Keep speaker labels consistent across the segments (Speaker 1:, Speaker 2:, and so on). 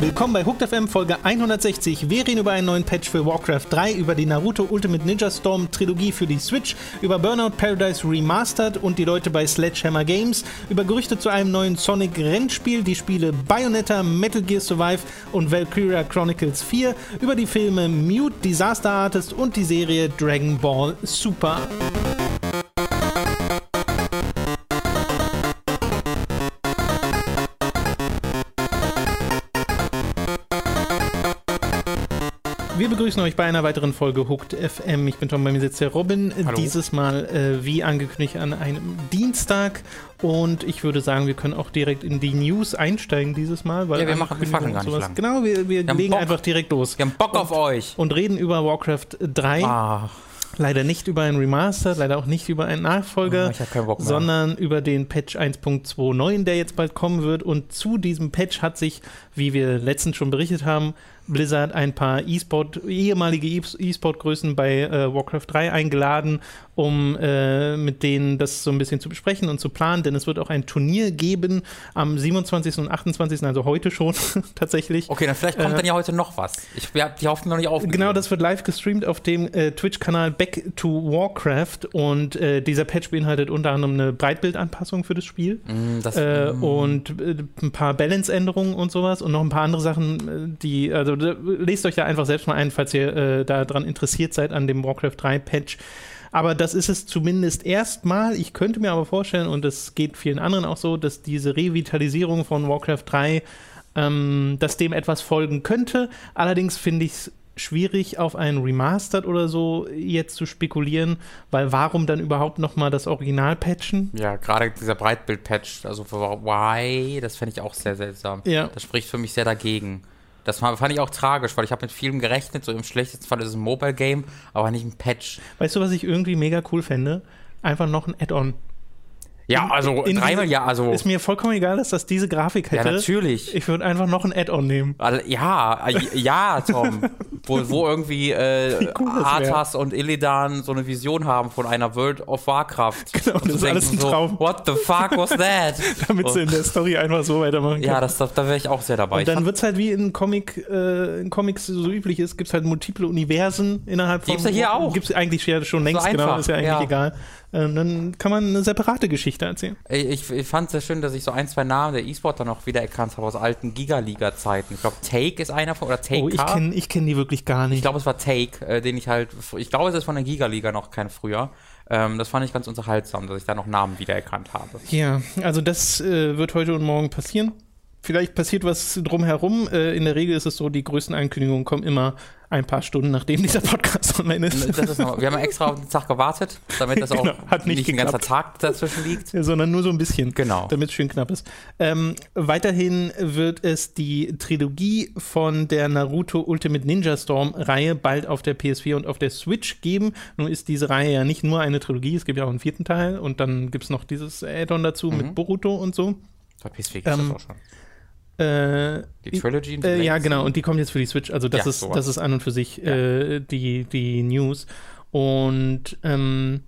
Speaker 1: Willkommen bei Hooked FM Folge 160. Wir reden über einen neuen Patch für Warcraft 3, über die Naruto Ultimate Ninja Storm Trilogie für die Switch, über Burnout Paradise Remastered und die Leute bei Sledgehammer Games, über Gerüchte zu einem neuen Sonic Rennspiel, die Spiele Bayonetta, Metal Gear Survive und Valkyria Chronicles 4, über die Filme Mute, Disaster Artist und die Serie Dragon Ball Super. Wir begrüßen euch bei einer weiteren Folge Hooked FM. Ich bin Tom, bei mir sitzt der Robin.
Speaker 2: Hallo.
Speaker 1: Dieses Mal, äh, wie angekündigt, an einem Dienstag. Und ich würde sagen, wir können auch direkt in die News einsteigen dieses Mal. Weil
Speaker 2: Ja, wir machen- wir fackeln gar
Speaker 1: und
Speaker 2: nicht lang.
Speaker 1: Genau, wir, wir
Speaker 2: haben
Speaker 1: legen
Speaker 2: Bock.
Speaker 1: einfach direkt los.
Speaker 2: Wir haben Bock auf euch.
Speaker 1: Und reden über Warcraft 3.
Speaker 2: Ah,
Speaker 1: Leider nicht über ein Remaster, leider auch nicht über einen Nachfolger,
Speaker 2: Oh, ich hab keinen Bock mehr.
Speaker 1: sondern über den Patch 1.29, der jetzt bald kommen wird. Und zu diesem Patch hat sich, wie wir letztens schon berichtet haben, Blizzard ein paar E-Sport, ehemalige E-Sport-Größen bei äh, Warcraft 3 eingeladen, um äh, mit denen das so ein bisschen zu besprechen und zu planen, denn es wird auch ein Turnier geben am 27. und 28., also heute schon tatsächlich.
Speaker 2: okay, dann vielleicht kommt
Speaker 1: Äh,
Speaker 2: dann ja heute noch was. Ich wir hab die Hoffnung noch nicht auf.
Speaker 1: Genau, das wird live gestreamt auf dem äh, Twitch-Kanal Back to Warcraft und äh, dieser Patch beinhaltet unter anderem eine Breitbildanpassung für das Spiel
Speaker 2: Mm, das
Speaker 1: äh,
Speaker 2: mm,
Speaker 1: und ein paar Balance-Änderungen und sowas und noch ein paar andere Sachen, die, also da, lest euch da einfach selbst mal ein, falls ihr äh, daran interessiert seid an dem Warcraft 3 Patch. Aber das ist es zumindest erstmal. Ich könnte mir aber vorstellen, und das geht vielen anderen auch so, dass diese Revitalisierung von Warcraft 3, ähm, dass dem etwas folgen könnte. Allerdings finde ich es schwierig, auf ein Remastered oder so jetzt zu spekulieren, weil warum dann überhaupt nochmal das Original patchen?
Speaker 2: ja, gerade dieser Breitbild-Patch, also Why, das fände ich auch sehr seltsam.
Speaker 1: Ja.
Speaker 2: Das spricht für mich sehr dagegen. Das fand ich auch tragisch, weil ich habe mit vielem gerechnet. So im schlechtesten Fall ist es ein Mobile-Game, aber nicht ein Patch.
Speaker 1: Weißt du, was ich irgendwie mega cool fände? Einfach noch ein Add-on.
Speaker 2: Ja, also
Speaker 1: in
Speaker 2: dreimal
Speaker 1: diese-
Speaker 2: ja, also
Speaker 1: Ist mir vollkommen egal, dass das diese Grafik
Speaker 2: ja
Speaker 1: hätte.
Speaker 2: natürlich.
Speaker 1: Ich würde einfach noch ein Add-on nehmen.
Speaker 2: All- Ja, äh, ja, Tom. wo, wo irgendwie äh,
Speaker 1: cool.
Speaker 2: Arthas und Illidan so eine Vision haben von einer World of Warcraft.
Speaker 1: Genau,
Speaker 2: Und
Speaker 1: das ist alles ein
Speaker 2: so,
Speaker 1: Traum.
Speaker 2: What the fuck was that?
Speaker 1: Damit sie in der Story einfach so weitermachen
Speaker 2: ja,
Speaker 1: können.
Speaker 2: das, das, da wäre ich auch sehr dabei.
Speaker 1: Und dann wird es halt wie in, Comic, äh, in Comics so üblich ist, gibt es halt multiple Universen innerhalb von.
Speaker 2: Gibt's ja hier auch.
Speaker 1: Gibt es eigentlich ja schon längst,
Speaker 2: So
Speaker 1: genau,
Speaker 2: einfach,
Speaker 1: ist ja eigentlich
Speaker 2: ja.
Speaker 1: egal. Ähm, dann kann man eine separate Geschichte erzählen.
Speaker 2: ich, ich fand es sehr schön, dass ich so ein, zwei Namen der E-Sport dann noch wiedererkannt habe aus alten Giga-Liga-Zeiten. Ich glaube, Take ist einer von, oder Take
Speaker 1: Oh, ich kenne ich kenn die wirklich gar
Speaker 2: Ich
Speaker 1: nicht.
Speaker 2: glaube, es war Take, äh, den ich halt, ich glaube, es ist von der Giga-Liga noch kein früher. Ähm, das fand ich ganz unterhaltsam, dass ich da noch Namen wiedererkannt habe.
Speaker 1: Ja, also das äh, wird heute und morgen passieren. Vielleicht passiert was drumherum. Äh, in der Regel ist es so, die größten Ankündigungen kommen immer ein paar Stunden, nachdem dieser Podcast online ist.
Speaker 2: Ist noch, wir haben extra auf den Tag gewartet, damit das auch
Speaker 1: Genau, hat nicht
Speaker 2: ein ganzer. Tag dazwischen liegt.
Speaker 1: Ja, sondern nur so ein bisschen.
Speaker 2: Genau.
Speaker 1: Damit es schön knapp ist. Ähm, weiterhin wird es die Trilogie von der Naruto Ultimate Ninja Storm Reihe bald auf der PS4 und auf der Switch geben. Nun ist diese Reihe ja nicht nur eine Trilogie, es gibt ja auch einen vierten Teil und dann gibt es noch dieses Add-on dazu
Speaker 2: Mhm.
Speaker 1: mit Boruto und so.
Speaker 2: Bei PS4 gibt
Speaker 1: Ähm,
Speaker 2: das auch schon.
Speaker 1: Äh,
Speaker 2: Die Trilogy
Speaker 1: äh, ja, genau, und die kommt jetzt für die Switch. Also das,
Speaker 2: Ja,
Speaker 1: ist,
Speaker 2: sowas.
Speaker 1: das ist an und für sich äh, die, die News. Und ähm,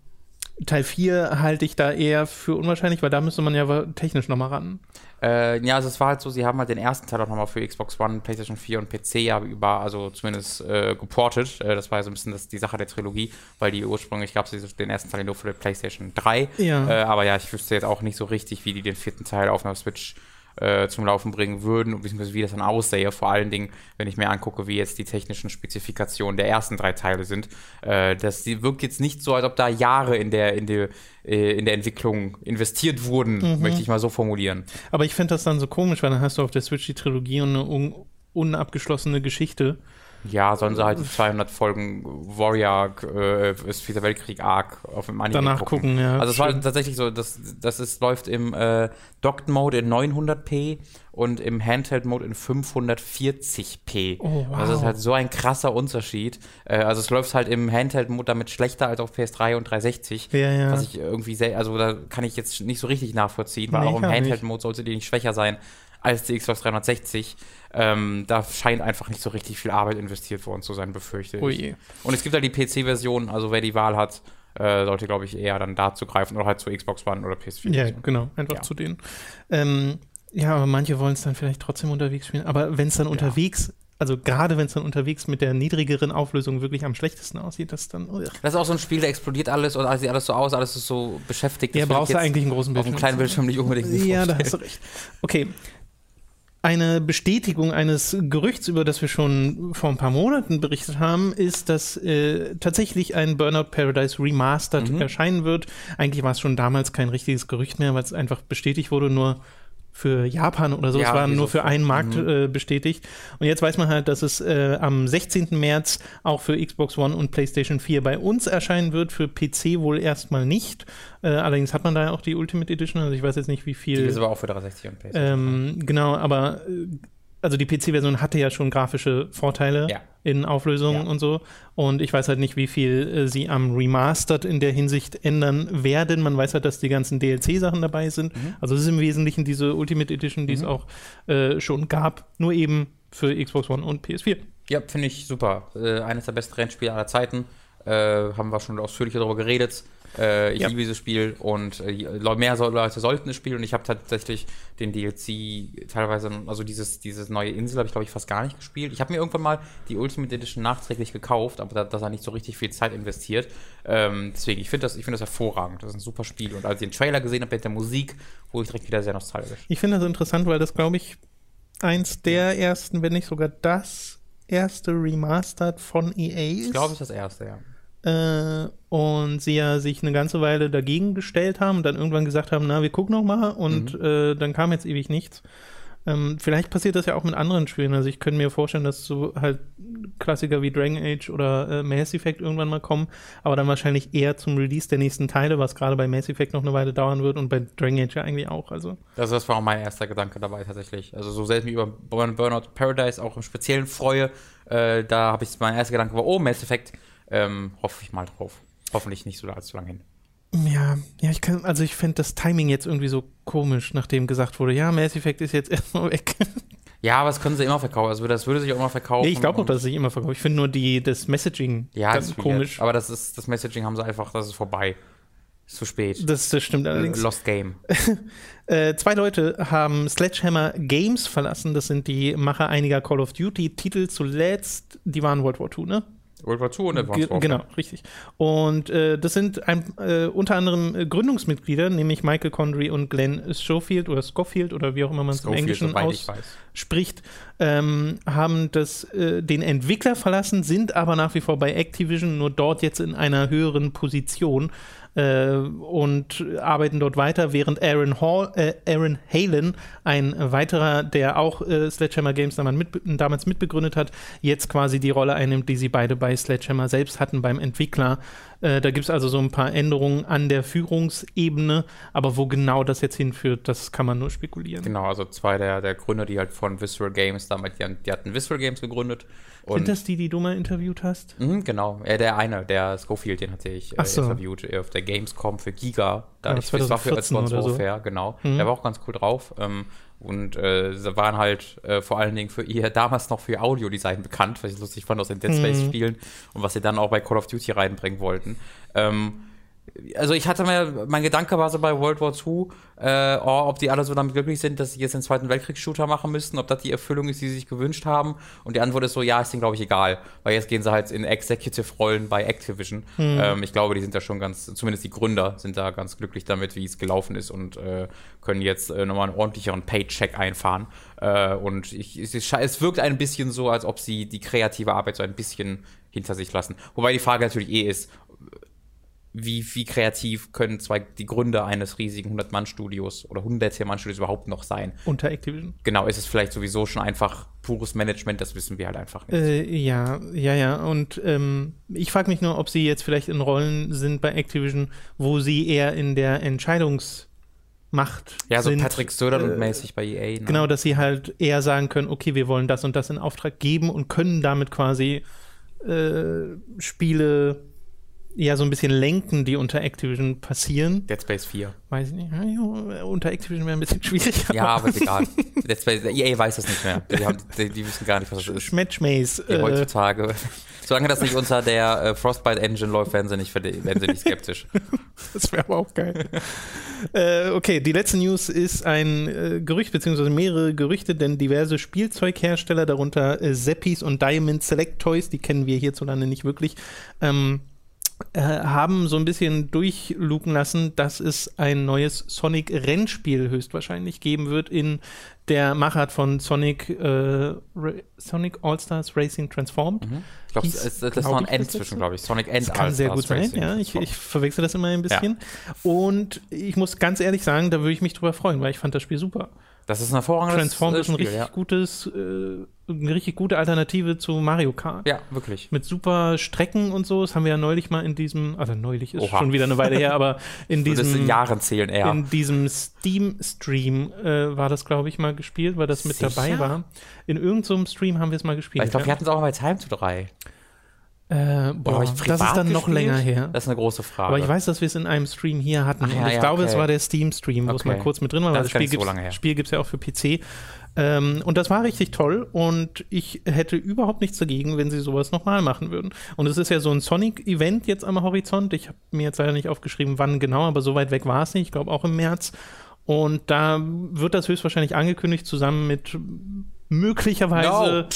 Speaker 1: Teil 4 halte ich da eher für unwahrscheinlich, weil da müsste man ja technisch nochmal ran.
Speaker 2: Äh, ja, also es war halt so, sie haben halt den ersten Teil auch nochmal für Xbox One, PlayStation 4 und PC ja über, also zumindest äh, geportet. Äh, das war ja so ein bisschen das, die Sache der Trilogie, weil die ursprünglich gab es den ersten Teil nur für die PlayStation 3.
Speaker 1: Ja.
Speaker 2: Äh, aber ja, ich wüsste jetzt auch nicht so richtig, wie die den vierten Teil auf einer Switch äh, zum Laufen bringen würden, und beziehungsweise wie das dann aussähe. Vor allen Dingen, wenn ich mir angucke, wie jetzt die technischen Spezifikationen der ersten drei Teile sind. Äh, das wirkt jetzt nicht so, als ob da Jahre in der, in der, äh, in der Entwicklung investiert wurden, möchte ich mal so formulieren.
Speaker 1: Aber ich finde das dann so komisch, weil dann hast du auf der Switch die Trilogie und eine un unabgeschlossene Geschichte.
Speaker 2: Ja, sollen sie halt die 200 Folgen Warrior, äh, ist Vierter Weltkrieg Arc auf dem Anime
Speaker 1: Danach gucken, ja,
Speaker 2: Also es war
Speaker 1: stimmt.
Speaker 2: tatsächlich so, das, das ist, läuft im äh, Docked Mode in 900p und im Handheld Mode in 540p.
Speaker 1: Oh, wow.
Speaker 2: Das ist halt so ein krasser Unterschied. Äh, also es läuft halt im Handheld Mode damit schlechter als auf PS3 und 360.
Speaker 1: Ja, ja.
Speaker 2: Was ich irgendwie sehr, also da kann ich jetzt nicht so richtig nachvollziehen, weil
Speaker 1: Nee,
Speaker 2: auch im. Handheld Mode sollte die nicht schwächer sein als die Xbox 360. Ähm, da scheint einfach nicht so richtig viel Arbeit investiert worden zu sein, befürchte ich.
Speaker 1: Oh je.
Speaker 2: Und es gibt halt die PC-Version, also wer die Wahl hat, äh, sollte, glaube ich, eher dann dazu greifen oder halt zu Xbox One oder PS4.
Speaker 1: Ja, genau, einfach ja. zu denen. Ähm, ja, aber manche wollen es dann vielleicht trotzdem unterwegs spielen. Aber wenn es dann ja. unterwegs also gerade wenn es dann unterwegs mit der niedrigeren Auflösung wirklich am schlechtesten aussieht, das dann.
Speaker 2: Ugh. Das ist auch so ein Spiel, da explodiert alles und sieht alles so aus, alles ist so beschäftigt.
Speaker 1: Ja, brauchst du eigentlich einen großen
Speaker 2: Bildschirm. Auf einem kleinen Bildschirm nicht unbedingt.
Speaker 1: Ja, da hast du recht. Okay. Eine Bestätigung eines Gerüchts, über das wir schon vor ein paar Monaten berichtet haben, ist, dass äh, tatsächlich ein Burnout Paradise Remastered mhm. erscheinen wird. Eigentlich war es schon damals kein richtiges Gerücht mehr, weil es einfach bestätigt wurde, nur für Japan oder so. Ja, es war nur für einen Markt mhm. äh, bestätigt. Und jetzt weiß man halt, dass es äh, am 16. März auch für Xbox One und PlayStation 4 bei uns erscheinen wird, für PC wohl erstmal nicht. Äh, allerdings hat man da ja auch die Ultimate Edition, also ich weiß jetzt nicht, wie viel. Die
Speaker 2: ist aber auch für 360 und
Speaker 1: PlayStation. Ähm, genau, aber äh, also die PC-Version hatte ja schon grafische Vorteile ja. in Auflösungen ja. und so. Und ich weiß halt nicht, wie viel äh, sie am Remastered in der Hinsicht ändern werden. Man weiß halt, dass die ganzen DLC-Sachen dabei sind. Mhm. Also es ist im Wesentlichen diese Ultimate Edition, die mhm. es auch äh, schon gab, nur eben für Xbox One und PS4.
Speaker 2: Ja, finde ich super. Äh, eines der besten Rennspiele aller Zeiten. Äh, haben wir schon ausführlich darüber geredet. Äh, ich ja. liebe dieses Spiel und äh, mehr Leute sollten es spielen und ich habe tatsächlich den DLC teilweise, also dieses, dieses neue Insel habe ich glaube ich fast gar nicht gespielt. Ich habe mir irgendwann mal die Ultimate Edition nachträglich gekauft, aber da, da hat nicht so richtig viel Zeit investiert. Ähm, deswegen, ich finde das, find das hervorragend. Das ist ein super Spiel und als ich den Trailer gesehen habe mit der Musik, wurde ich direkt wieder sehr nostalgisch.
Speaker 1: Ich finde das interessant, weil das glaube ich eins der ersten, wenn nicht sogar das erste Remastered von EA ist.
Speaker 2: Ich glaube, es ist das erste, ja.
Speaker 1: Äh, und sie ja sich eine ganze Weile dagegen gestellt haben und dann irgendwann gesagt haben, na, wir gucken noch mal und mhm. äh, dann kam jetzt ewig nichts. Ähm, vielleicht passiert das ja auch mit anderen Spielen. Also ich könnte mir vorstellen, dass so halt Klassiker wie Dragon Age oder äh, Mass Effect irgendwann mal kommen, aber dann wahrscheinlich eher zum Release der nächsten Teile, was gerade bei Mass Effect noch eine Weile dauern wird und bei Dragon Age ja eigentlich auch. Also.
Speaker 2: Das, das war auch mein erster Gedanke dabei tatsächlich. Also so selten wie über Burnout Paradise auch im Speziellen freue, äh, da habe ich mein erster Gedanke war, oh, Mass Effect ähm, hoffe ich mal drauf. Hoffentlich nicht so allzu lang hin.
Speaker 1: Ja, ja, ich kann, also ich finde das Timing jetzt irgendwie so komisch, nachdem gesagt wurde, ja, Mass Effect ist jetzt erstmal weg.
Speaker 2: Ja, aber das können sie immer verkaufen. Also das würde sich auch immer verkaufen. Nee,
Speaker 1: ich glaube auch, dass es sich immer verkauft. Ich finde nur die, das Messaging
Speaker 2: ja, ganz komisch. Aber das ist, das Messaging haben sie einfach, das ist vorbei. Ist zu spät.
Speaker 1: Das, das stimmt allerdings.
Speaker 2: Lost Game.
Speaker 1: äh, zwei Leute haben Sledgehammer Games verlassen. Das sind die Macher einiger Call of Duty-Titel. Zuletzt, die waren World War II, ne?
Speaker 2: World War II und Advanced
Speaker 1: Warfare. Genau, richtig. Und äh, das sind ein, äh, unter anderem äh, Gründungsmitglieder, nämlich Michael Condry und Glenn Schofield oder Scofield oder wie auch immer man es im Englischen ausspricht, ähm, haben das, äh, den Entwickler verlassen, sind aber nach wie vor bei Activision, nur dort jetzt in einer höheren Position äh, und arbeiten dort weiter, während Aaron, Hall, äh, Aaron Halen, ein weiterer, der auch äh, Sledgehammer Games damals, mit, damals mitbegründet hat, jetzt quasi die Rolle einnimmt, die sie beide bei Sledgehammer selbst hatten beim Entwickler. Äh, da gibt es also so ein paar Änderungen an der Führungsebene, aber wo genau das jetzt hinführt, das kann man nur spekulieren.
Speaker 2: Genau, also zwei der, der Gründer, die halt von Visceral Games damals, die, die hatten Visceral Games gegründet
Speaker 1: sind das die, die du mal interviewt hast?
Speaker 2: Mhm, genau. Ja, der eine, der Schofield, den hatte ich äh, so. interviewt äh, auf der Gamescom für Giga. Da
Speaker 1: ja, ich, das war für Advanced Warfare,
Speaker 2: so. genau. Mhm. Der war auch ganz cool drauf. Ähm, und äh, sie waren halt äh, vor allen Dingen für ihr damals noch für ihr Audiodesign bekannt, was ich lustig fand aus den Dead Space mhm. Spielen und was sie dann auch bei Call of Duty reinbringen wollten. Ähm, also ich hatte mir, mein Gedanke war so bei World War II, äh, oh, ob die alle so damit glücklich sind, dass sie jetzt den Zweiten Weltkriegs-Shooter machen müssten, ob das die Erfüllung ist, die sie sich gewünscht haben. Und die Antwort ist so, ja, ist denen, glaube ich, egal. Weil jetzt gehen sie halt in Executive-Rollen bei Activision. Hm. Ähm, ich glaube, die sind da schon ganz, zumindest die Gründer sind da ganz glücklich damit, wie es gelaufen ist und äh, können jetzt äh, nochmal einen ordentlicheren Paycheck einfahren. Äh, und ich, es, es wirkt ein bisschen so, als ob sie die kreative Arbeit so ein bisschen hinter sich lassen. Wobei die Frage natürlich eh ist, wie, wie kreativ können zwei die Gründer eines riesigen 100-Mann-Studios oder 100-Mann-Studios überhaupt noch sein?
Speaker 1: Unter Activision.
Speaker 2: Genau, ist es vielleicht sowieso schon einfach pures Management, das wissen wir halt einfach nicht.
Speaker 1: Äh, ja, ja, ja. Und ähm, ich frage mich nur, ob sie jetzt vielleicht in Rollen sind bei Activision, wo sie eher in der Entscheidungs- Macht.
Speaker 2: Ja, so
Speaker 1: sind,
Speaker 2: Patrick Stöder äh, mäßig bei EA.
Speaker 1: Ne? Genau, dass sie halt eher sagen können, okay, wir wollen das und das in Auftrag geben und können damit quasi äh, Spiele ja so ein bisschen lenken, die unter Activision passieren.
Speaker 2: Dead Space 4.
Speaker 1: Weiß ich nicht. Ja, unter Activision wäre ein bisschen schwierig.
Speaker 2: Ja, aber ist egal. Dead Space, EA weiß das nicht mehr. Die, haben, die, die wissen gar nicht, was das ist.
Speaker 1: Schmetschmaze.
Speaker 2: Die
Speaker 1: Äh,
Speaker 2: heutzutage. Solange das nicht unter der äh, Frostbite Engine läuft, werden sie nicht, werden sie nicht skeptisch.
Speaker 1: das wäre aber auch geil. äh, okay, die letzte News ist ein äh, Gerücht, beziehungsweise mehrere Gerüchte, denn diverse Spielzeughersteller, darunter äh, Zeppis und Diamond Select Toys, die kennen wir hierzulande nicht wirklich, ähm, äh, haben so ein bisschen durchluken lassen, dass es ein neues Sonic-Rennspiel höchstwahrscheinlich geben wird in der Machart von Sonic, äh, Sonic All-Stars Racing Transformed.
Speaker 2: Ich glaube, das, das, das
Speaker 1: glaub
Speaker 2: war ein
Speaker 1: das
Speaker 2: zwischen, glaube ich. Sonic End
Speaker 1: Das kann sehr gut sein, ja. Ich, ich verwechsel das immer ein bisschen. Und ich muss ganz ehrlich sagen, da würde ich mich drüber freuen, weil ich fand das Spiel super.
Speaker 2: Das ist ein hervorragendes
Speaker 1: Transform
Speaker 2: äh,
Speaker 1: ist ein
Speaker 2: Spiel,
Speaker 1: richtig
Speaker 2: ja.
Speaker 1: gutes, äh, eine richtig gute Alternative zu Mario Kart.
Speaker 2: Ja, wirklich.
Speaker 1: Mit super Strecken und so. Das haben wir ja neulich mal in diesem, also neulich ist
Speaker 2: Oha.
Speaker 1: schon wieder eine Weile her, aber in
Speaker 2: Würde es in
Speaker 1: diesem,
Speaker 2: Jahren zählen eher.
Speaker 1: in diesem Steam-Stream äh, war das, glaube ich, mal gespielt, weil das mit
Speaker 2: Sicher?
Speaker 1: dabei war. In irgendeinem Stream haben wir es mal gespielt.
Speaker 2: Weil ich glaube, wir
Speaker 1: ja.
Speaker 2: hatten es auch mal bei Time to 3.
Speaker 1: äh, boah, das ist dann noch
Speaker 2: gespielt?
Speaker 1: länger her.
Speaker 2: Das ist eine große Frage.
Speaker 1: Aber ich weiß, dass wir es in einem Stream hier hatten.
Speaker 2: Ach ja,
Speaker 1: ich
Speaker 2: ja,
Speaker 1: glaube, es
Speaker 2: okay.
Speaker 1: war der Steam-Stream, wo es
Speaker 2: Okay.
Speaker 1: mal kurz mit drin war, weil
Speaker 2: Das
Speaker 1: das Spiel
Speaker 2: so
Speaker 1: gibt gibt's ja auch für PC. Ähm, und das war richtig toll und ich hätte überhaupt nichts dagegen, wenn sie sowas nochmal machen würden. Und es ist ja so ein Sonic-Event jetzt am Horizont. Ich habe mir jetzt leider nicht aufgeschrieben, wann genau, aber so weit weg war es nicht. Ich glaube auch im März. Und da wird das höchstwahrscheinlich angekündigt, zusammen mit möglicherweise.
Speaker 2: No.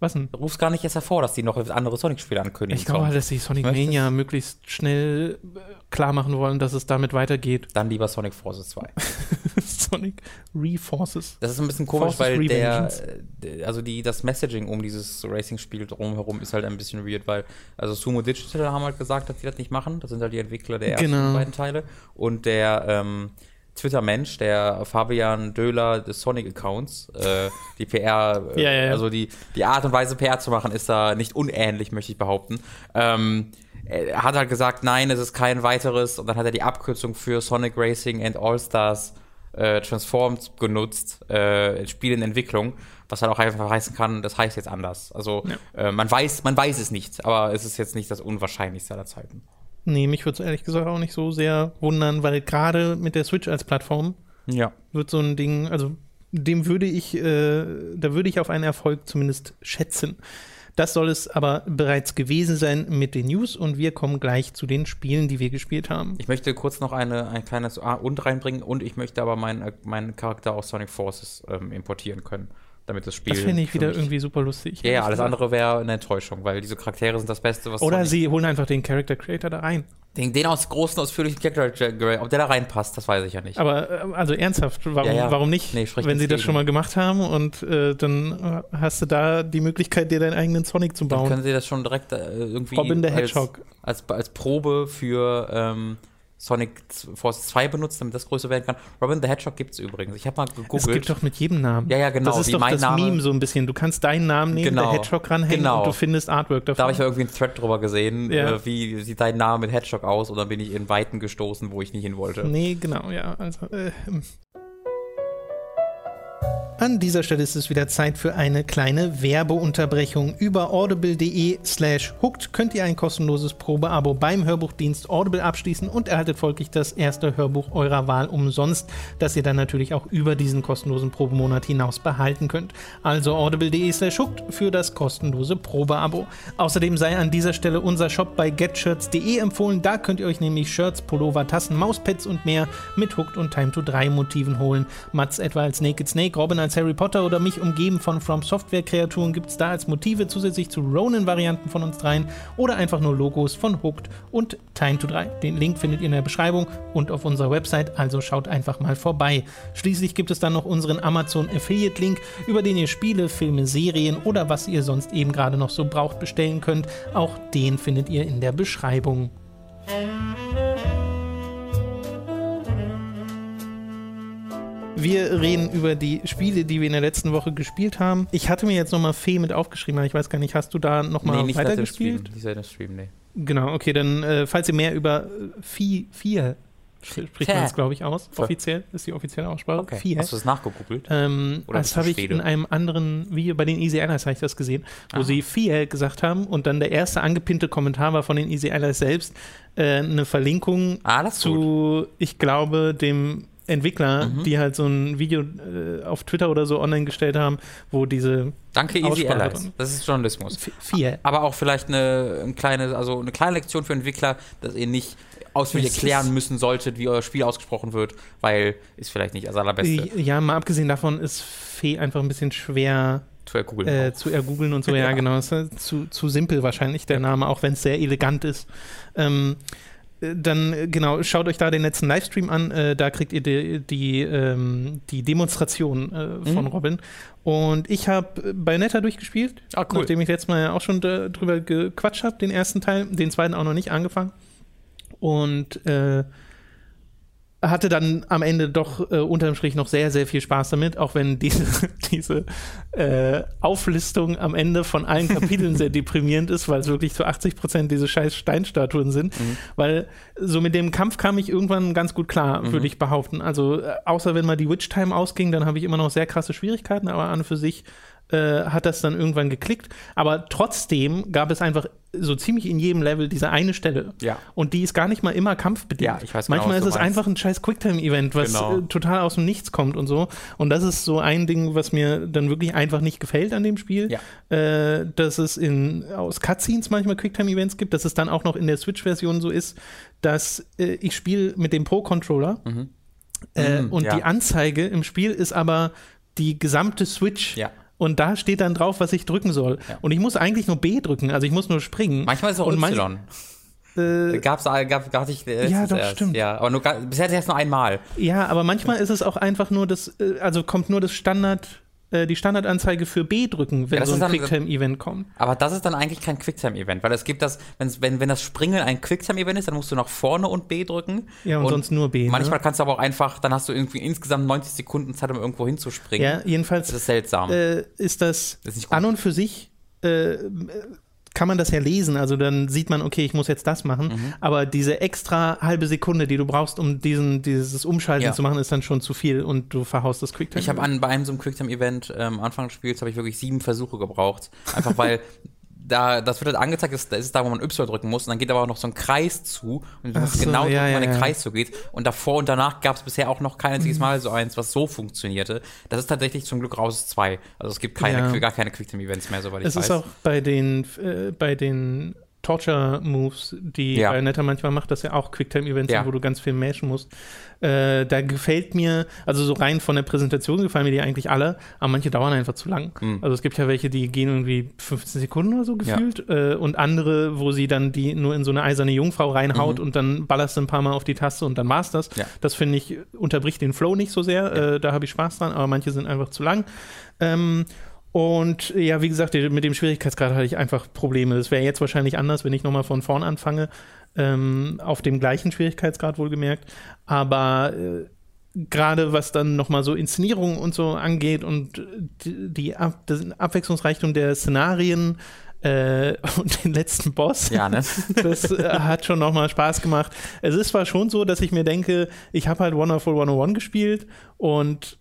Speaker 1: Was denn?
Speaker 2: Du rufst gar nicht erst hervor, dass die noch andere Sonic-Spiele ankündigen.
Speaker 1: Ich glaube halt, dass die Sonic Mania möglichst schnell äh, klar machen wollen, dass es damit weitergeht.
Speaker 2: Dann lieber Sonic Forces 2.
Speaker 1: Sonic Reforces.
Speaker 2: Das ist ein bisschen komisch,
Speaker 1: Forces
Speaker 2: weil der, äh, der- also die, das Messaging um dieses Racing-Spiel drumherum ist halt ein bisschen weird, weil, also Sumo Digital haben halt gesagt, dass die das nicht machen. Das sind halt die Entwickler der ersten
Speaker 1: Genau.
Speaker 2: beiden Teile. Und der, ähm, Twitter-Mensch, der Fabian Döhler des Sonic-Accounts, äh, die PR, äh,
Speaker 1: Ja, ja, ja.
Speaker 2: also die, die Art und Weise PR zu machen, ist da nicht unähnlich, möchte ich behaupten. Ähm, er hat halt gesagt, nein, es ist kein weiteres, und dann hat er die Abkürzung für Sonic Racing and All-Stars äh, Transformed genutzt, äh, Spiel in Entwicklung, was halt auch einfach heißen kann, das heißt jetzt anders. Also äh, man weiß, man weiß es nicht, aber es ist jetzt nicht das Unwahrscheinlichste aller Zeiten.
Speaker 1: Nee, mich würde es ehrlich gesagt auch nicht so sehr wundern, weil gerade mit der Switch als Plattform
Speaker 2: Ja.
Speaker 1: wird so ein Ding, also dem würde ich, äh, da würde ich auf einen Erfolg zumindest schätzen. Das soll es aber bereits gewesen sein mit den News und wir kommen gleich zu den Spielen, die wir gespielt haben.
Speaker 2: Ich möchte kurz noch eine, ein kleines A und reinbringen und ich möchte aber meinen, meinen Charakter aus Sonic Forces ähm, importieren können, damit das Spiel.
Speaker 1: Das finde ich wieder irgendwie super lustig.
Speaker 2: Ja, ja, alles andere wäre eine Enttäuschung, weil diese Charaktere sind das Beste, was
Speaker 1: Oder sie holen einfach den Character Creator da rein.
Speaker 2: den, den aus großen, ausführlichen Charakter, ob der da reinpasst, das weiß ich ja nicht.
Speaker 1: Aber äh, also ernsthaft, warum,
Speaker 2: Ja, ja.
Speaker 1: warum nicht?
Speaker 2: Nee,
Speaker 1: Wenn sie
Speaker 2: nichts
Speaker 1: das
Speaker 2: gegen.
Speaker 1: schon mal gemacht haben und äh, dann äh, hast du da die Möglichkeit, dir deinen eigenen Sonic zu
Speaker 2: Dann
Speaker 1: bauen.
Speaker 2: können sie das schon direkt äh, irgendwie
Speaker 1: Robin the
Speaker 2: als,
Speaker 1: Hedgehog.
Speaker 2: als, als Probe für ähm, Sonic Force 2 benutzen, damit das größer werden kann. Robin the Hedgehog gibt es übrigens. Ich habe mal
Speaker 1: Es
Speaker 2: gegoogelt.
Speaker 1: gibt doch mit jedem Namen.
Speaker 2: Ja, ja, genau,
Speaker 1: Das ist doch das
Speaker 2: Name-
Speaker 1: Meme so ein bisschen. Du kannst deinen Namen nehmen,
Speaker 2: Genau.
Speaker 1: der Hedgehog ranhängen
Speaker 2: Genau.
Speaker 1: und du findest Artwork davon.
Speaker 2: da habe ich mal irgendwie einen Thread drüber gesehen,
Speaker 1: Ja.
Speaker 2: äh, wie sieht dein Name mit Hedgehog aus und dann bin ich in Weiten gestoßen, wo ich nicht hin wollte.
Speaker 1: Nee, genau, ja. Also, äh, hm. An dieser Stelle ist es wieder Zeit für eine kleine Werbeunterbrechung. Über audible.de slash hooked könnt ihr ein kostenloses Probeabo beim Hörbuchdienst Audible abschließen und erhaltet folglich das erste Hörbuch eurer Wahl umsonst, das ihr dann natürlich auch über diesen kostenlosen Probemonat hinaus behalten könnt. Also audible.de slash hooked für das kostenlose Probeabo. Außerdem sei an dieser Stelle unser Shop bei getshirts.de empfohlen. Da könnt ihr euch nämlich Shirts, Pullover, Tassen, Mauspads und mehr mit Hooked und Time to 3 Motiven holen. Mats etwa als Naked Snake, Robin als Harry Potter oder mich umgeben von From Software Kreaturen gibt es da als Motive zusätzlich zu Ronin-Varianten von uns dreien oder einfach nur Logos von Hooked und Time to 3. Den Link findet ihr in der Beschreibung und auf unserer Website, also schaut einfach mal vorbei. Schließlich gibt es dann noch unseren Amazon Affiliate Link, über den ihr Spiele, Filme, Serien oder was ihr sonst eben gerade noch so braucht bestellen könnt. Auch den findet ihr in der Beschreibung. Wir reden über die Spiele, die wir in der letzten Woche gespielt haben. Ich hatte mir jetzt nochmal Fee mit aufgeschrieben, aber ich weiß gar nicht, hast du da nochmal
Speaker 2: nee,
Speaker 1: weitergespielt?
Speaker 2: Nicht seit dem Stream, nee.
Speaker 1: Genau, okay, dann, äh, falls ihr mehr über äh, Vieh, Vier spricht man es, glaube ich, aus. Offiziell ist die offizielle Aussprache.
Speaker 2: Okay.
Speaker 1: Fiel.
Speaker 2: Hast du das nachgegoogelt?
Speaker 1: Ähm,
Speaker 2: Oder
Speaker 1: das habe ich in einem anderen Video bei den Easy Allies habe ich das gesehen, wo
Speaker 2: Ah.
Speaker 1: sie Fiel gesagt haben und dann der erste angepinnte Kommentar war von den Easy Allies selbst äh, eine Verlinkung
Speaker 2: Ah, ist gut.
Speaker 1: zu, ich glaube, dem Entwickler,
Speaker 2: Mhm.
Speaker 1: die halt so ein Video äh, auf Twitter oder so online gestellt haben, wo diese
Speaker 2: Danke, Easy Allies. Das ist Journalismus.
Speaker 1: F- Fiel.
Speaker 2: Aber auch vielleicht eine, ein kleine, also eine kleine Lektion für Entwickler, dass ihr nicht ausführlich erklären müssen solltet, wie euer Spiel ausgesprochen wird, weil ist vielleicht nicht das allerbeste.
Speaker 1: Ja, mal abgesehen davon ist Fee einfach ein bisschen schwer
Speaker 2: Zu googeln.
Speaker 1: äh, zu ergoogeln und so. Ja,
Speaker 2: Ja.
Speaker 1: genau. Ist äh, zu, zu simpel wahrscheinlich der Name, auch wenn es sehr elegant ist. Ähm, äh, dann, äh, genau, schaut euch da den letzten Livestream an. Äh, da kriegt ihr die, die, ähm, die Demonstration äh, von
Speaker 2: Mhm.
Speaker 1: Robin. Und ich habe Bayonetta durchgespielt,
Speaker 2: Ah, cool.
Speaker 1: nachdem ich letztes Mal ja auch schon da, drüber gequatscht habe, den ersten Teil, den zweiten auch noch nicht angefangen. Und äh, hatte dann am Ende doch äh, unterm Strich noch sehr, sehr viel Spaß damit, auch wenn diese, diese äh, Auflistung am Ende von allen Kapiteln sehr deprimierend ist, weil es wirklich zu 80 Prozent diese scheiß Steinstatuen sind. Weil so mit dem Kampf kam ich irgendwann ganz gut klar, würde ich behaupten. Also äh, außer wenn mal die Witch-Time ausging, dann habe ich immer noch sehr krasse Schwierigkeiten, aber an und für sich äh, hat das dann irgendwann geklickt. Aber trotzdem gab es einfach so ziemlich in jedem Level diese eine Stelle.
Speaker 2: Ja.
Speaker 1: Und die ist gar nicht mal immer kampfbedingt.
Speaker 2: Ja, ich weiß genau,
Speaker 1: Manchmal ist es einfach ein scheiß Quicktime-Event, was
Speaker 2: Genau.
Speaker 1: äh, total aus dem Nichts kommt und so. Und das ist so ein Ding, was mir dann wirklich einfach nicht gefällt an dem Spiel.
Speaker 2: Ja.
Speaker 1: Äh, dass es in, aus Cutscenes manchmal Quicktime-Events gibt, dass es dann auch noch in der Switch-Version so ist, dass äh, ich spiele mit dem Pro-Controller äh,
Speaker 2: Mhm,
Speaker 1: und
Speaker 2: ja.
Speaker 1: die Anzeige im Spiel ist aber die gesamte Switch.
Speaker 2: Ja.
Speaker 1: Und da steht dann drauf, was ich drücken soll.
Speaker 2: Ja.
Speaker 1: Und ich muss eigentlich nur B drücken, also ich muss nur springen.
Speaker 2: Manchmal ist es auch
Speaker 1: und
Speaker 2: Y.
Speaker 1: Äh,
Speaker 2: Gab's, gab, gab ich äh,
Speaker 1: Ja, doch,
Speaker 2: erst.
Speaker 1: stimmt.
Speaker 2: Ja, aber nur, bisher erst nur einmal.
Speaker 1: Ja, aber manchmal ist es auch einfach nur das, äh, also kommt nur das Standard, äh, die Standardanzeige für B drücken, wenn
Speaker 2: Ja,
Speaker 1: so ein Quicktime-Event kommt.
Speaker 2: Aber das ist dann eigentlich kein Quicktime-Event, weil es gibt das, wenn, wenn das Springen ein Quicktime-Event ist, dann musst du nach vorne und B drücken.
Speaker 1: Ja, und, sonst nur B. ne?
Speaker 2: Manchmal kannst du aber auch einfach, dann hast du irgendwie insgesamt 90 Sekunden Zeit, um irgendwo hinzuspringen.
Speaker 1: Ja, jedenfalls
Speaker 2: Das ist seltsam.
Speaker 1: äh, ist das,
Speaker 2: Das ist
Speaker 1: an und für sich äh, kann man das ja lesen. Also dann sieht man, okay, ich muss jetzt das machen.
Speaker 2: Mhm.
Speaker 1: Aber diese extra halbe Sekunde, die du brauchst, um diesen, dieses Umschalten
Speaker 2: Ja.
Speaker 1: zu machen, ist dann schon zu viel und du verhaust das Quicktime.
Speaker 2: Ich habe an bei einem so einem Quicktime-Event ähm, Anfang des Spiels habe ich wirklich sieben Versuche gebraucht. Einfach weil da, das wird halt angezeigt, das ist da, wo man Y drücken muss. Und dann geht aber auch noch so ein Kreis zu. Und du musst
Speaker 1: so,
Speaker 2: genau
Speaker 1: ja,
Speaker 2: drücken,
Speaker 1: ja,
Speaker 2: wann der
Speaker 1: ja.
Speaker 2: Kreis so geht. Und davor und danach gab es bisher auch noch kein einziges Mal so eins, was so funktionierte. Das ist tatsächlich zum Glück raus zwei. Also es gibt keine, gar keine Quicktime-Events mehr, soweit ich
Speaker 1: Es
Speaker 2: weiß.
Speaker 1: ist auch bei den, äh, bei den Torture-Moves, die
Speaker 2: Ja.
Speaker 1: Bayonetta manchmal macht, das ja auch Quicktime-Events
Speaker 2: Ja.
Speaker 1: sind, wo du ganz viel mashen musst. Äh, da gefällt mir, also so rein von der Präsentation gefallen mir die eigentlich alle, aber manche dauern einfach zu lang.
Speaker 2: Mhm.
Speaker 1: Also es gibt ja welche, die gehen irgendwie 15 Sekunden oder so gefühlt äh, und andere, wo sie dann die nur in so eine eiserne Jungfrau reinhaut
Speaker 2: Mhm.
Speaker 1: und dann ballerst du ein paar Mal auf die Taste und dann war's das.
Speaker 2: Ja.
Speaker 1: Das finde ich, unterbricht den Flow nicht so sehr, äh, da habe ich Spaß dran, aber manche sind einfach zu lang. Ähm, und ja, wie gesagt, mit dem Schwierigkeitsgrad hatte ich einfach Probleme. Das wäre jetzt wahrscheinlich anders, wenn ich nochmal von vorn anfange. Ähm, auf dem gleichen Schwierigkeitsgrad wohlgemerkt. Aber äh, gerade was dann nochmal so Inszenierung und so angeht und die, die Ab das Abwechslungsreichtum der Szenarien äh, und den letzten Boss.
Speaker 2: ja, ne?
Speaker 1: Das äh, hat schon nochmal Spaß gemacht. Es ist zwar schon so, dass ich mir denke, ich habe halt Wonderful 101 gespielt und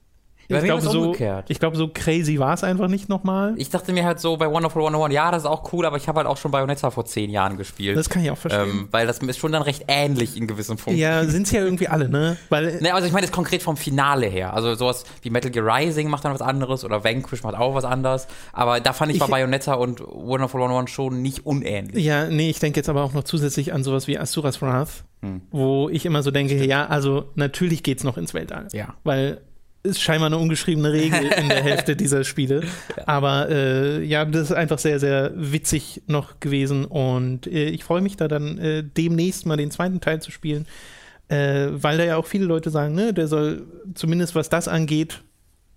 Speaker 1: ich glaube, so, ich glaub, so crazy war es einfach nicht nochmal.
Speaker 2: Ich dachte mir halt so bei Wonderful 101, ja, das ist auch cool, aber ich habe halt auch schon Bayonetta vor zehn Jahren gespielt.
Speaker 1: Das kann ich auch verstehen.
Speaker 2: ähm, weil das ist schon dann recht ähnlich in gewissen Punkten.
Speaker 1: ja, sind es ja irgendwie alle, ne? Weil
Speaker 2: Ne, also ich meine jetzt konkret vom Finale her. Also sowas wie Metal Gear Rising macht dann was anderes oder Vanquish macht auch was anderes. Aber da fand ich,
Speaker 1: Ich-
Speaker 2: Bayonetta und Wonderful 101 schon nicht unähnlich.
Speaker 1: Ja, nee, ich denke jetzt aber auch noch zusätzlich an sowas wie Asuras Wrath,
Speaker 2: Hm.
Speaker 1: wo ich immer so denke, ja, also natürlich geht's noch ins Weltall.
Speaker 2: Ja.
Speaker 1: Weil ist scheinbar eine ungeschriebene Regel in der Hälfte dieser Spiele. Aber äh, ja, das ist einfach sehr, sehr witzig noch gewesen und äh, ich freue mich da dann äh, demnächst mal den zweiten Teil zu spielen, äh, weil da ja auch viele Leute sagen, ne, der soll zumindest was das angeht,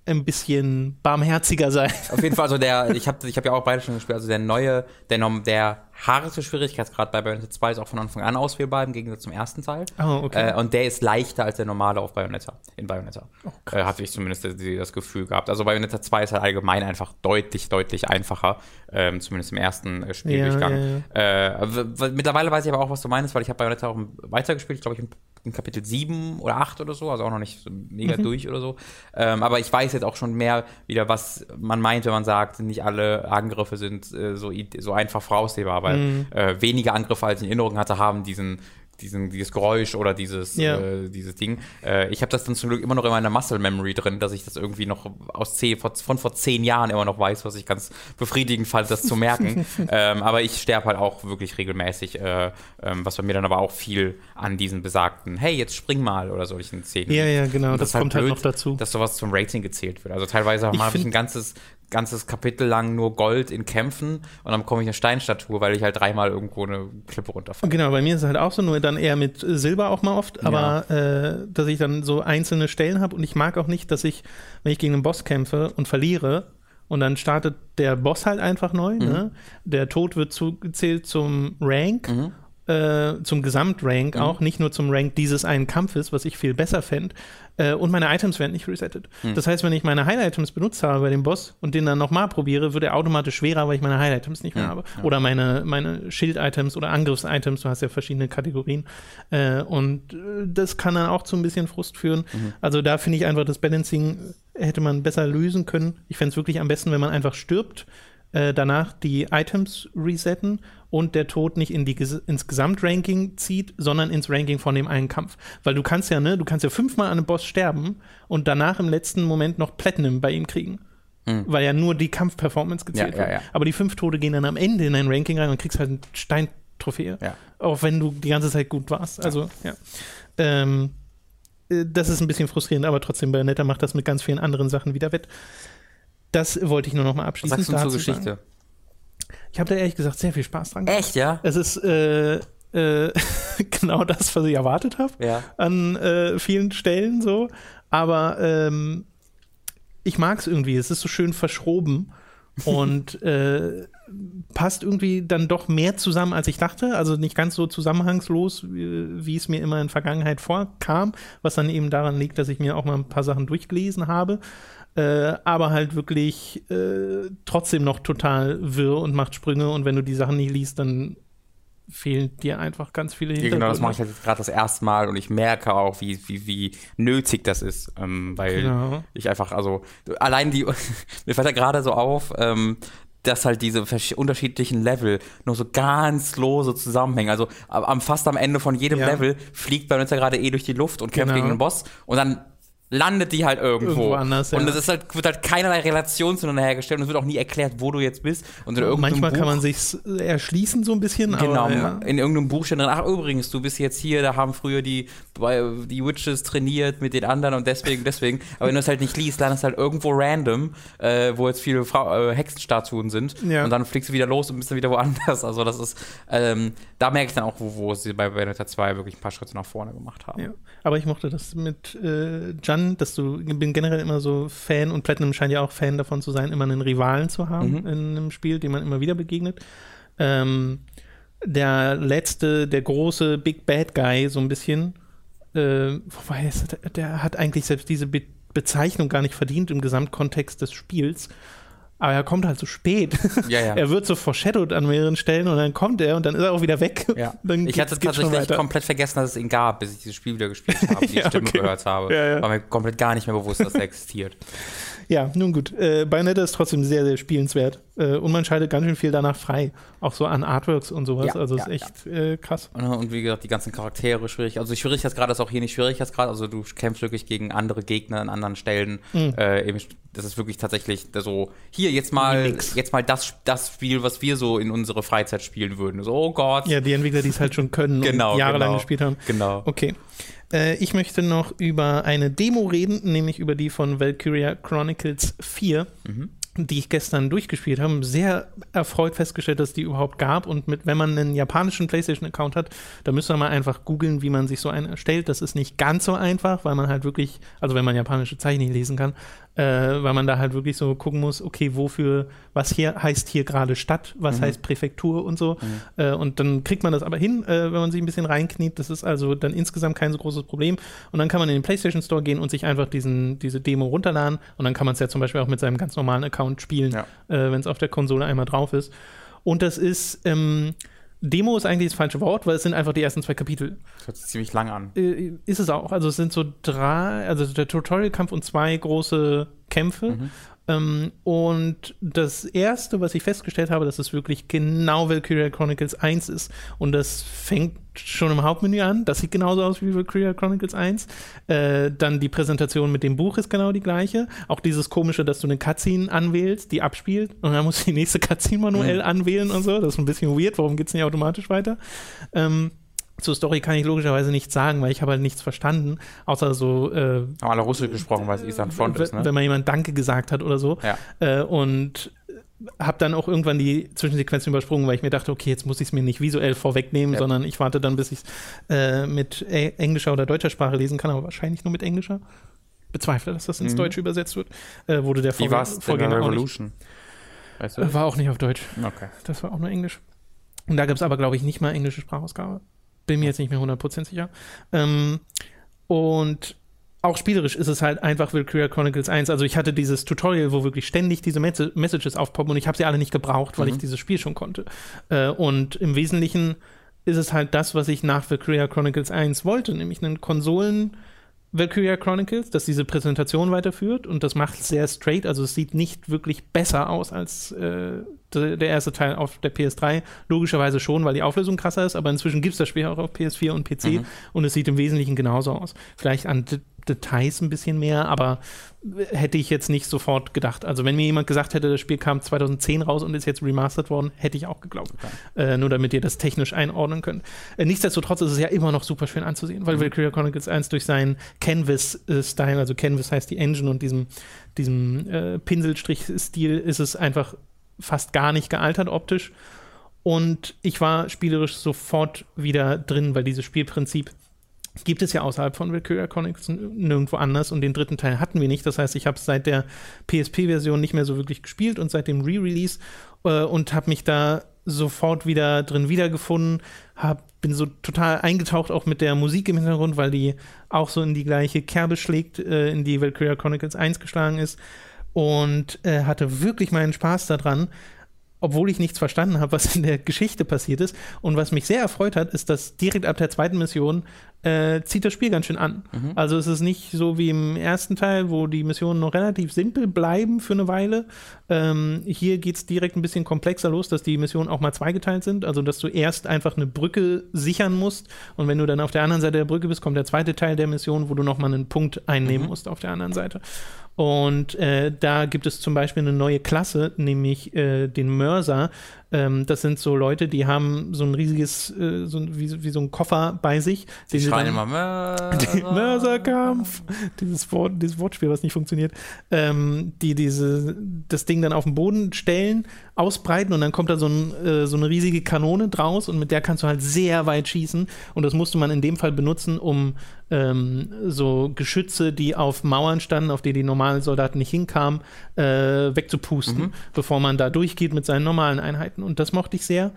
Speaker 1: ein bisschen barmherziger sein.
Speaker 2: Auf jeden Fall, also der, ich habe ich hab ja auch beide schon gespielt, also der neue, der, der harte Schwierigkeitsgrad bei Bayonetta 2 ist auch von Anfang an auswählbar im Gegensatz zum ersten Teil.
Speaker 1: Oh, okay.
Speaker 2: Äh, und der ist leichter als der normale auf Bayonetta, in Bayonetta. äh, hatte ich zumindest das, das Gefühl gehabt. Also Bayonetta 2 ist halt allgemein einfach deutlich, deutlich einfacher, ähm, zumindest im ersten äh, Spieldurchgang. Äh, w- w- mittlerweile weiß ich aber auch, was du meinst, weil ich habe Bayonetta auch weitergespielt, ich glaube, ich in Kapitel 7 oder 8 oder so, also auch noch nicht so mega
Speaker 1: Mhm.
Speaker 2: durch oder so. Ähm, aber ich weiß jetzt auch schon mehr wieder, was man meint, wenn man sagt, nicht alle Angriffe sind äh, so, so einfach voraussehbar, weil
Speaker 1: Mhm.
Speaker 2: äh, wenige Angriffe, als ich in Erinnerung hatte, haben diesen diesen, dieses Geräusch oder dieses,
Speaker 1: Ja.
Speaker 2: äh, dieses Ding. Äh, ich habe das dann zum Glück immer noch in meiner Muscle Memory drin, dass ich das irgendwie noch aus zehn, von, vor zehn Jahren immer noch weiß, was ich ganz befriedigend fand, das zu merken. ähm, aber ich sterbe halt auch wirklich regelmäßig, äh, ähm, was bei mir dann aber auch viel an diesen besagten, hey, jetzt spring mal oder solchen Szenen.
Speaker 1: Ja, ja, genau,
Speaker 2: Und
Speaker 1: das
Speaker 2: ist
Speaker 1: kommt halt
Speaker 2: blöd,
Speaker 1: noch dazu.
Speaker 2: Dass sowas zum Rating gezählt wird. Also teilweise habe ich ein ganzes, ganzes Kapitel lang nur Gold in Kämpfen und dann bekomme ich eine Steinstatue, weil ich halt dreimal irgendwo eine Klippe runterfalle.
Speaker 1: Genau, bei mir ist es halt auch so, nur dann eher mit Silber auch mal oft, aber äh, dass ich dann so einzelne Stellen habe und ich mag auch nicht, dass ich, wenn ich gegen einen Boss kämpfe und verliere und dann startet der Boss halt einfach neu, ne? der Tod wird zugezählt zum Rank, äh, zum Gesamtrank auch, nicht nur zum Rank dieses einen Kampfes, was ich viel besser fände. Äh, und meine Items werden nicht resettet. Das heißt, wenn ich meine Highlight-Items benutzt habe bei dem Boss und den dann nochmal probiere, wird er automatisch schwerer, weil ich meine Highlight-Items nicht mehr habe. Oder meine, meine Schild-Items oder Angriffs-Items, du hast ja verschiedene Kategorien. Äh, und äh, das kann dann auch zu ein bisschen Frust führen. Also da finde ich einfach, das Balancing hätte man besser lösen können. Ich fände es wirklich am besten, wenn man einfach stirbt, äh, danach die Items resetten und der Tod nicht in die, ins Gesamtranking zieht, sondern ins Ranking von dem einen Kampf. Weil du kannst ja, ne, du kannst ja fünfmal an einem Boss sterben und danach im letzten Moment noch Platinum bei ihm kriegen. Weil ja nur die Kampfperformance gezählt
Speaker 2: Mhm. Ja, ja,
Speaker 1: wird.
Speaker 2: ja.
Speaker 1: Aber die fünf Tode gehen dann am Ende in dein Ranking rein und kriegst halt eine Steintrophäe.
Speaker 2: Ja.
Speaker 1: Auch wenn du die ganze Zeit gut warst. Also, ja. Ähm, äh, das ist ein bisschen frustrierend, aber trotzdem, Bayonetta macht das mit ganz vielen anderen Sachen wieder wett. Das wollte ich nur noch mal
Speaker 2: Was
Speaker 1: abschließen.
Speaker 2: sagst du zur Geschichte?
Speaker 1: Ich habe da ehrlich gesagt sehr viel Spaß dran.
Speaker 2: Echt, ja?
Speaker 1: Es ist äh, äh, genau das, was ich erwartet habe
Speaker 2: Ja.
Speaker 1: an äh, vielen Stellen so. Aber ähm, ich mag es irgendwie. Es ist so schön verschroben und äh, passt irgendwie dann doch mehr zusammen, als ich dachte. Also nicht ganz so zusammenhangslos, wie, wie es mir immer in Vergangenheit vorkam, was dann eben daran liegt, dass ich mir auch mal ein paar Sachen durchgelesen habe. Äh, aber halt wirklich äh, trotzdem noch total wirr und macht Sprünge und wenn du die Sachen nicht liest, dann fehlen dir einfach ganz viele
Speaker 2: Ja,
Speaker 1: Hintergründe.
Speaker 2: genau, das mache ich halt jetzt gerade das erste Mal und ich merke auch, wie, wie, wie nötig das ist, ähm, weil
Speaker 1: Genau.
Speaker 2: ich einfach, also allein die, mir fällt ja gerade so auf, ähm, dass halt diese unterschiedlichen Level nur so ganz lose zusammenhängen. Also am, am- fast am Ende von jedem
Speaker 1: Ja.
Speaker 2: Level fliegt bei uns ja gerade eh durch die Luft und kämpft
Speaker 1: Genau.
Speaker 2: gegen den Boss und dann landet die halt irgendwo.
Speaker 1: Irgendwo anders, ja.
Speaker 2: Und es ist halt, wird halt keinerlei Relation zueinander hergestellt und es wird auch nie erklärt, wo du jetzt bist. Und in irgendeinem
Speaker 1: Manchmal kann
Speaker 2: Buch-
Speaker 1: man sich erschließen so ein bisschen,
Speaker 2: Genau,
Speaker 1: aber ja.
Speaker 2: in irgendeinem Buch steht drin, ach übrigens, du bist jetzt hier, da haben früher die, die Witches trainiert mit den anderen und deswegen, deswegen. Aber wenn du es halt nicht liest, landest du halt irgendwo random, äh, wo jetzt viele Frau, äh, Hexenstatuen sind
Speaker 1: Ja.
Speaker 2: und dann fliegst du wieder los und bist dann wieder woanders. Also das ist, ähm, da merke ich dann auch, wo, wo sie bei Bayonetta 2 wirklich ein paar Schritte nach vorne gemacht haben.
Speaker 1: Aber ich mochte das mit äh, Jan, dass du, ich bin generell immer so Fan und Platinum scheint ja auch Fan davon zu sein, immer einen Rivalen zu haben
Speaker 2: Mhm.
Speaker 1: in einem Spiel, dem man immer wieder begegnet. Ähm, der letzte, der große Big Bad Guy, so ein bisschen, äh, wobei es, der hat eigentlich selbst diese Be Bezeichnung gar nicht verdient im Gesamtkontext des Spiels. Aber er kommt halt so spät.
Speaker 2: Ja, ja.
Speaker 1: er wird so foreshadowed an mehreren Stellen und dann kommt er und dann ist er auch wieder weg.
Speaker 2: Ja.
Speaker 1: Dann
Speaker 2: ich hatte tatsächlich komplett vergessen, dass es ihn gab, bis ich dieses Spiel wieder gespielt habe, die
Speaker 1: Ja,
Speaker 2: Stimme
Speaker 1: okay.
Speaker 2: gehört habe. War mir komplett gar nicht mehr bewusst, dass er existiert.
Speaker 1: Ja, nun gut. Äh, Bayonetta ist trotzdem sehr, sehr spielenswert. Äh, und man schaltet ganz schön viel danach frei. Auch so an Artworks und sowas.
Speaker 2: Ja,
Speaker 1: also
Speaker 2: ja,
Speaker 1: ist echt äh, krass.
Speaker 2: Ne, Und wie gesagt, die ganzen Charaktere schwierig. Also Schwierigkeitsgrad ist auch hier nicht Schwierigkeitsgrad. Also du kämpfst wirklich gegen andere Gegner an anderen Stellen.
Speaker 1: Mhm.
Speaker 2: Äh, eben, das ist wirklich tatsächlich so, hier jetzt mal,
Speaker 1: Remix.
Speaker 2: jetzt mal das, das Spiel, was wir so in unsere Freizeit spielen würden. So, oh Gott.
Speaker 1: Ja, die Entwickler, die es halt schon können
Speaker 2: Genau,
Speaker 1: und jahrelang
Speaker 2: genau.
Speaker 1: gespielt haben.
Speaker 2: Genau.
Speaker 1: Okay. Äh, ich möchte noch über eine Demo reden, nämlich über die von Valkyria Chronicles 4,
Speaker 2: Mhm.
Speaker 1: die ich gestern durchgespielt habe. Sehr erfreut festgestellt, dass die überhaupt gab. Und mit, wenn man einen japanischen PlayStation-Account hat, da müsste man mal einfach googeln, wie man sich so einen erstellt. Das ist nicht ganz so einfach, weil man halt wirklich, also wenn man japanische Zeichen nicht lesen kann, äh, weil man da halt wirklich so gucken muss, okay, wofür, was hier heißt hier gerade Stadt, was heißt Präfektur und so. Äh, und dann kriegt man das aber hin, äh, wenn man sich ein bisschen reinkniet. Das ist also dann insgesamt kein so großes Problem. Und dann kann man in den PlayStation Store gehen und sich einfach diesen, diese Demo runterladen. Und dann kann man es ja zum Beispiel auch mit seinem ganz normalen Account spielen,
Speaker 2: Ja.
Speaker 1: äh, wenn es auf der Konsole einmal drauf ist. Und das ist ähm, Demo ist eigentlich das falsche Wort, weil es sind einfach die ersten zwei Kapitel.
Speaker 3: Das hört sich ziemlich lang an.
Speaker 1: Äh, ist es auch. Also es sind so drei, also der Tutorial-Kampf und zwei große Kämpfe. Mhm. Ähm, und das erste, was ich festgestellt habe, dass es wirklich genau Valkyria Chronicles 1 ist. Und das fängt schon im Hauptmenü an. Das sieht genauso aus wie Valkyria Chronicles 1. Äh, dann die Präsentation mit dem Buch ist genau die gleiche. Auch dieses komische, dass du eine Cutscene anwählst, die abspielt. Und dann musst du die nächste Cutscene manuell mhm. anwählen und so. Das ist ein bisschen weird. Warum geht es nicht automatisch weiter? Ähm, zur Story kann ich logischerweise nichts sagen, weil ich habe halt nichts verstanden, außer so. Äh,
Speaker 3: Haben alle Russisch gesprochen, weil es Island Front ist, ne?
Speaker 1: Wenn mal jemand Danke gesagt hat oder so.
Speaker 3: Ja.
Speaker 1: Äh, und habe dann auch irgendwann die Zwischensequenzen übersprungen, weil ich mir dachte, okay, jetzt muss ich es mir nicht visuell vorwegnehmen, ja. sondern ich warte dann, bis ich es äh, mit englischer oder deutscher Sprache lesen kann, aber wahrscheinlich nur mit englischer. Bezweifle, dass das ins mhm. Deutsche übersetzt wird. Äh, wurde der
Speaker 3: Wie Vorgänger, Vorgänger Revolution?
Speaker 1: Auch weißt du? War auch nicht auf Deutsch.
Speaker 3: Okay.
Speaker 1: Das war auch nur Englisch. Und da gab es aber, glaube ich, nicht mal englische Sprachausgabe. Bin mir jetzt nicht mehr 100% sicher. Ähm, und auch spielerisch ist es halt einfach Valkyria Chronicles 1. Also ich hatte dieses Tutorial, wo wirklich ständig diese Messages aufpoppen und ich habe sie alle nicht gebraucht, weil mhm. ich dieses Spiel schon konnte. Äh, und im Wesentlichen ist es halt das, was ich nach Valkyria Chronicles 1 wollte, nämlich einen Konsolen- Valkyria Chronicles, das diese Präsentation weiterführt und das macht sehr straight, also es sieht nicht wirklich besser aus als äh, der erste Teil auf der PS3. Logischerweise schon, weil die Auflösung krasser ist, aber inzwischen gibt es das Spiel auch auf PS4 und PC mhm. und es sieht im Wesentlichen genauso aus. Vielleicht an Details ein bisschen mehr, aber hätte ich jetzt nicht sofort gedacht. Also wenn mir jemand gesagt hätte, das Spiel kam 2010 raus und ist jetzt remastered worden, hätte ich auch geglaubt. Okay. Äh, nur damit ihr das technisch einordnen könnt. Äh, nichtsdestotrotz ist es ja immer noch super schön anzusehen, weil mhm. Valkyria Chronicles 1 durch seinen Canvas-Style, also Canvas heißt die Engine und diesem, diesem äh, Pinselstrich-Stil ist es einfach fast gar nicht gealtert optisch. Und ich war spielerisch sofort wieder drin, weil dieses Spielprinzip gibt es ja außerhalb von Valkyria Chronicles nirgendwo anders und den dritten Teil hatten wir nicht. Das heißt, ich habe seit der PSP-Version nicht mehr so wirklich gespielt und seit dem Re-Release äh, und habe mich da sofort wieder drin wiedergefunden, hab, bin so total eingetaucht auch mit der Musik im Hintergrund, weil die auch so in die gleiche Kerbe schlägt, äh, in die Valkyria Chronicles 1 geschlagen ist und äh, hatte wirklich meinen Spaß daran obwohl ich nichts verstanden habe, was in der Geschichte passiert ist. Und was mich sehr erfreut hat, ist, dass direkt ab der zweiten Mission äh, zieht das Spiel ganz schön an. Mhm. Also es ist nicht so wie im ersten Teil, wo die Missionen noch relativ simpel bleiben für eine Weile. Ähm, hier geht es direkt ein bisschen komplexer los, dass die Missionen auch mal zweigeteilt sind. Also dass du erst einfach eine Brücke sichern musst und wenn du dann auf der anderen Seite der Brücke bist, kommt der zweite Teil der Mission, wo du nochmal einen Punkt einnehmen mhm. musst auf der anderen Seite. Und äh, da gibt es zum Beispiel eine neue Klasse, nämlich äh, den Mörser. Ähm, das sind so Leute, die haben so ein riesiges, äh, so wie, wie, so ein Koffer bei sich.
Speaker 3: Die schreien immer Mörser.
Speaker 1: Mörserkampf. Dieses, Wort, dieses Wortspiel, was nicht funktioniert. Ähm, die diese, das Ding dann auf den Boden stellen, ausbreiten und dann kommt da so, ein, äh, so eine riesige Kanone draus und mit der kannst du halt sehr weit schießen. Und das musste man in dem Fall benutzen, um ähm, so Geschütze, die auf Mauern standen, auf die die normalen Soldaten nicht hinkamen, äh, wegzupusten, mhm. bevor man da durchgeht mit seinen normalen Einheiten. Und das mochte ich sehr.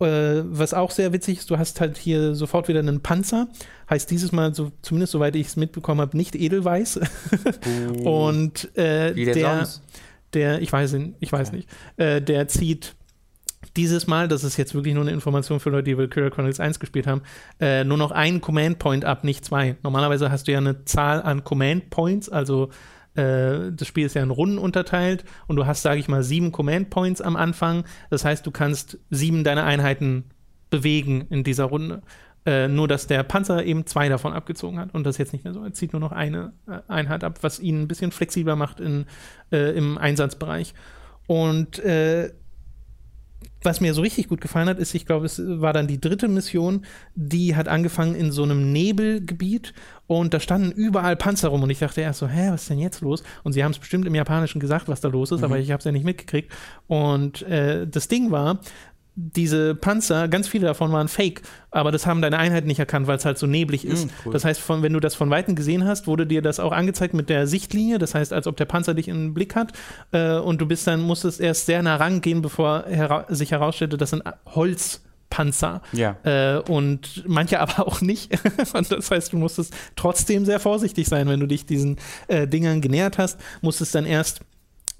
Speaker 1: Äh, was auch sehr witzig ist, du hast halt hier sofort wieder einen Panzer. Heißt dieses Mal, so, zumindest soweit ich es mitbekommen habe, nicht edelweiß. Oh. und äh,
Speaker 3: der,
Speaker 1: der, der, ich weiß, ich weiß okay. nicht, äh, der zieht dieses Mal, das ist jetzt wirklich nur eine Information für Leute, die Valkyria Chronicles 1 gespielt haben, äh, nur noch einen Command Point ab, nicht zwei. Normalerweise hast du ja eine Zahl an Command Points, also äh, das Spiel ist ja in Runden unterteilt und du hast, sage ich mal, sieben Command Points am Anfang. Das heißt, du kannst sieben deiner Einheiten bewegen in dieser Runde. Äh, nur, dass der Panzer eben zwei davon abgezogen hat und das jetzt nicht mehr so. Er zieht nur noch eine äh, Einheit ab, was ihn ein bisschen flexibler macht in, äh, im Einsatzbereich. Und äh, was mir so richtig gut gefallen hat, ist, ich glaube, es war dann die dritte Mission, die hat angefangen in so einem Nebelgebiet und da standen überall Panzer rum und ich dachte erst so, hä, was ist denn jetzt los? Und sie haben es bestimmt im Japanischen gesagt, was da los ist, mhm. aber ich habe es ja nicht mitgekriegt. Und äh, das Ding war, diese Panzer, ganz viele davon waren fake, aber das haben deine Einheiten nicht erkannt, weil es halt so neblig ist. Mm, cool. Das heißt, von, wenn du das von Weitem gesehen hast, wurde dir das auch angezeigt mit der Sichtlinie, das heißt, als ob der Panzer dich im Blick hat äh, und du bist dann, musstest erst sehr nah rangehen, bevor hera sich herausstellte, das sind Holzpanzer.
Speaker 3: Ja.
Speaker 1: Äh, und manche aber auch nicht. das heißt, du musstest trotzdem sehr vorsichtig sein, wenn du dich diesen äh, Dingern genähert hast, musstest dann erst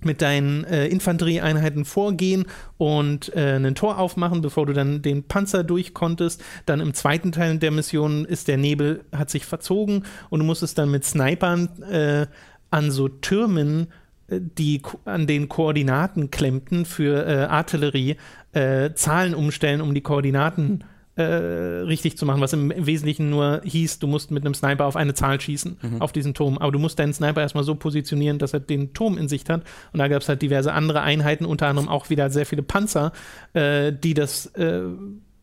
Speaker 1: mit deinen äh, Infanterieeinheiten vorgehen und äh, ein Tor aufmachen, bevor du dann den Panzer durch konntest. Dann im zweiten Teil der Mission ist der Nebel, hat sich verzogen und du musstest dann mit Snipern äh, an so Türmen, äh, die an den Koordinaten klemmten für äh, Artillerie, äh, Zahlen umstellen, um die Koordinaten zu äh, richtig zu machen, was im Wesentlichen nur hieß, du musst mit einem Sniper auf eine Zahl schießen, mhm. auf diesen Turm. Aber du musst deinen Sniper erstmal so positionieren, dass er den Turm in Sicht hat. Und da gab es halt diverse andere Einheiten, unter anderem auch wieder sehr viele Panzer, äh, die das äh,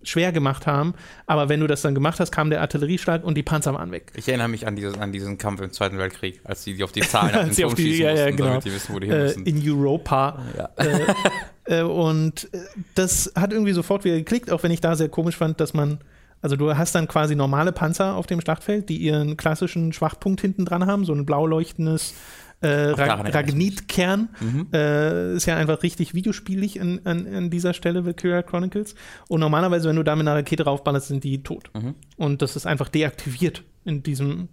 Speaker 1: schwer gemacht haben. Aber wenn du das dann gemacht hast, kam der Artillerieschlag und die Panzer waren weg.
Speaker 2: Ich erinnere mich an, dieses, an diesen Kampf im Zweiten Weltkrieg, als die, die auf die Zahlen
Speaker 1: auf die, schießen ja, ja, mussten, genau. damit die wissen, wo die hin äh, müssen. In Europa. Ja. Äh, äh, und äh, das hat irgendwie sofort wieder geklickt, auch wenn ich da sehr komisch fand, dass man, also du hast dann quasi normale Panzer auf dem Schlachtfeld, die ihren klassischen Schwachpunkt hinten dran haben, so ein blau leuchtendes äh, Ragnitkern. Mhm. Äh, ist ja einfach richtig videospielig an, an, an, dieser Stelle, Valkyria Chronicles. Und normalerweise, wenn du da mit einer Rakete raufballerst, sind die tot. Mhm. Und das ist einfach deaktiviert in diesem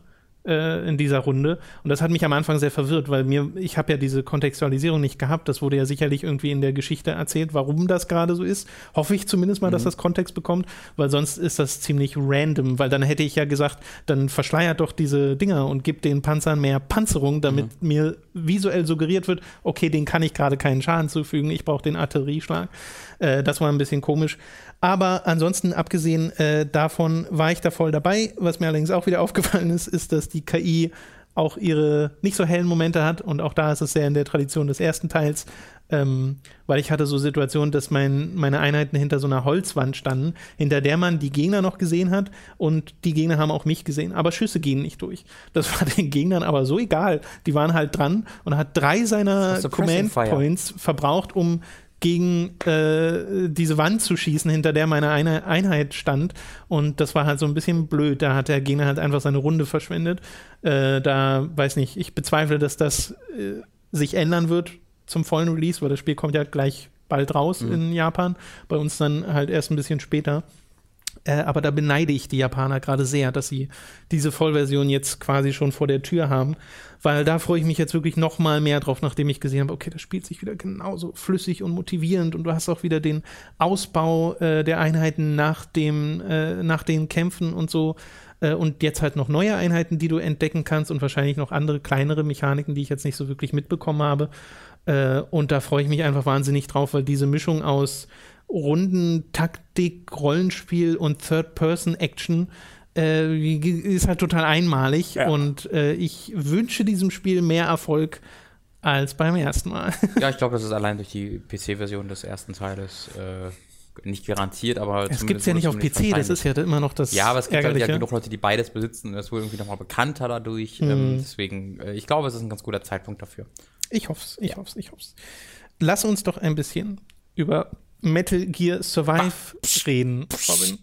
Speaker 1: äh, in dieser Runde. Und das hat mich am Anfang sehr verwirrt, weil mir, ich habe ja diese Kontextualisierung nicht gehabt. Das wurde ja sicherlich irgendwie in der Geschichte erzählt, warum das gerade so ist. Hoffe ich zumindest mal, mhm. dass das Kontext bekommt, weil sonst ist das ziemlich random, weil dann hätte ich ja gesagt, dann verschleiert doch diese Dinger und gibt den Panzern mehr Panzerung, damit mhm. mir visuell suggeriert wird, okay, den kann ich gerade keinen Schaden zufügen, ich brauche den Artillerieschlag. Äh, das war ein bisschen komisch. Aber ansonsten, abgesehen äh, davon, war ich da voll dabei. Was mir allerdings auch wieder aufgefallen ist, ist, dass die KI auch ihre nicht so hellen Momente hat. Und auch da ist es sehr in der Tradition des ersten Teils, ähm, weil ich hatte so Situationen, dass mein, meine Einheiten hinter so einer Holzwand standen, hinter der man die Gegner noch gesehen hat und die Gegner haben auch mich gesehen. Aber Schüsse gehen nicht durch. Das war den Gegnern aber so egal. Die waren halt dran und hat drei seiner Command Points verbraucht, um gegen äh, diese Wand zu schießen, hinter der meine eine Einheit stand. Und das war halt so ein bisschen blöd. Da hat der Gegner halt einfach seine Runde verschwendet. Äh, da weiß nicht, ich bezweifle, dass das äh, sich ändern wird zum vollen Release, weil das Spiel kommt ja gleich bald raus mhm. in Japan. Bei uns dann halt erst ein bisschen später. Äh, aber da beneide ich die Japaner gerade sehr, dass sie diese Vollversion jetzt quasi schon vor der Tür haben, weil da freue ich mich jetzt wirklich noch mal mehr drauf, nachdem ich gesehen habe, okay, das spielt sich wieder genauso flüssig und motivierend und du hast auch wieder den Ausbau äh, der Einheiten nach dem, äh, nach den Kämpfen und so äh, und jetzt halt noch neue Einheiten, die du entdecken kannst und wahrscheinlich noch andere kleinere Mechaniken, die ich jetzt nicht so wirklich mitbekommen habe. Äh, und da freue ich mich einfach wahnsinnig drauf, weil diese Mischung aus Runden, Taktik, Rollenspiel und Third-Person-Action äh, ist halt total einmalig ja. und äh, ich wünsche diesem Spiel mehr Erfolg als beim ersten Mal.
Speaker 2: ja, ich glaube, das ist allein durch die PC-Version des ersten Teiles äh, nicht garantiert, aber
Speaker 1: es gibt es ja nicht auf PC, das ist ja immer noch das
Speaker 2: Ja, aber es gibt halt ja genug Leute, die beides besitzen und das wurde irgendwie nochmal bekannter dadurch. Mhm. Ähm, deswegen, äh, ich glaube, es ist ein ganz guter Zeitpunkt dafür.
Speaker 1: Ich hoffe es, ich ja. hoffe es, ich hoffe es. Lass uns doch ein bisschen über Metal Gear Survive Ach. reden, Robin.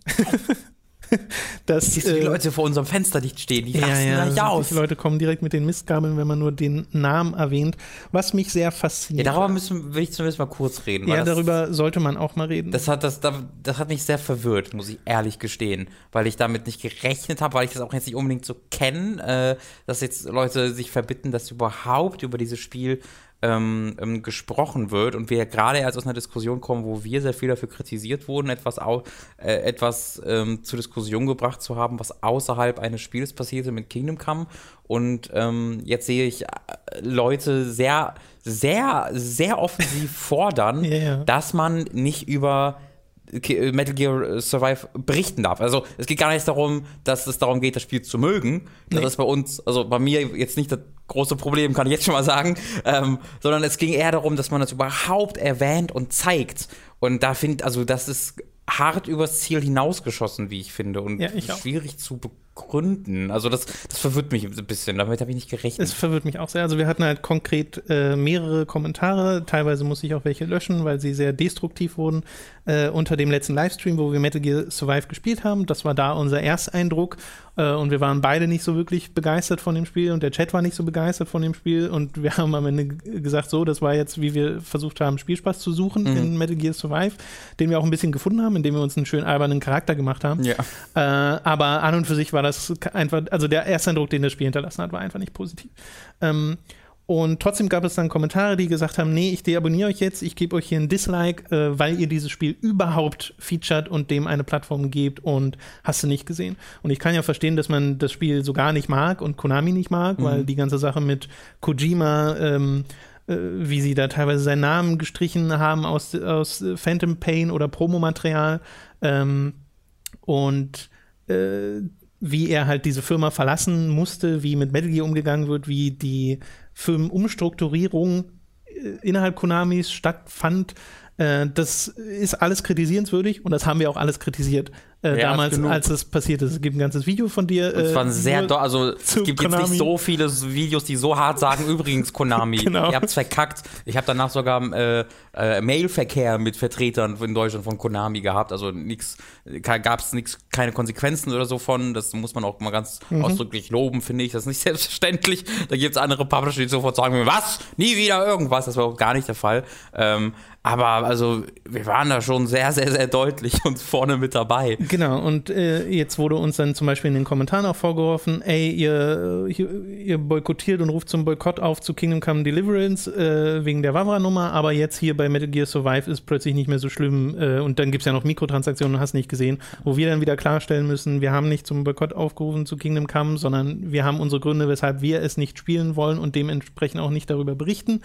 Speaker 2: dass Siehst du die äh, Leute vor unserem Fenster dicht stehen, die
Speaker 1: rasten ja, ja, aus. Die Leute kommen direkt mit den Mistgabeln, wenn man nur den Namen erwähnt, was mich sehr fasziniert.
Speaker 2: Ja, darüber müssen, will ich zumindest mal kurz reden.
Speaker 1: Ja, darüber sollte man auch mal reden.
Speaker 2: Das hat, das, das hat mich sehr verwirrt, muss ich ehrlich gestehen, weil ich damit nicht gerechnet habe, weil ich das auch jetzt nicht unbedingt so kenne, äh, dass jetzt Leute sich verbitten, dass überhaupt über dieses Spiel ähm, ähm, gesprochen wird und wir gerade erst aus einer Diskussion kommen, wo wir sehr viel dafür kritisiert wurden, etwas, au äh, etwas ähm, zur Diskussion gebracht zu haben, was außerhalb eines Spiels passierte mit Kingdom Come. Und ähm, jetzt sehe ich äh, Leute sehr, sehr, sehr offensiv fordern, yeah. dass man nicht über Metal Gear Survive berichten darf. Also es geht gar nicht darum, dass es darum geht, das Spiel zu mögen. Das nee. ist bei uns, also bei mir jetzt nicht das große Problem, kann ich jetzt schon mal sagen, ähm, sondern es ging eher darum, dass man das überhaupt erwähnt und zeigt. Und da finde, also das ist hart übers Ziel hinausgeschossen, wie ich finde, und ja, ich schwierig zu begründen. Also das, das verwirrt mich ein bisschen, damit habe ich nicht gerechnet.
Speaker 1: Es verwirrt mich auch sehr. Also wir hatten halt konkret äh, mehrere Kommentare, teilweise muss ich auch welche löschen, weil sie sehr destruktiv wurden, äh, unter dem letzten Livestream, wo wir Metal Gear Survive gespielt haben. Das war da unser Ersteindruck äh, und wir waren beide nicht so wirklich begeistert von dem Spiel und der Chat war nicht so begeistert von dem Spiel und wir haben am Ende gesagt, so, das war jetzt, wie wir versucht haben, Spielspaß zu suchen mhm. in Metal Gear Survive, den wir auch ein bisschen gefunden haben, indem wir uns einen schönen albernen Charakter gemacht haben. Ja. Äh, aber an und für sich war das einfach, also der Ersteindruck, den das Spiel hinterlassen hat, war einfach nicht positiv. Ähm, Und trotzdem gab es dann Kommentare, die gesagt haben, nee, ich deabonniere euch jetzt, ich gebe euch hier ein Dislike, äh, weil ihr dieses Spiel überhaupt featured und dem eine Plattform gebt und hast du nicht gesehen. Und ich kann ja verstehen, dass man das Spiel so gar nicht mag und Konami nicht mag, mhm. weil die ganze Sache mit Kojima, ähm, äh, wie sie da teilweise seinen Namen gestrichen haben aus, aus Phantom Pain oder Promomaterial ähm, und äh, wie er halt diese Firma verlassen musste, wie mit Metal Gear umgegangen wird, wie die Firmenumstrukturierung äh, innerhalb Konamis stattfand. Äh, das ist alles kritisierenswürdig und das haben wir auch alles kritisiert äh, ja, damals, als es passiert ist. Es gibt ein ganzes Video von dir.
Speaker 2: Äh, es waren sehr, also es gibt Konami. jetzt nicht so viele Videos, die so hart sagen, übrigens Konami, genau. ihr habt's verkackt. Ich habe danach sogar äh, äh, Mailverkehr mit Vertretern in Deutschland von Konami gehabt, also gab es nichts, keine Konsequenzen oder so von. Das muss man auch mal ganz mhm. ausdrücklich loben, finde ich. Das ist nicht selbstverständlich. Da gibt es andere Publisher, die sofort sagen, was? Nie wieder irgendwas. Das war auch gar nicht der Fall. Ähm, aber also wir waren da schon sehr, sehr, sehr deutlich und vorne mit dabei.
Speaker 1: Genau, und äh, jetzt wurde uns dann zum Beispiel in den Kommentaren auch vorgeworfen, ey, ihr, ihr boykottiert und ruft zum Boykott auf zu Kingdom Come Deliverance äh, wegen der Wavra-Nummer, aber jetzt hier bei Metal Gear Survive ist plötzlich nicht mehr so schlimm äh, und dann gibt es ja noch Mikrotransaktionen, hast nicht gesehen, wo wir dann wieder klarstellen müssen, wir haben nicht zum Boykott aufgerufen zu Kingdom Come, sondern wir haben unsere Gründe, weshalb wir es nicht spielen wollen und dementsprechend auch nicht darüber berichten.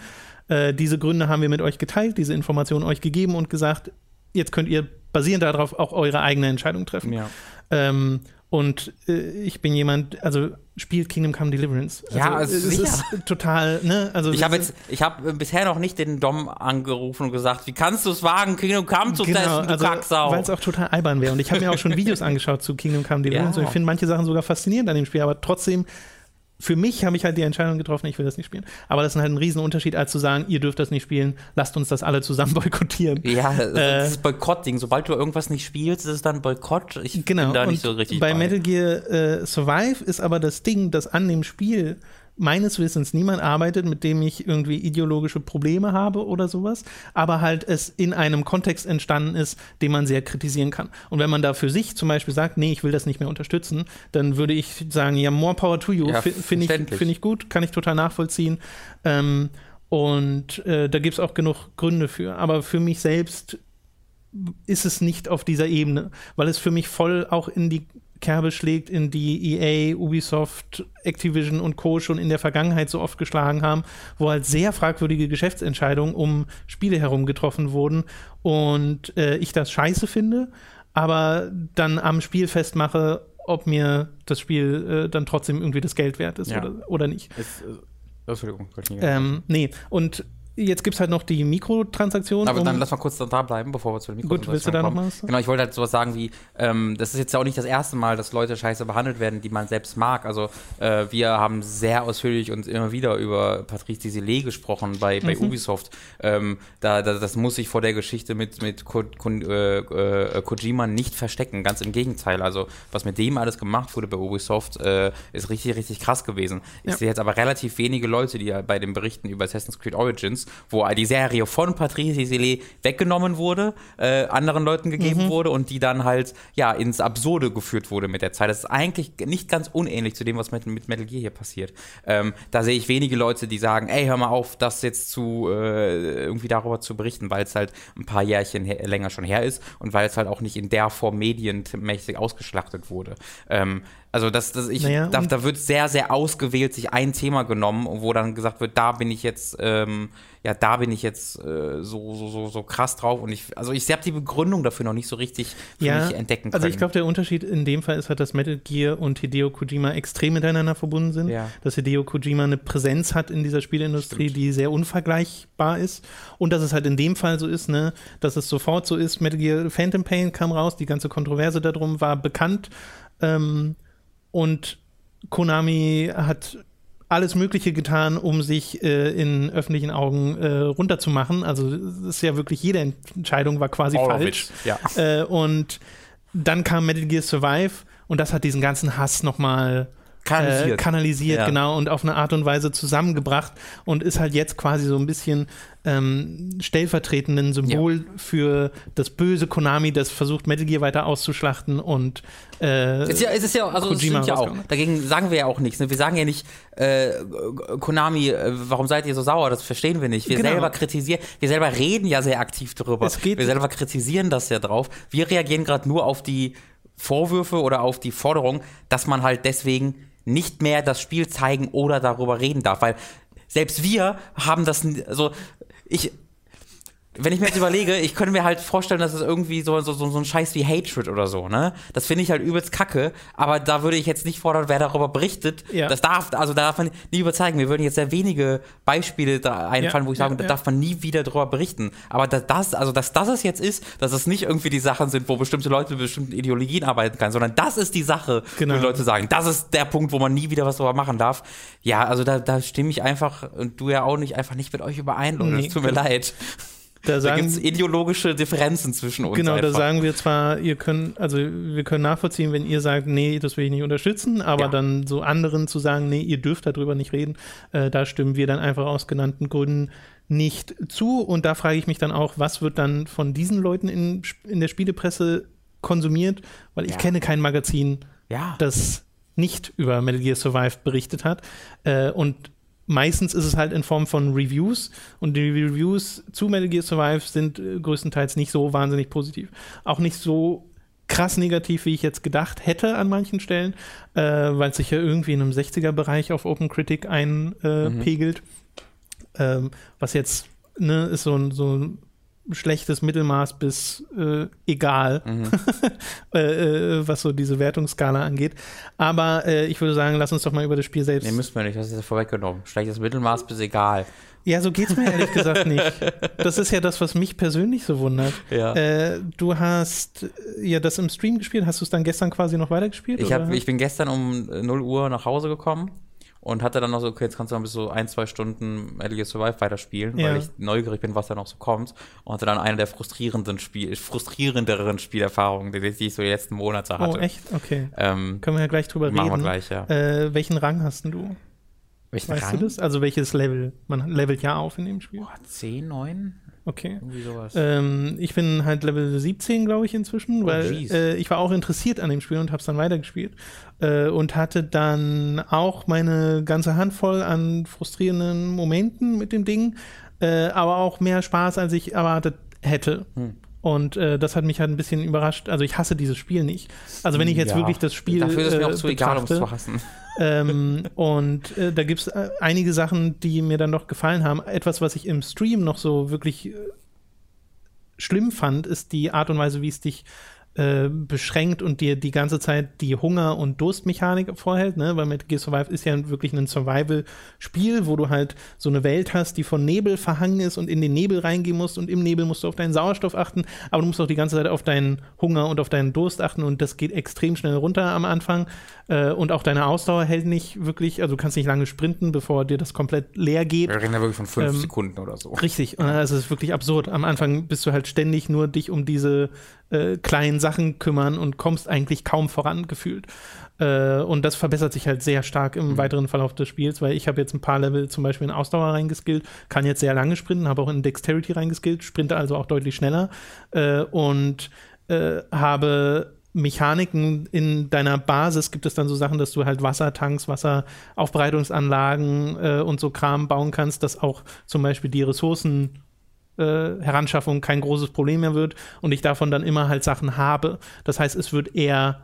Speaker 1: Äh, diese Gründe haben wir mit euch geteilt, diese Informationen euch gegeben und gesagt, jetzt könnt ihr basierend darauf auch eure eigene Entscheidung treffen. Ja. Ähm, und äh, ich bin jemand, also spielt Kingdom Come Deliverance.
Speaker 2: Also, ja, es, es ist
Speaker 1: total, ne? Also
Speaker 2: ich habe jetzt, ich habe bisher noch nicht den Dom angerufen und gesagt, wie kannst du es wagen, Kingdom Come zu genau, testen, du also, Kacksau.
Speaker 1: Weil es auch total albern wäre. Und ich habe mir auch schon Videos angeschaut zu Kingdom Come Deliverance ja. und ich finde manche Sachen sogar faszinierend an dem Spiel, aber trotzdem für mich habe ich halt die Entscheidung getroffen, ich will das nicht spielen. Aber das ist halt ein Riesenunterschied, als zu sagen, ihr dürft das nicht spielen, lasst uns das alle zusammen boykottieren.
Speaker 2: Ja, äh, das ist Boykott-Ding. Sobald du irgendwas nicht spielst, ist es dann Boykott.
Speaker 1: Ich genau, bin da nicht so richtig bei. Bei Metal Gear äh, Survive ist aber das Ding, dass an dem Spiel meines Wissens niemand arbeitet, mit dem ich irgendwie ideologische Probleme habe oder sowas, aber halt es in einem Kontext entstanden ist, den man sehr kritisieren kann. Und wenn man da für sich zum Beispiel sagt, nee, ich will das nicht mehr unterstützen, dann würde ich sagen, ja, more power to you, ja, finde ich, find ich gut, kann ich total nachvollziehen. Ähm, und äh, da gibt es auch genug Gründe für. Aber für mich selbst ist es nicht auf dieser Ebene, weil es für mich voll auch in die Kerbe schlägt, in die EA, Ubisoft, Activision und Co. schon in der Vergangenheit so oft geschlagen haben, wo halt sehr fragwürdige Geschäftsentscheidungen um Spiele herum getroffen wurden und äh, ich das scheiße finde, aber dann am Spiel festmache, ob mir das Spiel äh, dann trotzdem irgendwie das Geld wert ist ja. oder, oder nicht. Es, äh, Entschuldigung, ähm, nee, und Jetzt gibt es halt noch die Mikrotransaktionen.
Speaker 2: Aber um dann lass mal kurz da bleiben, bevor wir zu den
Speaker 1: Mikrotransaktionen Gut, willst du da kommen. noch was?
Speaker 2: Genau, ich wollte halt sowas sagen wie, ähm, das ist jetzt ja auch nicht das erste Mal, dass Leute scheiße behandelt werden, die man selbst mag. Also äh, wir haben sehr ausführlich und immer wieder über Patrice Desilets gesprochen bei, bei mhm. Ubisoft. Ähm, da, da, das muss sich vor der Geschichte mit, mit Ko, Ko, äh, äh, Kojima nicht verstecken. Ganz im Gegenteil. Also was mit dem alles gemacht wurde bei Ubisoft, äh, ist richtig, richtig krass gewesen. Ich ja. sehe jetzt aber relativ wenige Leute, die ja bei den Berichten über Assassin's Creed Origins wo die Serie von Patrice Desilets weggenommen wurde, äh, anderen Leuten gegeben mhm. wurde und die dann halt ja ins Absurde geführt wurde mit der Zeit. Das ist eigentlich nicht ganz unähnlich zu dem, was mit, mit Metal Gear hier passiert. Ähm, da sehe ich wenige Leute, die sagen, ey, hör mal auf, das jetzt zu äh, irgendwie darüber zu berichten, weil es halt ein paar Jährchen länger schon her ist und weil es halt auch nicht in der Form medienmäßig ausgeschlachtet wurde. Ähm, also das, das ich, naja, da, da, wird sehr, sehr ausgewählt sich ein Thema genommen, wo dann gesagt wird, da bin ich jetzt, ähm, ja, da bin ich jetzt äh, so, so, so, so krass drauf. Und ich, also ich habe die Begründung dafür noch nicht so richtig für ja, mich entdecken können.
Speaker 1: Also ich glaube, der Unterschied in dem Fall ist halt, dass Metal Gear und Hideo Kojima extrem miteinander verbunden sind. Ja. Dass Hideo Kojima eine Präsenz hat in dieser Spielindustrie, Stimmt. die sehr unvergleichbar ist. Und dass es halt in dem Fall so ist, ne, dass es sofort so ist, Metal Gear Phantom Pain kam raus, die ganze Kontroverse darum war bekannt. Ähm, und Konami hat alles Mögliche getan, um sich äh, in öffentlichen Augen äh, runterzumachen. Also das ist ja wirklich jede Entscheidung war quasi All falsch. Ja. Äh, und dann kam Metal Gear Survive und das hat diesen ganzen Hass nochmal kanalisiert, äh, kanalisiert ja. genau, und auf eine Art und Weise zusammengebracht und ist halt jetzt quasi so ein bisschen ähm, stellvertretenden Symbol ja. für das böse Konami, das versucht, Metal Gear weiter auszuschlachten und
Speaker 2: äh, es ist ja, es ist ja, also Kojima es ja auch. Dagegen sagen wir ja auch nichts. Ne? Wir sagen ja nicht, äh, Konami, äh, warum seid ihr so sauer? Das verstehen wir nicht. Wir genau. selber kritisieren, wir selber reden ja sehr aktiv darüber. wir selber kritisieren das ja drauf. Wir reagieren gerade nur auf die Vorwürfe oder auf die Forderung, dass man halt deswegen nicht mehr das Spiel zeigen oder darüber reden darf, weil selbst wir haben das, also ich, wenn ich mir jetzt überlege, ich könnte mir halt vorstellen, dass es irgendwie so, so, so ein Scheiß wie Hatred oder so, ne? Das finde ich halt übelst kacke, aber da würde ich jetzt nicht fordern, wer darüber berichtet. Ja. Das darf, also da darf man nie überzeugen. Wir würden jetzt sehr wenige Beispiele da einfallen, ja, wo ich sage, ja, da darf man nie wieder darüber berichten. Aber dass das, also dass das es jetzt ist, dass es nicht irgendwie die Sachen sind, wo bestimmte Leute mit bestimmten Ideologien arbeiten können, sondern das ist die Sache, genau. wo Leute sagen, das ist der Punkt, wo man nie wieder was darüber machen darf. Ja, also da, da stimme ich einfach, und du ja auch nicht, einfach nicht mit euch überein, Leute. Nee, es tut mir leid. Da, da gibt es ideologische Differenzen zwischen uns.
Speaker 1: Genau, einfach. da sagen wir zwar, ihr könnt, also wir können nachvollziehen, wenn ihr sagt, nee, das will ich nicht unterstützen, aber ja. dann so anderen zu sagen, nee, ihr dürft darüber nicht reden, äh, da stimmen wir dann einfach aus genannten Gründen nicht zu. Und da frage ich mich dann auch, was wird dann von diesen Leuten in, in der Spielepresse konsumiert? Weil ich ja. kenne kein Magazin, ja. das nicht über Metal Gear Survive berichtet hat. Äh, und meistens ist es halt in Form von Reviews und die Reviews zu Metal Gear Survive sind äh, größtenteils nicht so wahnsinnig positiv. Auch nicht so krass negativ, wie ich jetzt gedacht hätte an manchen Stellen, äh, weil es sich ja irgendwie in einem 60er-Bereich auf Open Critic einpegelt. Mhm. Ähm, was jetzt ne, ist so ein, so ein schlechtes Mittelmaß bis äh, egal, mhm. äh, äh, was so diese Wertungsskala angeht. Aber äh, ich würde sagen, lass uns doch mal über das Spiel selbst.
Speaker 2: Nee, müssen wir nicht, das ist ja vorweggenommen. Schlechtes Mittelmaß bis egal.
Speaker 1: Ja, so geht's mir ehrlich gesagt nicht. Das ist ja das, was mich persönlich so wundert. Ja. Äh, du hast ja das im Stream gespielt. Hast du es dann gestern quasi noch weitergespielt?
Speaker 2: Ich, hab, ich bin gestern um 0 Uhr nach Hause gekommen und hatte dann noch so, okay, jetzt kannst du noch bis so ein, zwei Stunden Metal Gear Survive weiterspielen, ja. weil ich neugierig bin, was da noch so kommt. Und hatte dann eine der frustrierenden Spiel, frustrierenderen Spielerfahrungen, die, die ich so die letzten Monate hatte.
Speaker 1: Oh, echt? Okay. Ähm, Können wir ja gleich drüber machen reden. Machen wir gleich, ja. Äh, welchen Rang hast du? Welchen weißt Rang? du das? Also welches Level? Man levelt ja auf in dem Spiel.
Speaker 2: Boah, 10, 9?
Speaker 1: Okay. Ähm, ich bin halt Level 17, glaube ich, inzwischen, oh, weil äh, ich war auch interessiert an dem Spiel und habe es dann weitergespielt. Äh, und hatte dann auch meine ganze Handvoll an frustrierenden Momenten mit dem Ding, äh, aber auch mehr Spaß, als ich erwartet hätte. Hm. Und äh, das hat mich halt ein bisschen überrascht. Also ich hasse dieses Spiel nicht. Also wenn ich jetzt ja. wirklich das Spiel.
Speaker 2: Dafür ist es mir auch zu egal, um es zu hassen.
Speaker 1: ähm, und äh, da gibt es äh, einige Sachen, die mir dann doch gefallen haben. Etwas, was ich im Stream noch so wirklich äh, schlimm fand, ist die Art und Weise, wie es dich äh, beschränkt und dir die ganze Zeit die Hunger- und Durstmechanik vorhält, ne? weil Metal Gear Survive ist ja wirklich ein Survival-Spiel, wo du halt so eine Welt hast, die von Nebel verhangen ist und in den Nebel reingehen musst und im Nebel musst du auf deinen Sauerstoff achten, aber du musst auch die ganze Zeit auf deinen Hunger und auf deinen Durst achten und das geht extrem schnell runter am Anfang äh, und auch deine Ausdauer hält nicht wirklich, also du kannst nicht lange sprinten, bevor dir das komplett leer geht.
Speaker 2: Wir reden ja wirklich von fünf ähm, Sekunden oder so.
Speaker 1: Richtig, und es ist wirklich absurd. Am Anfang bist du halt ständig nur dich um diese äh, kleinen Sachen kümmern und kommst eigentlich kaum voran gefühlt. Äh, und das verbessert sich halt sehr stark im mhm. weiteren Verlauf des Spiels, weil ich habe jetzt ein paar Level zum Beispiel in Ausdauer reingeskillt, kann jetzt sehr lange sprinten, habe auch in Dexterity reingeskillt, sprinte also auch deutlich schneller äh, und äh, habe Mechaniken in deiner Basis gibt es dann so Sachen, dass du halt Wassertanks, Wasseraufbereitungsanlagen äh, und so Kram bauen kannst, dass auch zum Beispiel die Ressourcen äh, Heranschaffung kein großes Problem mehr wird und ich davon dann immer halt Sachen habe. Das heißt, es wird eher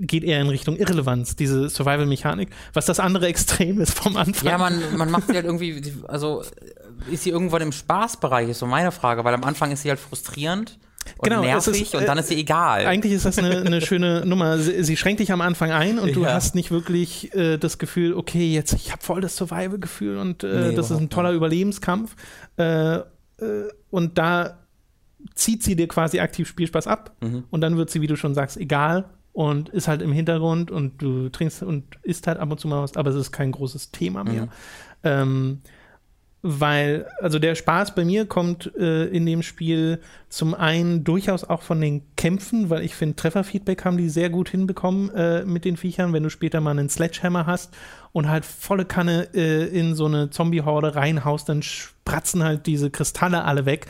Speaker 1: geht eher in Richtung Irrelevanz, diese Survival-Mechanik, was das andere Extrem ist vom Anfang.
Speaker 2: Ja, man, man macht sie halt irgendwie, also ist sie irgendwann im Spaßbereich, ist so meine Frage, weil am Anfang ist sie halt frustrierend und genau, nervig ist, und dann ist sie egal.
Speaker 1: Eigentlich ist das eine, eine schöne Nummer. Sie, sie, schränkt dich am Anfang ein und du ja. hast nicht wirklich äh, das Gefühl, okay, jetzt ich habe voll das Survival-Gefühl und äh, nee, das ist ein toller. Überlebenskampf. Äh, äh, und da zieht sie dir quasi aktiv Spielspaß ab mhm. und dann wird sie, wie du schon sagst, egal und ist halt im Hintergrund und du trinkst und isst halt ab und zu mal was, aber es ist kein großes Thema mehr. Mhm. Ähm, weil, also der Spaß bei mir kommt äh, in dem Spiel zum einen durchaus auch von den Kämpfen, weil ich finde, Trefferfeedback haben die sehr gut hinbekommen äh, mit den Viechern, wenn du später mal einen Sledgehammer hast und halt volle Kanne äh, in so eine Zombie-Horde reinhaust, dann spratzen halt diese Kristalle alle weg.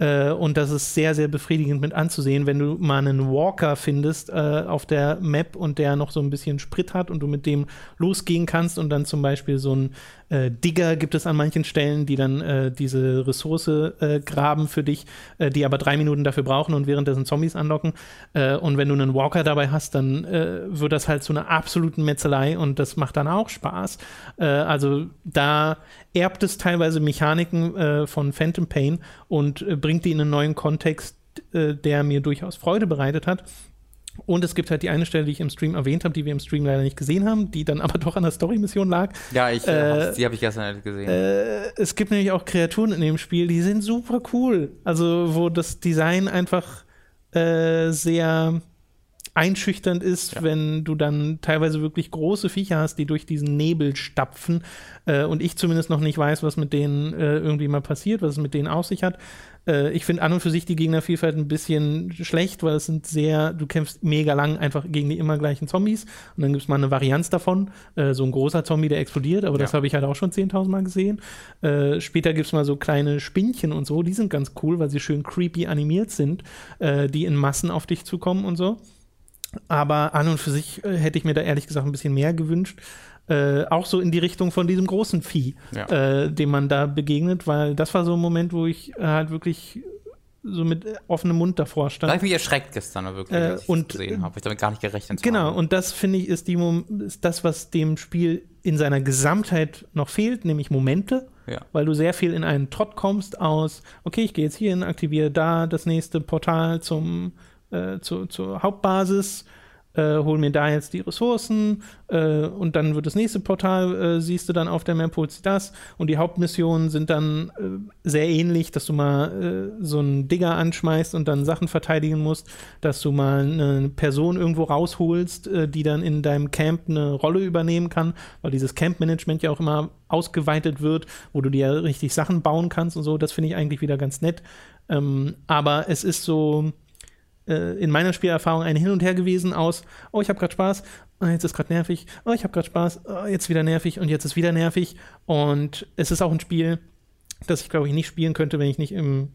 Speaker 1: Äh, und das ist sehr, sehr befriedigend mit anzusehen, wenn du mal einen Walker findest äh, auf der Map und der noch so ein bisschen Sprit hat und du mit dem losgehen kannst und dann zum Beispiel so ein äh, Digger gibt es an manchen Stellen, die dann äh, diese Ressource äh, graben für dich, äh, die aber drei Minuten dafür brauchen und währenddessen Zombies anlocken. Äh, und wenn du einen Walker dabei hast, dann äh, wird das halt zu einer absoluten Metzelei und das macht dann auch Spaß. also da erbt es teilweise Mechaniken von Phantom Pain und bringt die in einen neuen Kontext, der mir durchaus Freude bereitet hat. Und es gibt halt die eine Stelle, die ich im Stream erwähnt habe, die wir im Stream leider nicht gesehen haben, die dann aber doch an der Story-Mission lag.
Speaker 2: Ja, ich, äh, die habe ich gestern nicht gesehen.
Speaker 1: Äh, es gibt nämlich auch Kreaturen in dem Spiel, die sind super cool. Also, wo das Design einfach äh, sehr einschüchternd ist, ja. wenn du dann teilweise wirklich große Viecher hast, die durch diesen Nebel stapfen äh, und ich zumindest noch nicht weiß, was mit denen äh, irgendwie mal passiert, was es mit denen auf sich hat. Äh, ich finde an und für sich die Gegnervielfalt ein bisschen schlecht, weil es sind sehr, du kämpfst mega lang einfach gegen die immer gleichen Zombies und dann gibt es mal eine Varianz davon, äh, so ein großer Zombie, der explodiert, aber ja. das habe ich halt auch schon 10.000 Mal gesehen. Äh, später gibt es mal so kleine Spinnchen und so, die sind ganz cool, weil sie schön creepy animiert sind, äh, die in Massen auf dich zukommen und so. Aber an und für sich äh, hätte ich mir da ehrlich gesagt ein bisschen mehr gewünscht. Äh, auch so in die Richtung von diesem großen Vieh, ja. äh, dem man da begegnet, weil das war so ein Moment, wo ich halt wirklich so mit offenem Mund davor stand.
Speaker 2: Da habe ich mich erschreckt gestern wirklich,
Speaker 1: äh, als ich und,
Speaker 2: gesehen habe. Ich damit gar nicht gerechnet.
Speaker 1: Genau, haben. und das finde ich ist, die, ist das, was dem Spiel in seiner Gesamtheit noch fehlt, nämlich Momente. Ja. Weil du sehr viel in einen Trott kommst aus, okay, ich gehe jetzt hier hin, aktiviere da das nächste Portal zum, äh, zu, zur Hauptbasis äh, hol mir da jetzt die Ressourcen äh, und dann wird das nächste Portal, äh, siehst du dann auf der Map, holst das und die Hauptmissionen sind dann äh, sehr ähnlich, dass du mal äh, so einen Digger anschmeißt und dann Sachen verteidigen musst, dass du mal eine Person irgendwo rausholst, die dann in deinem Camp eine Rolle übernehmen kann, weil dieses Camp-Management ja auch immer ausgeweitet wird, wo du dir richtig Sachen bauen kannst und so, das finde ich eigentlich wieder ganz nett. Ähm, aber es ist so, äh, in meiner Spielerfahrung ein Hin und Her gewesen aus, oh, ich habe gerade Spaß, oh, jetzt ist gerade nervig, oh, ich habe gerade Spaß, oh, jetzt wieder nervig und jetzt ist wieder nervig. Und es ist auch ein Spiel, das ich, glaube ich, nicht spielen könnte, wenn ich nicht im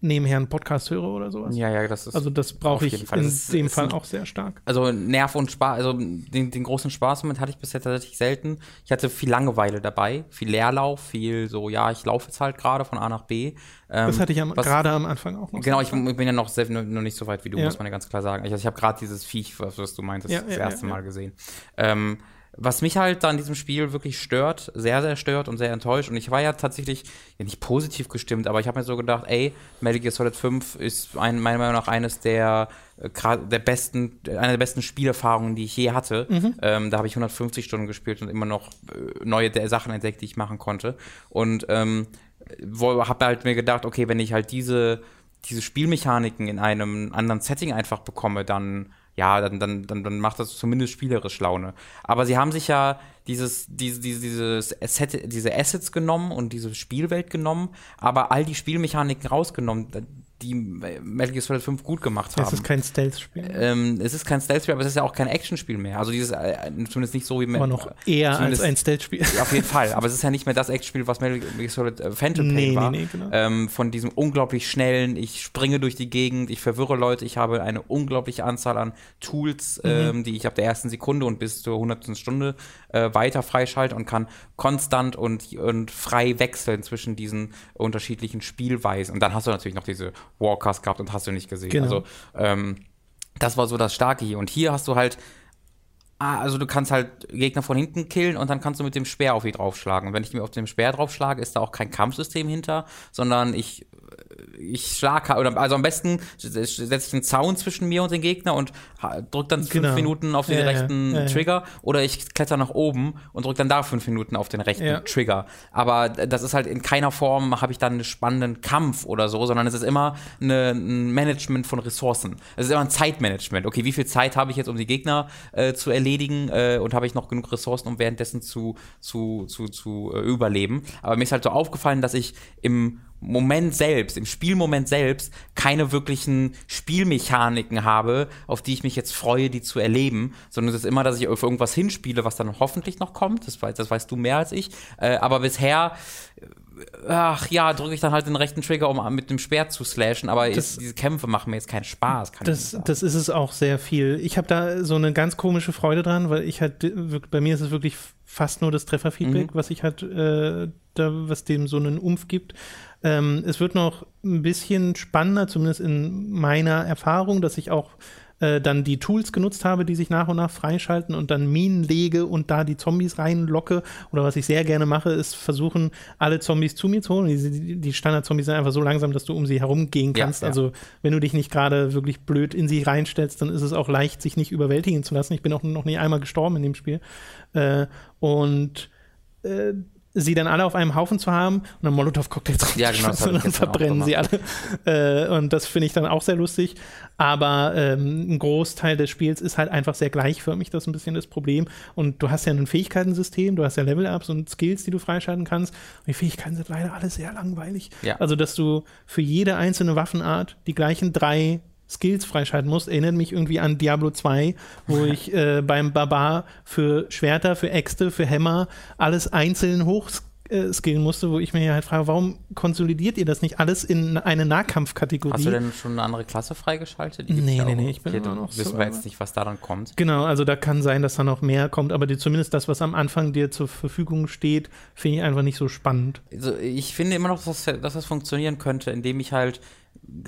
Speaker 1: nebenher einen Podcast höre oder sowas.
Speaker 2: Ja, ja, das ist.
Speaker 1: Also das brauche ich Fall. in ist, dem Fall auch sehr stark.
Speaker 2: Also Nerv und Spaß, also den, den großen Spaßmoment hatte ich bisher tatsächlich selten. Ich hatte viel Langeweile dabei, viel Leerlauf, viel so, ja, ich laufe jetzt halt gerade von A nach B.
Speaker 1: Ähm, das hatte ich gerade am Anfang auch
Speaker 2: noch. Genau, ich, ich, bin ja noch, sehr, noch nicht so weit wie du, ja. muss man ja ganz klar sagen. Ich, also ich habe gerade dieses Viech, was, was, du meintest, ja, das ja, erste Mal gesehen. Ähm, was mich halt da in diesem Spiel wirklich stört, sehr, sehr stört und sehr enttäuscht. Und ich war ja tatsächlich ja nicht positiv gestimmt, aber ich habe mir so gedacht, ey, Metal Gear Solid 5 ist ein, meiner Meinung nach eines der äh, der besten, einer der besten Spielerfahrungen, die ich je hatte. Mhm. Ähm, da habe ich 150 Stunden gespielt und immer noch äh, neue Sachen entdeckt, die ich machen konnte. Und ähm, habe halt mir gedacht, okay, wenn ich halt diese diese Spielmechaniken in einem anderen Setting einfach bekomme, dann ja, dann, dann, dann, dann macht das zumindest spielerisch Laune. Aber sie haben sich ja dieses, diese, diese, dieses Asset, diese Assets genommen und diese Spielwelt genommen, aber all die Spielmechaniken rausgenommen die Metal Gear Solid 5 gut gemacht haben.
Speaker 1: Es ist kein Stealth-Spiel.
Speaker 2: Ähm, es ist kein Stealth-Spiel, aber es ist ja auch kein Action-Spiel mehr. Also dieses, äh, zumindest nicht so wie
Speaker 1: Aber noch eher als ein Stealth-Spiel.
Speaker 2: Auf jeden Fall. Aber es ist ja nicht mehr das Action-Spiel, was Metal Gear Solid äh, Phantom Pain nee, war. Nee, nee, genau. ähm, von diesem unglaublich schnellen, ich springe durch die Gegend, ich verwirre Leute, ich habe eine unglaubliche Anzahl an Tools, mhm. ähm, die ich ab der ersten Sekunde und bis zur hundertsten Stunde äh, weiter freischalte und kann konstant und, und frei wechseln zwischen diesen unterschiedlichen Spielweisen. Und dann hast du natürlich noch diese Walkers gehabt und hast du nicht gesehen. Genau. Also ähm, das war so das Starke hier. Und hier hast du halt Ah, also du kannst halt Gegner von hinten killen und dann kannst du mit dem Speer auf ihn draufschlagen. Und wenn ich mir auf dem Speer draufschlage, ist da auch kein Kampfsystem hinter, sondern ich ich schlage, oder also am besten setze ich einen Zaun zwischen mir und den Gegner und drücke dann fünf genau. Minuten auf den ja, rechten ja, ja, Trigger oder ich kletter nach oben und drücke dann da fünf Minuten auf den rechten Trigger. Aber das ist halt in keiner Form, habe ich dann einen spannenden Kampf oder so, sondern es ist immer eine, ein Management von Ressourcen. Es ist immer ein Zeitmanagement. Okay, wie viel Zeit habe ich jetzt, um die Gegner äh, zu erledigen äh, und habe ich noch genug Ressourcen, um währenddessen zu, zu, zu, zu äh, überleben. Aber mir ist halt so aufgefallen, dass ich im Moment selbst, im Spielmoment selbst, keine wirklichen Spielmechaniken habe, auf die ich mich jetzt freue, die zu erleben, sondern es ist immer, dass ich auf irgendwas hinspiele, was dann hoffentlich noch kommt. Das, weiß, das weißt du mehr als ich. Äh, aber bisher ach ja, drücke ich dann halt den rechten Trigger, um mit dem Speer zu slashen, aber das, ist, diese Kämpfe machen mir jetzt keinen Spaß.
Speaker 1: das, das ist es auch sehr viel. Ich habe da so eine ganz komische Freude dran, weil ich halt, bei mir ist es wirklich fast nur das Trefferfeedback, mhm. was ich halt, äh, da, was dem so einen Umf gibt. Ähm, es wird noch ein bisschen spannender, zumindest in meiner Erfahrung, dass ich auch äh, dann die Tools genutzt habe, die sich nach und nach freischalten und dann Minen lege und da die Zombies reinlocke. Oder was ich sehr gerne mache, ist versuchen, alle Zombies zu mir zu holen. Die, die Standard-Zombies sind einfach so langsam, dass du um sie herumgehen kannst. Ja, ja. Also wenn du dich nicht gerade wirklich blöd in sie reinstellst, dann ist es auch leicht, sich nicht überwältigen zu lassen. Ich bin auch noch nie einmal gestorben in dem Spiel. Äh, und äh, sie dann alle auf einem Haufen zu haben und dann Molotow-Cocktails
Speaker 2: ja, genau,
Speaker 1: und dann verbrennen sie alle. Äh, und das finde ich dann auch sehr lustig. Aber ähm, ein Großteil des Spiels ist halt einfach sehr gleichförmig, das ist ein bisschen das Problem. Und du hast ja ein Fähigkeitensystem, du hast ja Level-Ups und Skills, die du freischalten kannst. Und die Fähigkeiten sind leider alle sehr langweilig. Ja. Also, dass du für jede einzelne Waffenart die gleichen drei Skills freischalten musst, erinnert mich irgendwie an Diablo 2, wo ich äh, beim Barbar für Schwerter, für Äxte, für Hämmer alles einzeln hochskillen musste, wo ich mir halt frage, warum konsolidiert ihr das nicht alles in eine Nahkampfkategorie?
Speaker 2: Hast du denn schon eine andere Klasse freigeschaltet? Die
Speaker 1: nee, nee, nee, ich bin immer
Speaker 2: noch Wissen so, wir jetzt nicht, was da dann kommt.
Speaker 1: Genau, also da kann sein, dass da noch mehr kommt, aber die, zumindest das, was am Anfang dir zur Verfügung steht, finde ich einfach nicht so spannend.
Speaker 2: Also ich finde immer noch, dass, dass das funktionieren könnte, indem ich halt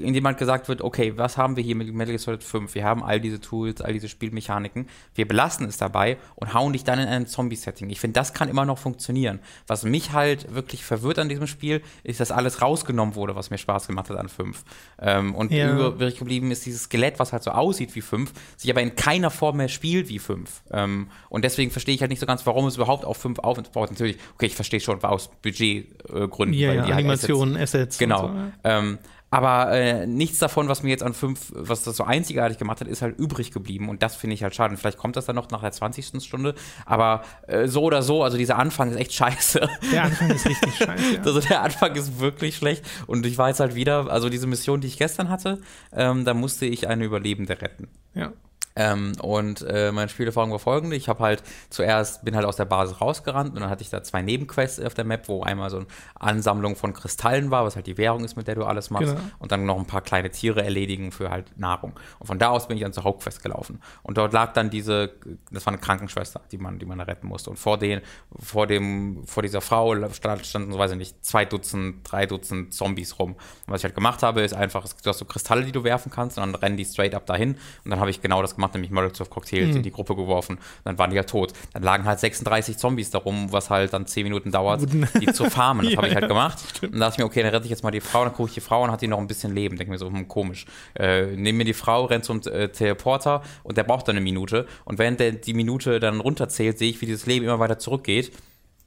Speaker 2: in dem halt gesagt wird, okay, was haben wir hier mit Metal Gear Solid 5? Wir haben all diese Tools, all diese Spielmechaniken, wir belassen es dabei und hauen dich dann in ein Zombie-Setting. Ich finde, das kann immer noch funktionieren. Was mich halt wirklich verwirrt an diesem Spiel, ist, dass alles rausgenommen wurde, was mir Spaß gemacht hat an 5. Ähm, und ja. übrig geblieben ist dieses Skelett, was halt so aussieht wie 5, sich aber in keiner Form mehr spielt wie 5. Ähm, und deswegen verstehe ich halt nicht so ganz, warum es überhaupt auf 5 aufbaut. Natürlich, okay, ich verstehe schon, aus Budgetgründen. Äh,
Speaker 1: ja, ja, Animationen, Assets. Assets
Speaker 2: genau. So, ja. ähm, aber äh, nichts davon, was mir jetzt an fünf, was das so einzigartig gemacht hat, ist halt übrig geblieben. Und das finde ich halt schade. Und vielleicht kommt das dann noch nach der 20. Stunde. Aber äh, so oder so, also dieser Anfang ist echt scheiße.
Speaker 1: Der Anfang ist richtig scheiße. Ja.
Speaker 2: Also der Anfang ist wirklich schlecht. Und ich war jetzt halt wieder, also diese Mission, die ich gestern hatte, ähm, da musste ich eine Überlebende retten.
Speaker 1: Ja.
Speaker 2: Ähm, und äh, meine Spielerfahrung war folgende: Ich habe halt zuerst bin halt aus der Basis rausgerannt und dann hatte ich da zwei Nebenquests auf der Map, wo einmal so eine Ansammlung von Kristallen war, was halt die Währung ist, mit der du alles machst, genau. und dann noch ein paar kleine Tiere erledigen für halt Nahrung. Und von da aus bin ich dann zur Hauptquest gelaufen. Und dort lag dann diese, das war eine Krankenschwester, die man, die man retten musste. Und vor den, vor dem, vor dieser Frau standen, so weiß ich nicht, zwei Dutzend, drei Dutzend Zombies rum. Und was ich halt gemacht habe, ist einfach, du hast so Kristalle, die du werfen kannst, und dann rennen die straight up dahin. Und dann habe ich genau das gemacht gemacht, nämlich Molotov-Cocktails mhm. in die Gruppe geworfen. Dann waren die halt tot. Dann lagen halt 36 Zombies darum, was halt dann 10 Minuten dauert, die zu farmen. Das ja, habe ich halt gemacht. Und da dachte ich mir, okay, dann rette ich jetzt mal die Frau, dann gucke ich die Frau und hat die noch ein bisschen Leben. Denke mir so, hm, komisch. Äh, nehme mir die Frau, rennt zum äh, Teleporter und der braucht dann eine Minute. Und während der die Minute dann runterzählt, sehe ich, wie dieses Leben immer weiter zurückgeht.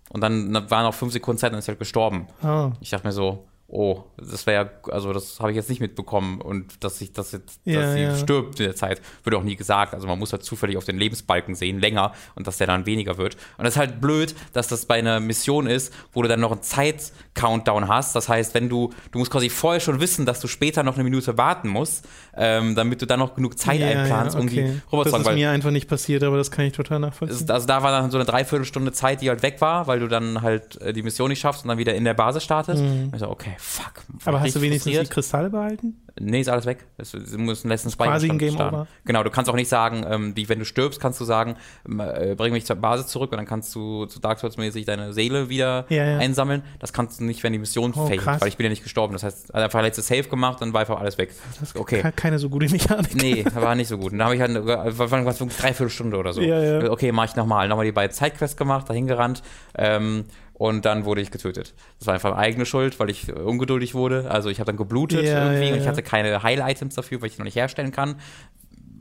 Speaker 2: Und dann waren noch fünf Sekunden Zeit und ist halt gestorben. Oh. Ich dachte mir so, oh, das wäre ja, also das habe ich jetzt nicht mitbekommen und dass sich das jetzt, ja, dass sie ja. stirbt in der Zeit, wird auch nie gesagt. Also man muss halt zufällig auf den Lebensbalken sehen, länger und dass der dann weniger wird. Und das ist halt blöd, dass das bei einer Mission ist, wo du dann noch einen Zeit-Countdown hast. Das heißt, wenn du, du musst quasi vorher schon wissen, dass du später noch eine Minute warten musst, ähm, damit du dann noch genug Zeit ja, einplanst, um okay. die
Speaker 1: rüber Das ist mir einfach nicht passiert, aber das kann ich total nachvollziehen.
Speaker 2: Ist, also da war dann so eine Dreiviertelstunde Zeit, die halt weg war, weil du dann halt äh, die Mission nicht schaffst und dann wieder in der Basis startest. Mhm. Ich so, fuck.
Speaker 1: Aber hast du wenigstens die Kristalle behalten?
Speaker 2: Nee, ist alles weg. Es, muss ein letzten
Speaker 1: Spike Quasi ein Game starten. Over.
Speaker 2: Genau, du kannst auch nicht sagen, ähm, wie wenn du stirbst, kannst du sagen, äh, bring mich zur Basis zurück und dann kannst du zu Dark Souls mäßig deine Seele wieder ja, ja. einsammeln. Das kannst du nicht, wenn die Mission oh, fällt, weil ich bin ja nicht gestorben. Das heißt, einfach letztes Save gemacht, dann war einfach alles weg.
Speaker 1: Das ist okay. keine so gute Mechanik.
Speaker 2: Nee, war nicht so gut. Und da habe ich halt war, war, war dreiviertel Stunde oder so. Ja, ja. Okay, mach ich nochmal. Nochmal die beiden Sidequests gemacht, dahin gerannt. Ähm, und dann wurde ich getötet. Das war einfach eigene Schuld, weil ich ungeduldig wurde. Also ich habe dann geblutet ja, irgendwie ja, und ich hatte keine Heil-Items dafür, weil ich noch nicht herstellen kann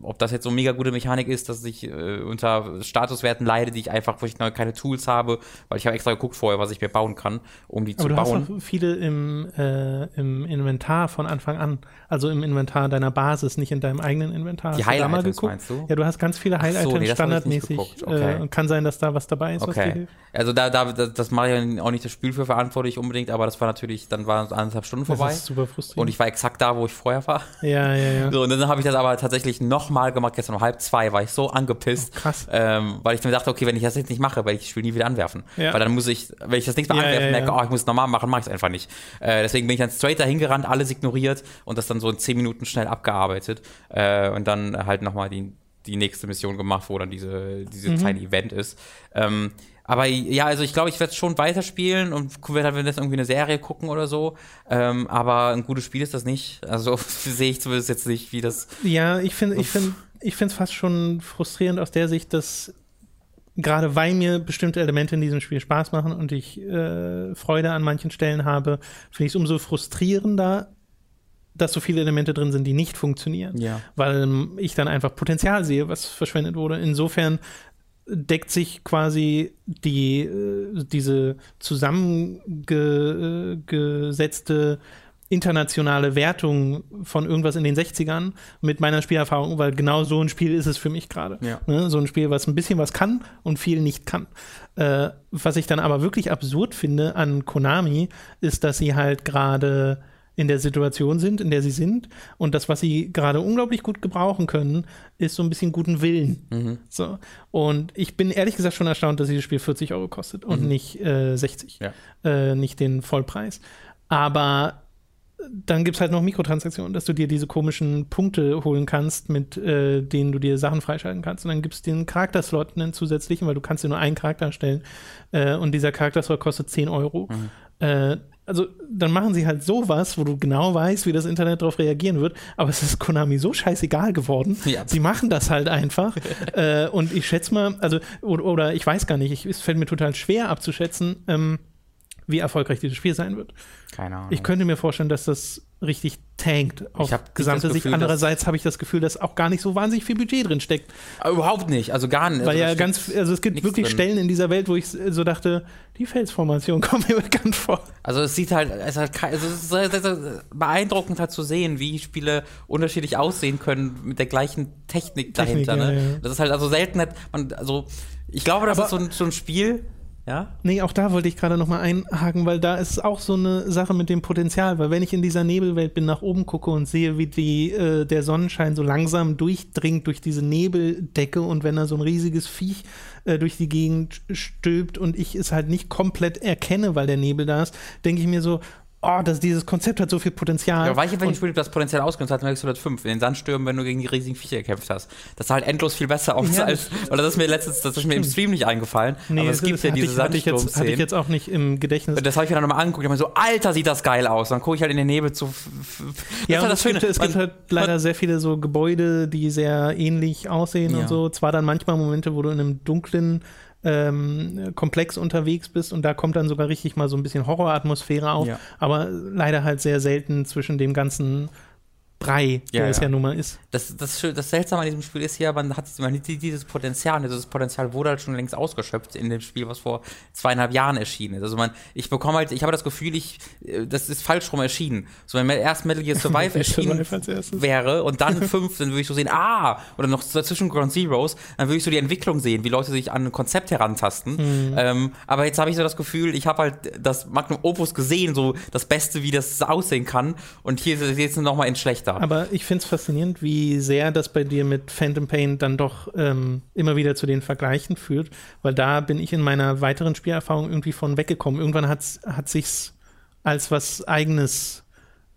Speaker 2: ob das jetzt so mega gute Mechanik ist, dass ich äh, unter Statuswerten leide, die ich einfach, wo ich noch keine Tools habe, weil ich habe extra geguckt vorher, was ich mir bauen kann, um die
Speaker 1: Aber
Speaker 2: zu
Speaker 1: du
Speaker 2: bauen.
Speaker 1: Hast auch viele im, äh, im Inventar von Anfang an, also im Inventar deiner Basis, nicht in deinem eigenen Inventar.
Speaker 2: Die Heil-Items meinst du?
Speaker 1: Ja, du hast ganz viele Heil-Items so, nee, standardmäßig. Okay. Äh, kann sein, dass da was dabei ist, okay. was dir hilft.
Speaker 2: Also da, da, das mache ich auch nicht das Spiel für verantwortlich unbedingt, aber das war natürlich, dann waren anderthalb Stunden vorbei. Das ist
Speaker 1: super frustrierend.
Speaker 2: Und ich war exakt da, wo ich vorher war.
Speaker 1: Ja, ja, ja.
Speaker 2: So, und dann habe ich das aber tatsächlich nochmal gemacht, gestern um halb zwei war ich so angepisst.
Speaker 1: Oh, krass.
Speaker 2: Ähm, weil ich mir dachte, okay, wenn ich das jetzt nicht mache, werde ich das Spiel nie wieder anwerfen.
Speaker 1: Ja.
Speaker 2: Weil dann muss ich, wenn ich das nicht mehr
Speaker 1: Ja,
Speaker 2: anwerfen
Speaker 1: ja,
Speaker 2: merke, oh, ich muss es normal machen, mache ich es einfach nicht. Äh, deswegen bin ich dann straight dahin gerannt, alles ignoriert und das dann so in zehn Minuten schnell abgearbeitet. Äh, und dann halt nochmal die, die nächste Mission gemacht, wo dann diese, diese
Speaker 1: Mhm.
Speaker 2: kleine Event ist. Ähm, aber ja, also ich glaube, ich werde es schon weiterspielen und werde halt wenn das irgendwie eine Serie gucken oder so. Ähm, aber ein gutes Spiel ist das nicht. Also sehe ich zumindest jetzt nicht, wie das.
Speaker 1: Ja, ich finde ich
Speaker 2: Uff.
Speaker 1: find, ich finde es fast schon frustrierend aus der Sicht, dass gerade weil mir bestimmte Elemente in diesem Spiel Spaß machen und ich äh, Freude an manchen Stellen habe, finde ich es umso frustrierender, dass so viele Elemente drin sind, die nicht funktionieren.
Speaker 2: Ja.
Speaker 1: Weil ähm, ich dann einfach Potenzial sehe, was verschwendet wurde. Insofern deckt sich quasi die, äh, diese zusammengesetzte internationale Wertung von irgendwas in den 60ern mit meiner Spielerfahrung, weil genau so ein Spiel ist es für mich gerade.
Speaker 2: Ja.
Speaker 1: Ne? So ein Spiel, was ein bisschen was kann und viel nicht kann. Äh, was ich dann aber wirklich absurd finde an Konami, ist, dass sie halt gerade in der Situation sind, in der sie sind. Und das, was sie gerade unglaublich gut gebrauchen können, ist so ein bisschen guten Willen.
Speaker 2: Mhm.
Speaker 1: So. Und ich bin ehrlich gesagt schon erstaunt, dass dieses Spiel 40 Euro kostet und nicht äh, 60.
Speaker 2: Ja.
Speaker 1: Äh, nicht den Vollpreis. Aber dann gibt es halt noch Mikrotransaktionen, dass du dir diese komischen Punkte holen kannst, mit äh, denen du dir Sachen freischalten kannst. Und dann gibt es den Charakterslot, einen zusätzlichen, weil du kannst dir nur einen Charakter erstellen. Äh, und dieser Charakterslot kostet 10 Euro. Äh, also dann machen sie halt sowas, wo du genau weißt, wie das Internet darauf reagieren wird, aber es ist Konami so scheißegal geworden.
Speaker 2: Ja.
Speaker 1: Sie machen das halt einfach. äh, und ich schätze mal, also, oder, oder ich weiß gar nicht, ich, es fällt mir total schwer abzuschätzen, ähm, wie erfolgreich dieses Spiel sein wird.
Speaker 2: Keine Ahnung.
Speaker 1: Ich könnte mir vorstellen, dass das richtig tankt auf gesamte Sicht.
Speaker 2: Gefühl,
Speaker 1: Andererseits habe ich das Gefühl, dass auch gar nicht so wahnsinnig viel Budget drin steckt.
Speaker 2: Aber überhaupt nicht, also gar nicht.
Speaker 1: Weil
Speaker 2: also
Speaker 1: ja ganz, also es gibt wirklich
Speaker 2: drin.
Speaker 1: Stellen in dieser Welt, wo ich so dachte, die Felsformation kommt mir bekannt vor.
Speaker 2: Also es sieht halt, es, hat, also es ist beeindruckend halt zu sehen, wie Spiele unterschiedlich aussehen können mit der gleichen Technik,
Speaker 1: Technik,
Speaker 2: dahinter.
Speaker 1: ja,
Speaker 2: ne?
Speaker 1: ja.
Speaker 2: Das ist halt also selten, hat man, also ich glaube, das
Speaker 1: Aber-
Speaker 2: ist so ein, so ein Spiel, ja?
Speaker 1: Nee, auch da wollte ich gerade noch mal einhaken, weil da ist auch so eine Sache mit dem Potenzial, weil wenn ich in dieser Nebelwelt bin, nach oben gucke und sehe, wie die, äh, der Sonnenschein so langsam durchdringt durch diese Nebeldecke und wenn da so ein riesiges Viech äh, durch die Gegend stülpt und ich es halt nicht komplett erkenne, weil der Nebel da ist, denke ich mir so, oh, das, dieses Konzept hat so viel Potenzial.
Speaker 2: Ja, welche
Speaker 1: Und-
Speaker 2: welche Spiel das Potenzial ausgenutzt hat, Metal Gear 5, in den Sandstürmen, wenn du gegen die riesigen Viecher gekämpft hast. Das sah halt endlos viel besser aus,
Speaker 1: Ja,
Speaker 2: als, weil das ist mir letztens, das ist mir im Stream nicht eingefallen, aber es
Speaker 1: das
Speaker 2: gibt ja diese
Speaker 1: ich, hatte ich, jetzt, hatte ich jetzt auch nicht im Gedächtnis.
Speaker 2: Und das habe ich mir dann nochmal angeguckt. Ich habe mir so, Alter, sieht das geil aus. Dann gucke ich halt in den Nebel zu. Das
Speaker 1: Ja,
Speaker 2: ist
Speaker 1: und
Speaker 2: halt
Speaker 1: es, gibt, es gibt halt leider sehr viele so Gebäude, die sehr ähnlich aussehen
Speaker 2: Ja.
Speaker 1: und so. Zwar dann manchmal Momente, wo du in einem dunklen ähm, Komplex unterwegs bist und da kommt dann sogar richtig mal so ein bisschen Horroratmosphäre auf,
Speaker 2: Ja.
Speaker 1: aber leider halt sehr selten zwischen dem ganzen Brei, der
Speaker 2: Ja,
Speaker 1: es
Speaker 2: ja.
Speaker 1: nun mal ist.
Speaker 2: Das, das, das Seltsame an diesem Spiel ist ja, man hat man hat dieses Potenzial. und Dieses Potenzial wurde halt schon längst ausgeschöpft in dem Spiel, was vor zweieinhalb Jahren erschienen ist. Also man, ich bekomme halt, ich habe das Gefühl, ich, äh, das ist falsch rum erschienen. So wenn erst Metal Gear Survive erschienen wäre und dann fünf, dann würde ich so sehen, ah, oder noch dazwischen Ground Zeroes, dann würde ich so die Entwicklung sehen, wie Leute sich an ein Konzept herantasten.
Speaker 1: Mhm.
Speaker 2: Ähm, aber jetzt habe ich so das Gefühl, ich habe halt das Magnum Opus gesehen, so das Beste, wie das aussehen kann. Und hier ist es jetzt noch mal in schlechter.
Speaker 1: Aber ich finde es faszinierend, wie sehr das bei dir mit Phantom Pain dann doch ähm, immer wieder zu den Vergleichen führt, weil da bin ich in meiner weiteren Spielerfahrung irgendwie von weggekommen. Irgendwann hat's, hat sich's als was Eigenes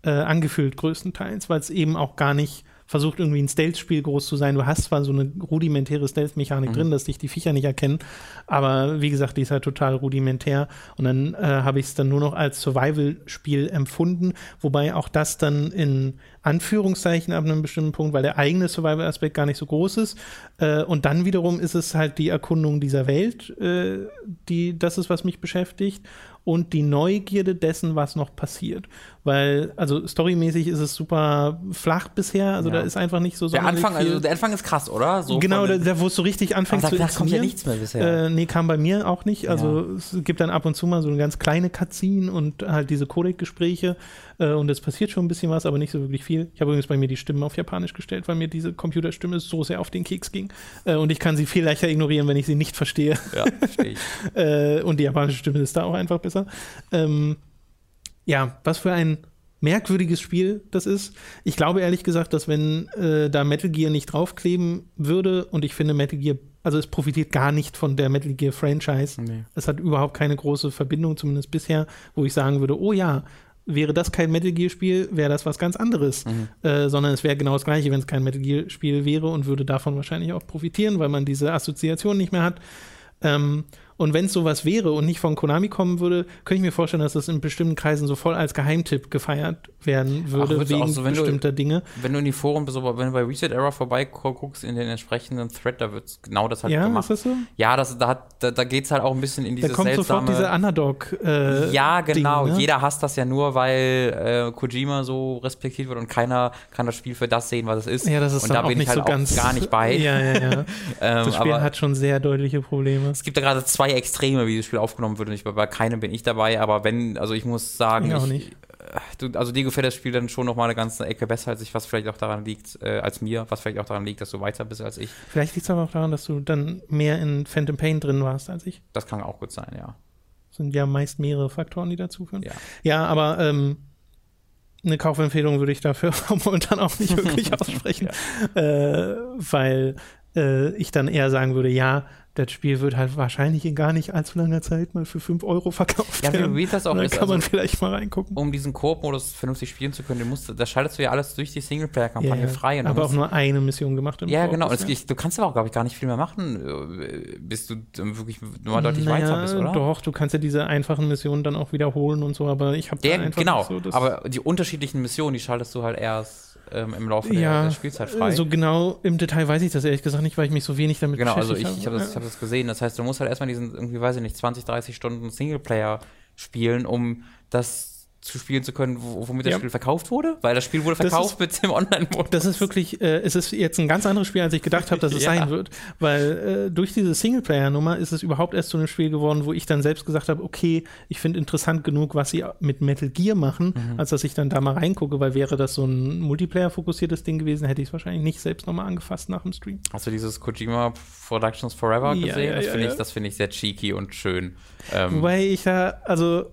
Speaker 1: äh, angefühlt, größtenteils, weil es eben auch gar nicht versucht irgendwie ein Stealth-Spiel groß zu sein. Du hast zwar so eine rudimentäre Stealth-Mechanik mhm. drin, dass dich die Viecher nicht erkennen, aber wie gesagt, die ist halt total rudimentär. Und dann äh, habe ich es dann nur noch als Survival-Spiel empfunden, wobei auch das dann in Anführungszeichen ab einem bestimmten Punkt, weil der eigene Survival-Aspekt gar nicht so groß ist. Äh, und dann wiederum ist es halt die Erkundung dieser Welt, äh, die, das ist, was mich beschäftigt und die Neugierde dessen, was noch passiert. Weil, also storymäßig ist es super flach bisher, also ja. da ist einfach nicht so
Speaker 2: Der Anfang, viel. also der Anfang ist krass, oder?
Speaker 1: So genau, da, da wo es so richtig anfängt
Speaker 2: zu da kommt ja nichts mehr bisher.
Speaker 1: Äh, nee, kam bei mir auch nicht. Also ja. es gibt dann ab und zu mal so eine ganz kleine Cutscene und halt diese Codec-Gespräche äh, und es passiert schon ein bisschen was, aber nicht so wirklich viel. Ich habe übrigens bei mir die Stimmen auf Japanisch gestellt, weil mir diese Computerstimme so sehr auf den Keks ging äh, und ich kann sie viel leichter ignorieren, wenn ich sie nicht verstehe. Ja, verstehe ich. Äh, und die japanische Stimme ist da auch einfach besser. Ähm, ja, was für ein merkwürdiges Spiel das ist. Ich glaube ehrlich gesagt, dass wenn äh, da Metal Gear nicht draufkleben würde und ich finde Metal Gear, also es profitiert gar nicht von der Metal Gear Franchise. Nee. Es hat überhaupt keine große Verbindung, zumindest bisher, wo ich sagen würde, oh ja, wäre das kein Metal Gear Spiel, wäre das was ganz anderes, mhm. äh, sondern es wäre genau das gleiche, wenn es kein Metal Gear Spiel wäre und würde davon wahrscheinlich auch profitieren, weil man diese Assoziation nicht mehr hat. Ähm, und wenn es sowas wäre und nicht von Konami kommen würde, könnte ich mir vorstellen, dass das in bestimmten Kreisen so voll als Geheimtipp gefeiert werden würde, Ach, wegen so, bestimmter
Speaker 2: du,
Speaker 1: Dinge.
Speaker 2: Wenn du in die Foren, bist, wenn du bei Reset Era vorbeiguckst, in den entsprechenden Thread, da wird genau das halt
Speaker 1: ja,
Speaker 2: gemacht.
Speaker 1: Ist das so?
Speaker 2: Ja, das, da, da, da geht es halt auch ein bisschen in diese
Speaker 1: da kommt
Speaker 2: seltsame...
Speaker 1: sofort diese Underdog
Speaker 2: äh, Ja, genau. Ding, ne? Jeder hasst das ja nur, weil äh, Kojima so respektiert wird und keiner kann das Spiel für das sehen, was es ist.
Speaker 1: Ja, das ist
Speaker 2: und da bin ich halt so
Speaker 1: ganz,
Speaker 2: gar nicht bei.
Speaker 1: ja, ja, ja. ähm, das Spiel hat schon sehr deutliche Probleme.
Speaker 2: Es gibt da gerade zwei Extreme, wie das Spiel aufgenommen wird und ich, bei keinem bin ich dabei, aber wenn, also ich muss sagen,
Speaker 1: ich, auch nicht.
Speaker 2: Du, also dir gefällt das Spiel dann schon noch mal eine ganze Ecke besser als ich, was vielleicht auch daran liegt, äh, als mir, was vielleicht auch daran liegt, dass du weiter bist als ich.
Speaker 1: Vielleicht liegt es aber auch daran, dass du dann mehr in Phantom Pain drin warst als ich.
Speaker 2: Das kann auch gut sein, ja.
Speaker 1: Sind ja meist mehrere Faktoren, die dazu führen.
Speaker 2: Ja,
Speaker 1: ja aber ähm, eine Kaufempfehlung würde ich dafür momentan auch nicht wirklich aussprechen, ja. äh, weil äh, ich dann eher sagen würde, ja, das Spiel wird halt wahrscheinlich in gar nicht allzu langer Zeit mal für 5 Euro verkauft
Speaker 2: ja, werden. wie das auch
Speaker 1: da
Speaker 2: ist.
Speaker 1: kann also, man vielleicht mal reingucken.
Speaker 2: Um diesen Koop-Modus vernünftig spielen zu können, musst, da schaltest du ja alles durch die Singleplayer-Kampagne
Speaker 1: ja,
Speaker 2: frei.
Speaker 1: aber auch nur eine Mission gemacht.
Speaker 2: Im ja, Koop genau. Ich, du kannst aber auch, glaube ich, gar nicht viel mehr machen, äh, bis du wirklich nur deutlich naja, weiter bist, oder?
Speaker 1: Doch, du kannst ja diese einfachen Missionen dann auch wiederholen und so, aber ich habe
Speaker 2: Genau,
Speaker 1: so,
Speaker 2: aber die unterschiedlichen Missionen, die schaltest du halt erst ähm, im Laufe der,
Speaker 1: ja,
Speaker 2: der, Spielzeit frei.
Speaker 1: So genau im Detail weiß ich das ehrlich gesagt nicht, weil ich mich so wenig damit
Speaker 2: genau, also beschäftigt habe. Genau, also ich, ich habe das, hab das gesehen. Das heißt, du musst halt erstmal diesen, irgendwie, weiß ich nicht, 20, 30 Stunden Singleplayer spielen, um das zu spielen zu können, womit das ja. Spiel verkauft wurde? Weil das Spiel wurde verkauft mit dem Online-Modus.
Speaker 1: Das ist wirklich, äh, es ist jetzt ein ganz anderes Spiel, als ich gedacht habe, dass es ja. sein wird. Weil äh, durch diese Singleplayer-Nummer ist es überhaupt erst zu einem Spiel geworden, wo ich dann selbst gesagt habe, okay, ich finde interessant genug, was sie mit Metal Gear machen, mhm. als dass ich dann da mal reingucke, weil wäre das so ein Multiplayer-fokussiertes Ding gewesen, hätte ich es wahrscheinlich nicht selbst nochmal angefasst nach dem Stream.
Speaker 2: Hast du dieses Kojima Productions Forever gesehen? Ja, das finde ich, das find ich sehr cheeky und schön.
Speaker 1: Ähm, Wobei ich da, also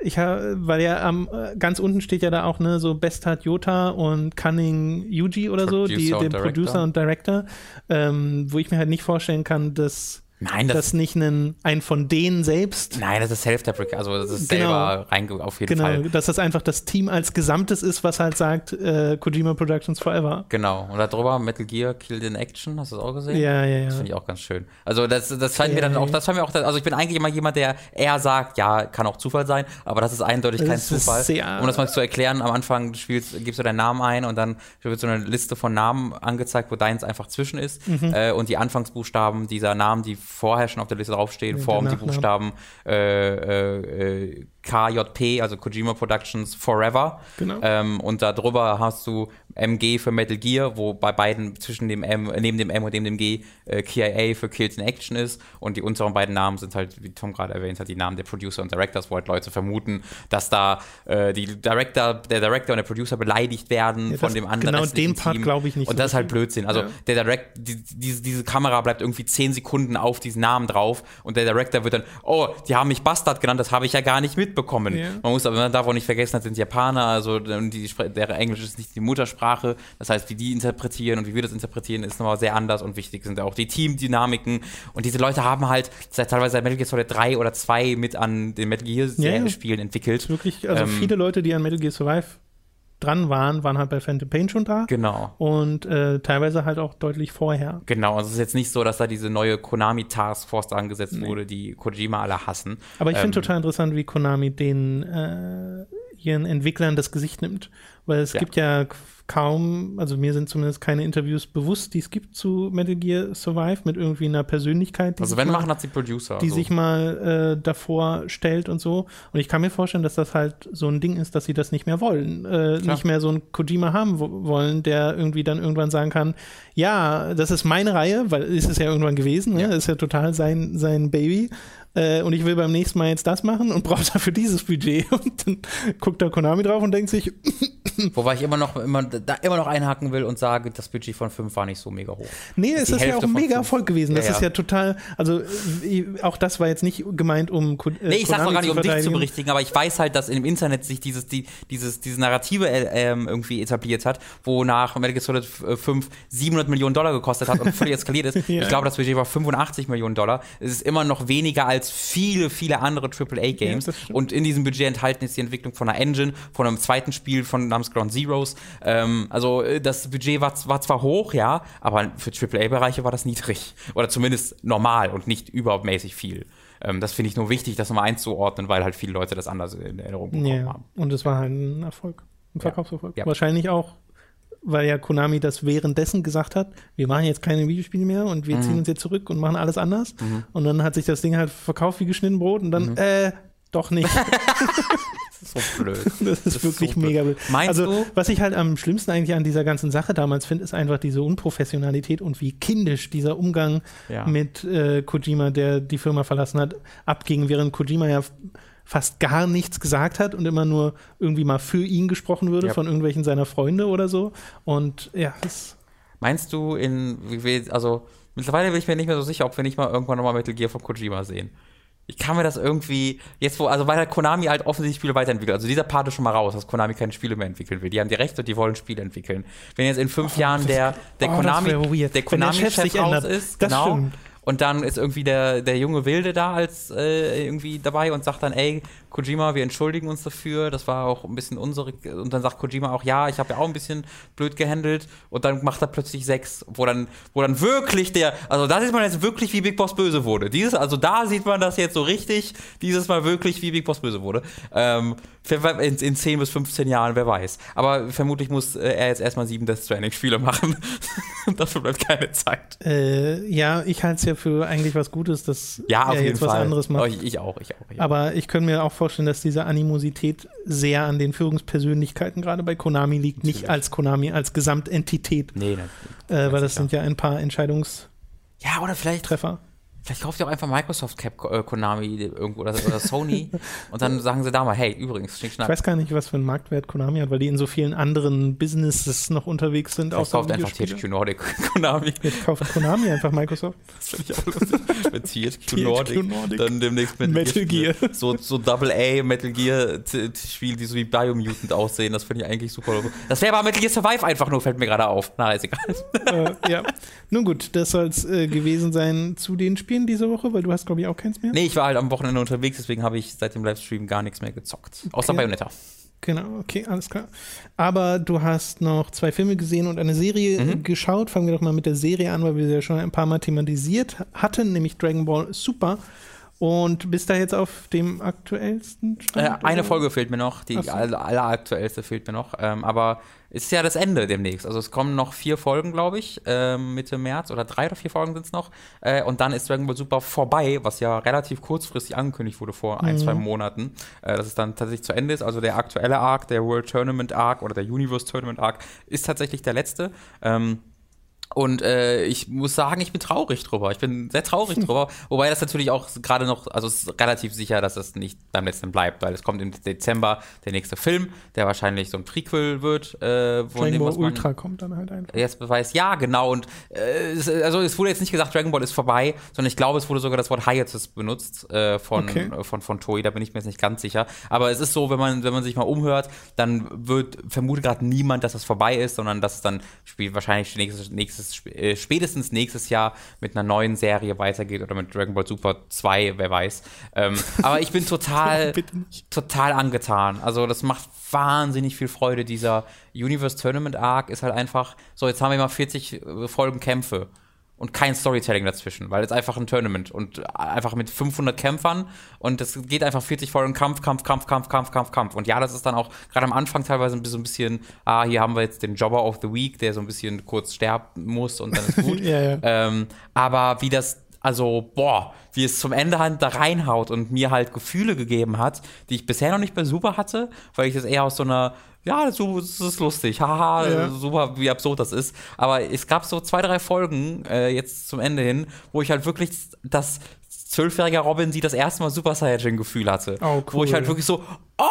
Speaker 1: ich habe, weil ja am ganz unten steht ja da auch ne so Bestat Jota und Cunning Yuji oder so, die den Producer und Director, ähm, wo ich mir halt nicht vorstellen kann, dass
Speaker 2: Nein,
Speaker 1: das, das nicht ein, ein von denen selbst.
Speaker 2: Nein, das ist Self-Deprecating, also das ist genau, selber rein auf jeden
Speaker 1: genau,
Speaker 2: Fall.
Speaker 1: Genau, dass das einfach das Team als Gesamtes ist, was halt sagt, äh, Kojima Productions Forever.
Speaker 2: Genau, und darüber Metal Gear Killed in Action, hast du das auch gesehen?
Speaker 1: Ja, ja, ja.
Speaker 2: Das finde ich auch ganz schön. Also das, das fand mir dann auch, das fand mir auch, also ich bin eigentlich immer jemand, der eher sagt, ja, kann auch Zufall sein, aber das ist eindeutig das kein ist Zufall. Sehr, um das mal zu erklären, am Anfang des Spiels gibst du deinen Namen ein und dann wird so eine Liste von Namen angezeigt, wo deins einfach zwischen ist mhm. äh, und die Anfangsbuchstaben dieser Namen, die vorher schon auf der Liste draufstehen, Form die Buchstaben äh, äh, KJP, also Kojima Productions Forever.
Speaker 1: Genau.
Speaker 2: Ähm, und darüber hast du MG für Metal Gear, wo bei beiden zwischen dem M, neben dem M und neben dem G äh, KIA für Kills in Action ist. Und die unteren beiden Namen sind halt, wie Tom gerade erwähnt hat, die Namen der Producer und Directors, wo halt Leute vermuten, dass da äh, die Director, der Director und der Producer beleidigt werden ja, von dem anderen.
Speaker 1: Genau den Part glaube ich nicht.
Speaker 2: Und das ist halt Blödsinn. Also ja. der Direct, die, diese, diese Kamera bleibt irgendwie zehn Sekunden auf diesen Namen drauf und der Director wird dann, oh, die haben mich Bastard genannt, das habe ich ja gar nicht mitbekommen. Ja. Man muss aber, man darf auch nicht vergessen, das sind Japaner, also die, der Englisch ist nicht die Muttersprache. Das heißt, wie die interpretieren und wie wir das interpretieren, ist nochmal sehr anders und wichtig sind auch die Teamdynamiken. Und diese Leute haben halt seit teilweise seit Metal Gear Solid 3 oder 2 mit an den Metal Gear ja, Spielen entwickelt.
Speaker 1: Wirklich, also ähm, viele Leute, die an Metal Gear Survive dran waren, waren halt bei Phantom Pain schon da.
Speaker 2: Genau.
Speaker 1: Und äh, teilweise halt auch deutlich vorher.
Speaker 2: Genau, also es ist jetzt nicht so, dass da diese neue Konami Task Force angesetzt nee. wurde, die Kojima alle hassen.
Speaker 1: Aber ich ähm, finde total interessant, wie Konami den äh, ihren Entwicklern das Gesicht nimmt. Weil es ja. gibt ja kaum, also mir sind zumindest keine Interviews bewusst, die es gibt zu Metal Gear Survive mit irgendwie einer Persönlichkeit.
Speaker 2: also wenn mal, machen, hat sie Producer.
Speaker 1: Die also. sich mal äh, davor stellt und so. Und ich kann mir vorstellen, dass das halt so ein Ding ist, dass sie das nicht mehr wollen. Äh, nicht mehr so ein Kojima haben wollen, der irgendwie dann irgendwann sagen kann, ja, das ist meine Reihe, weil ist es ja irgendwann gewesen, ne? ja. Ne? ist ja total sein, sein Baby äh, und ich will beim nächsten Mal jetzt das machen und brauche dafür dieses Budget. Und dann guckt da Konami drauf und denkt sich.
Speaker 2: Wobei ich immer noch, immer, da immer noch einhaken will und sage, das Budget von 5 war nicht so mega hoch.
Speaker 1: Nee, es ist ja auch ein mega Erfolg gewesen. Das ja, ja. ist ja total, also auch das war jetzt nicht gemeint, um
Speaker 2: äh, Nee, ich sag's doch gar nicht, um dich zu berichtigen, aber ich weiß halt, dass im Internet sich dieses, die, dieses, dieses Narrative äh, ähm, irgendwie etabliert hat, wonach Metal Gear Solid 5 700 Millionen Dollar gekostet hat und völlig eskaliert ist. ja. Ich glaube, das Budget war 85 Millionen Dollar. Es ist immer noch weniger als viele, viele andere AAA-Games. Ja, und in diesem Budget enthalten ist die Entwicklung von einer Engine, von einem zweiten Spiel von namens Ground Zeroes. Ähm, also äh, das Budget war, war zwar hoch, ja, aber für AAA-Bereiche war das niedrig. Oder zumindest normal und nicht übermäßig viel. Ähm, das finde ich nur wichtig, das nochmal einzuordnen, weil halt viele Leute das anders in Erinnerung bekommen ja, haben.
Speaker 1: Und es war halt ein Erfolg. Ein Verkaufserfolg. Ja. Wahrscheinlich auch weil ja Konami das währenddessen gesagt hat, wir machen jetzt keine Videospiele mehr und wir mhm. ziehen uns jetzt zurück und machen alles anders. Mhm. Und dann hat sich das Ding halt verkauft wie geschnitten Brot und dann, mhm. äh, doch nicht.
Speaker 2: das ist so blöd.
Speaker 1: Das ist, das wirklich so mega blöd.
Speaker 2: Meinst also, du?
Speaker 1: was ich halt am schlimmsten eigentlich an dieser ganzen Sache damals finde, ist einfach diese Unprofessionalität und wie kindisch dieser Umgang ja. mit äh, Kojima, der die Firma verlassen hat, abging, während Kojima ja fast gar nichts gesagt hat und immer nur irgendwie mal für ihn gesprochen würde ja. von irgendwelchen seiner Freunde oder so. Und ja, das.
Speaker 2: Meinst du in, also mittlerweile bin ich mir nicht mehr so sicher, ob wir nicht mal irgendwann nochmal Metal Gear von Kojima sehen. Ich kann mir das irgendwie, jetzt wo, also weil Konami halt offensichtlich Spiele weiterentwickelt. Also dieser Part ist schon mal raus, dass Konami keine Spiele mehr entwickeln will. Die haben die Rechte und die wollen Spiele entwickeln. Wenn jetzt in fünf oh, Jahren der, der oh, Konami, der Konami-Chef raus ist,
Speaker 1: das genau, stimmt.
Speaker 2: Und dann ist irgendwie der, der junge Wilde da als äh, irgendwie dabei und sagt dann, ey, Kojima, wir entschuldigen uns dafür, das war auch ein bisschen unsere. Und dann sagt Kojima auch, ja, ich habe ja auch ein bisschen blöd gehandelt. Und dann macht er plötzlich sechs, wo dann, wo dann wirklich der, also da sieht man jetzt wirklich, wie Big Boss böse wurde. Dieses, also da sieht man das jetzt so richtig, dieses Mal wirklich, wie Big Boss böse wurde. Ähm, in, in 10 bis 15 Jahren, wer weiß. Aber vermutlich muss äh, er jetzt erstmal sieben Death Stranding-Spiele machen. Dafür bleibt keine Zeit.
Speaker 1: Äh, ja, ich halte es ja für eigentlich was Gutes, dass
Speaker 2: ja,
Speaker 1: er
Speaker 2: jetzt
Speaker 1: Fall.
Speaker 2: was
Speaker 1: anderes macht.
Speaker 2: Oh, ich, ich, auch, ich auch.
Speaker 1: Ja. Aber ich könnte mir auch vorstellen, dass diese Animosität sehr an den Führungspersönlichkeiten gerade bei Konami liegt, Natürlich. nicht als Konami, als Gesamtentität. Nee, äh, weil das sind ja ein paar Entscheidungs-
Speaker 2: ja, oder vielleicht
Speaker 1: Treffer.
Speaker 2: Vielleicht kauft ihr auch einfach Microsoft Cap äh, Konami irgendwo oder, oder Sony und dann sagen sie da mal, hey, übrigens,
Speaker 1: schnick, schnack. Ich weiß gar nicht, was für einen Marktwert Konami hat, weil die in so vielen anderen Businesses noch unterwegs sind.
Speaker 2: Vielleicht kauft einfach THQ Nordic Konami.
Speaker 1: Jetzt kauft Konami einfach Microsoft.
Speaker 2: Das finde ich auch lustig. mit THQ, Nordic, Nordic, dann demnächst mit
Speaker 1: Metal Gear.
Speaker 2: So, so Double A Metal Gear Spiele, die so wie Biomutant aussehen, das finde ich eigentlich super. Das wäre aber Metal Gear Survive einfach nur, fällt mir gerade auf. Na, ist egal.
Speaker 1: Äh, ja. Nun gut, das soll es äh, gewesen sein zu den Spielen Spielen diese Woche? Weil du hast, glaube ich, auch keins mehr.
Speaker 2: Nee, ich war halt am Wochenende unterwegs, deswegen habe ich seit dem Livestream gar nichts mehr gezockt. Außer okay. Bayonetta.
Speaker 1: Genau, okay, alles klar. Aber du hast noch zwei Filme gesehen und eine Serie mhm. geschaut. Fangen wir doch mal mit der Serie an, weil wir sie ja schon ein paar Mal thematisiert hatten, nämlich Dragon Ball Super. Und bist da jetzt auf dem aktuellsten
Speaker 2: Stand, äh, Eine Folge fehlt mir noch, die so. alleraktuellste fehlt mir noch. Ähm, aber ist ja das Ende demnächst. Also es kommen noch vier Folgen, glaube ich, äh, Mitte März oder drei oder vier Folgen sind es noch. Äh, und dann ist Dragon Ball Super vorbei, was ja relativ kurzfristig angekündigt wurde vor mhm. ein, zwei Monaten. Äh, dass es dann tatsächlich zu Ende ist. Also der aktuelle Arc, der World Tournament Arc oder der Universe Tournament Arc ist tatsächlich der letzte. Ähm, und äh, ich muss sagen, ich bin traurig drüber. Ich bin sehr traurig drüber. Wobei das natürlich auch gerade noch, also es ist relativ sicher, dass es nicht beim letzten bleibt, weil es kommt im Dezember der nächste Film, der wahrscheinlich so ein Prequel wird. Äh,
Speaker 1: Dragon Ball Ultra kommt dann halt einfach.
Speaker 2: Jetzt beweist, ja, genau. Und äh, es, also es wurde jetzt nicht gesagt, Dragon Ball ist vorbei, sondern ich glaube, es wurde sogar das Wort Hiatus benutzt äh, von, okay. von, von Toei. Da bin ich mir jetzt nicht ganz sicher. Aber es ist so, wenn man, wenn man sich mal umhört, dann wird vermutet gerade niemand, dass das vorbei ist, sondern dass es dann spielt wahrscheinlich nächstes, nächstes nächstes, äh, spätestens nächstes Jahr mit einer neuen Serie weitergeht oder mit Dragon Ball Super 2, wer weiß. Ähm, aber ich bin total, total angetan. Also das macht wahnsinnig viel Freude. Dieser Universe Tournament Arc ist halt einfach, so jetzt haben wir mal 40 äh, Folgen Kämpfe und kein Storytelling dazwischen, weil es einfach ein Tournament und einfach mit 500 Kämpfern und es geht einfach 40 Folgen Kampf, Kampf, Kampf, Kampf, Kampf, Kampf, Kampf. Und ja, das ist dann auch gerade am Anfang teilweise so ein bisschen, ah, hier haben wir jetzt den Jobber of the Week, der so ein bisschen kurz sterben muss und dann ist gut. ja, ja. Ähm, aber wie das also, boah, wie es zum Ende halt da reinhaut und mir halt Gefühle gegeben hat, die ich bisher noch nicht bei Super hatte, weil ich das eher aus so einer ja, das ist lustig, haha, ja. super, wie absurd das ist. Aber es gab so zwei, drei Folgen äh, jetzt zum Ende hin, wo ich halt wirklich das zwölfjährige Robin sie das erste Mal Super Saiyajin-Gefühl hatte. Oh, cool. Wo ich halt wirklich so, oh,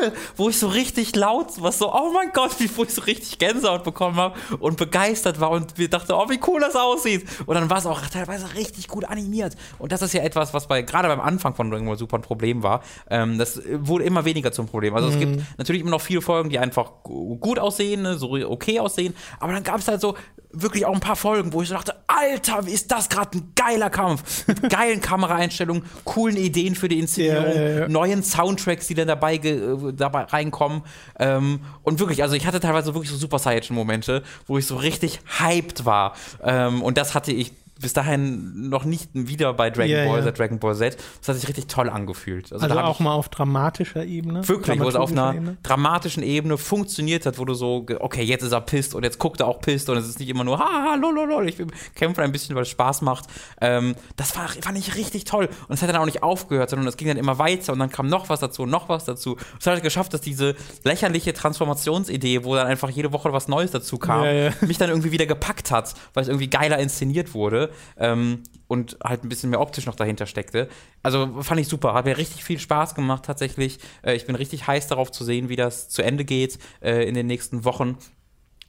Speaker 2: cool! wo ich so richtig laut, was so, oh mein Gott, wie, wo ich so richtig Gänsehaut bekommen habe und begeistert war und wir dachten, oh, wie cool das aussieht. Und dann war es auch teilweise richtig gut animiert. Und das ist ja etwas, was bei, gerade beim Anfang von Dragon Ball Super ein Problem war. Ähm, das wurde immer weniger zum Problem. Also mhm. es gibt mhm. natürlich immer noch viele Folgen, die einfach gut aussehen, ne, so okay aussehen, aber dann gab es halt so wirklich auch ein paar Folgen, wo ich so dachte, Alter, wie ist das gerade ein geiler Kampf. Mit geilen Kameraeinstellungen, coolen Ideen für die Inszenierung, ja, ja, ja. neuen Soundtracks, die dann dabei, dabei reinkommen. Ähm, und wirklich, also ich hatte teilweise wirklich so Super Saiyan-Momente, wo ich so richtig hyped war. Ähm, und das hatte ich bis dahin noch nicht wieder bei Dragon yeah, Ball, yeah. Dragon Ball Z. Das hat sich richtig toll angefühlt.
Speaker 1: Also, also auch mal auf dramatischer Ebene?
Speaker 2: Wirklich, wo es auf einer Ebene? dramatischen Ebene funktioniert hat, wo du so, okay, jetzt ist er pisst und jetzt guckt er auch pisst und es ist nicht immer nur, haha, lololol, ich kämpfe ein bisschen, weil es Spaß macht. Ähm, das war, fand ich richtig toll. Und es hat dann auch nicht aufgehört, sondern es ging dann immer weiter und dann kam noch was dazu und noch was dazu. Es hat halt geschafft, dass diese lächerliche Transformationsidee, wo dann einfach jede Woche was Neues dazu kam, ja, mich dann irgendwie wieder gepackt hat, weil es irgendwie geiler inszeniert wurde ähm, und halt ein bisschen mehr optisch noch dahinter steckte. Also fand ich super, hat mir richtig viel Spaß gemacht tatsächlich. Äh, ich bin richtig heiß darauf zu sehen, wie das zu Ende geht äh, in den nächsten Wochen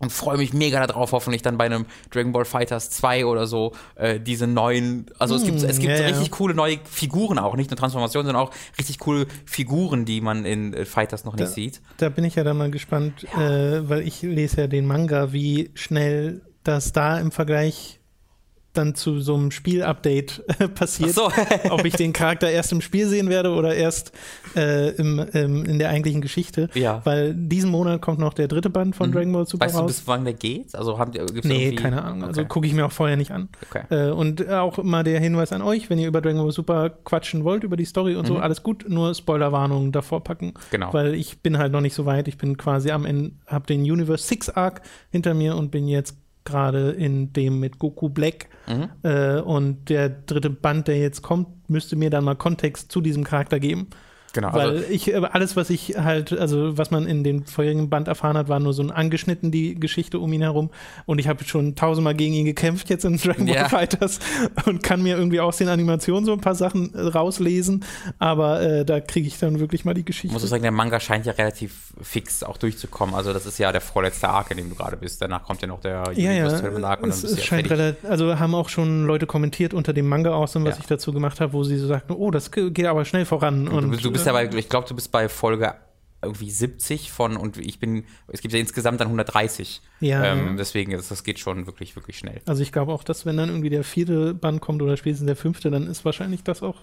Speaker 2: und freue mich mega darauf, hoffentlich dann bei einem Dragon Ball Fighters 2 oder so äh, diese neuen, also es gibt, es gibt ja, richtig ja. coole neue Figuren auch, nicht nur Transformationen, sondern auch richtig coole Figuren, die man in äh, Fighters noch
Speaker 1: da,
Speaker 2: nicht sieht.
Speaker 1: Da bin ich ja dann mal gespannt, ja. äh, weil ich lese ja den Manga, wie schnell das da im Vergleich dann zu so einem Spiel-Update äh, passiert. So. ob ich den Charakter erst im Spiel sehen werde oder erst äh, im, im, in der eigentlichen Geschichte. Ja. Weil diesen Monat kommt noch der dritte Band von mhm. Dragon Ball Super
Speaker 2: weißt raus. Weißt du, bis wann der geht? Also haben,
Speaker 1: gibt's nee, keine Ahnung. Also okay. Gucke ich mir auch vorher nicht an. Okay. Äh, und auch mal der Hinweis an euch, wenn ihr über Dragon Ball Super quatschen wollt, über die Story und mhm. so, alles gut, nur Spoilerwarnungen davor packen. Genau. Weil ich bin halt noch nicht so weit. Ich bin quasi am Ende, hab den Universe 6 Arc hinter mir und bin jetzt gerade in dem mit Goku Black. Mhm. Äh, und der dritte Band, der jetzt kommt, müsste mir dann mal Kontext zu diesem Charakter geben. Genau. Weil also ich, äh, alles, was ich halt, also was man in dem vorherigen Band erfahren hat, war nur so ein angeschnitten, die Geschichte um ihn herum. Und ich habe schon tausendmal gegen ihn gekämpft jetzt in Dragon Ball ja. Fighters und kann mir irgendwie aus den Animationen so ein paar Sachen äh, rauslesen. Aber äh, da kriege ich dann wirklich mal die Geschichte. Ich
Speaker 2: muss sagen, der Manga scheint ja relativ fix auch durchzukommen. Also das ist ja der vorletzte Arc, in dem du gerade bist. Danach kommt ja noch der
Speaker 1: ja, ja. Arc und es, dann es scheint relativ, also haben auch schon Leute kommentiert unter dem Manga aus, was ja. ich dazu gemacht habe, wo sie so sagten, oh, das geht aber schnell voran.
Speaker 2: Und, und du, bist ja bei, ich glaube, du bist bei Folge irgendwie 70 von und ich bin, es gibt ja insgesamt dann 130. Ja. Ähm, deswegen, das, das geht schon wirklich, wirklich schnell.
Speaker 1: Also ich glaube auch, dass wenn dann irgendwie der vierte Band kommt oder spätestens der fünfte, dann ist wahrscheinlich das auch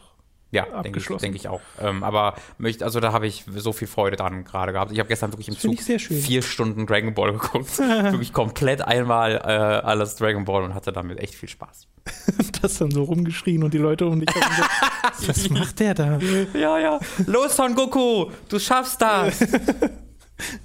Speaker 2: ja, denke ich, denk ich auch. Ähm, aber möcht, also da habe ich so viel Freude dran gerade gehabt. Ich habe gestern wirklich im Zug vier Stunden Dragon Ball geguckt. wirklich komplett einmal äh, alles Dragon Ball und hatte damit echt viel Spaß.
Speaker 1: das dann so rumgeschrien und die Leute um dich herum so, was macht der da?
Speaker 2: Ja, ja. Los, Son Goku, du schaffst das.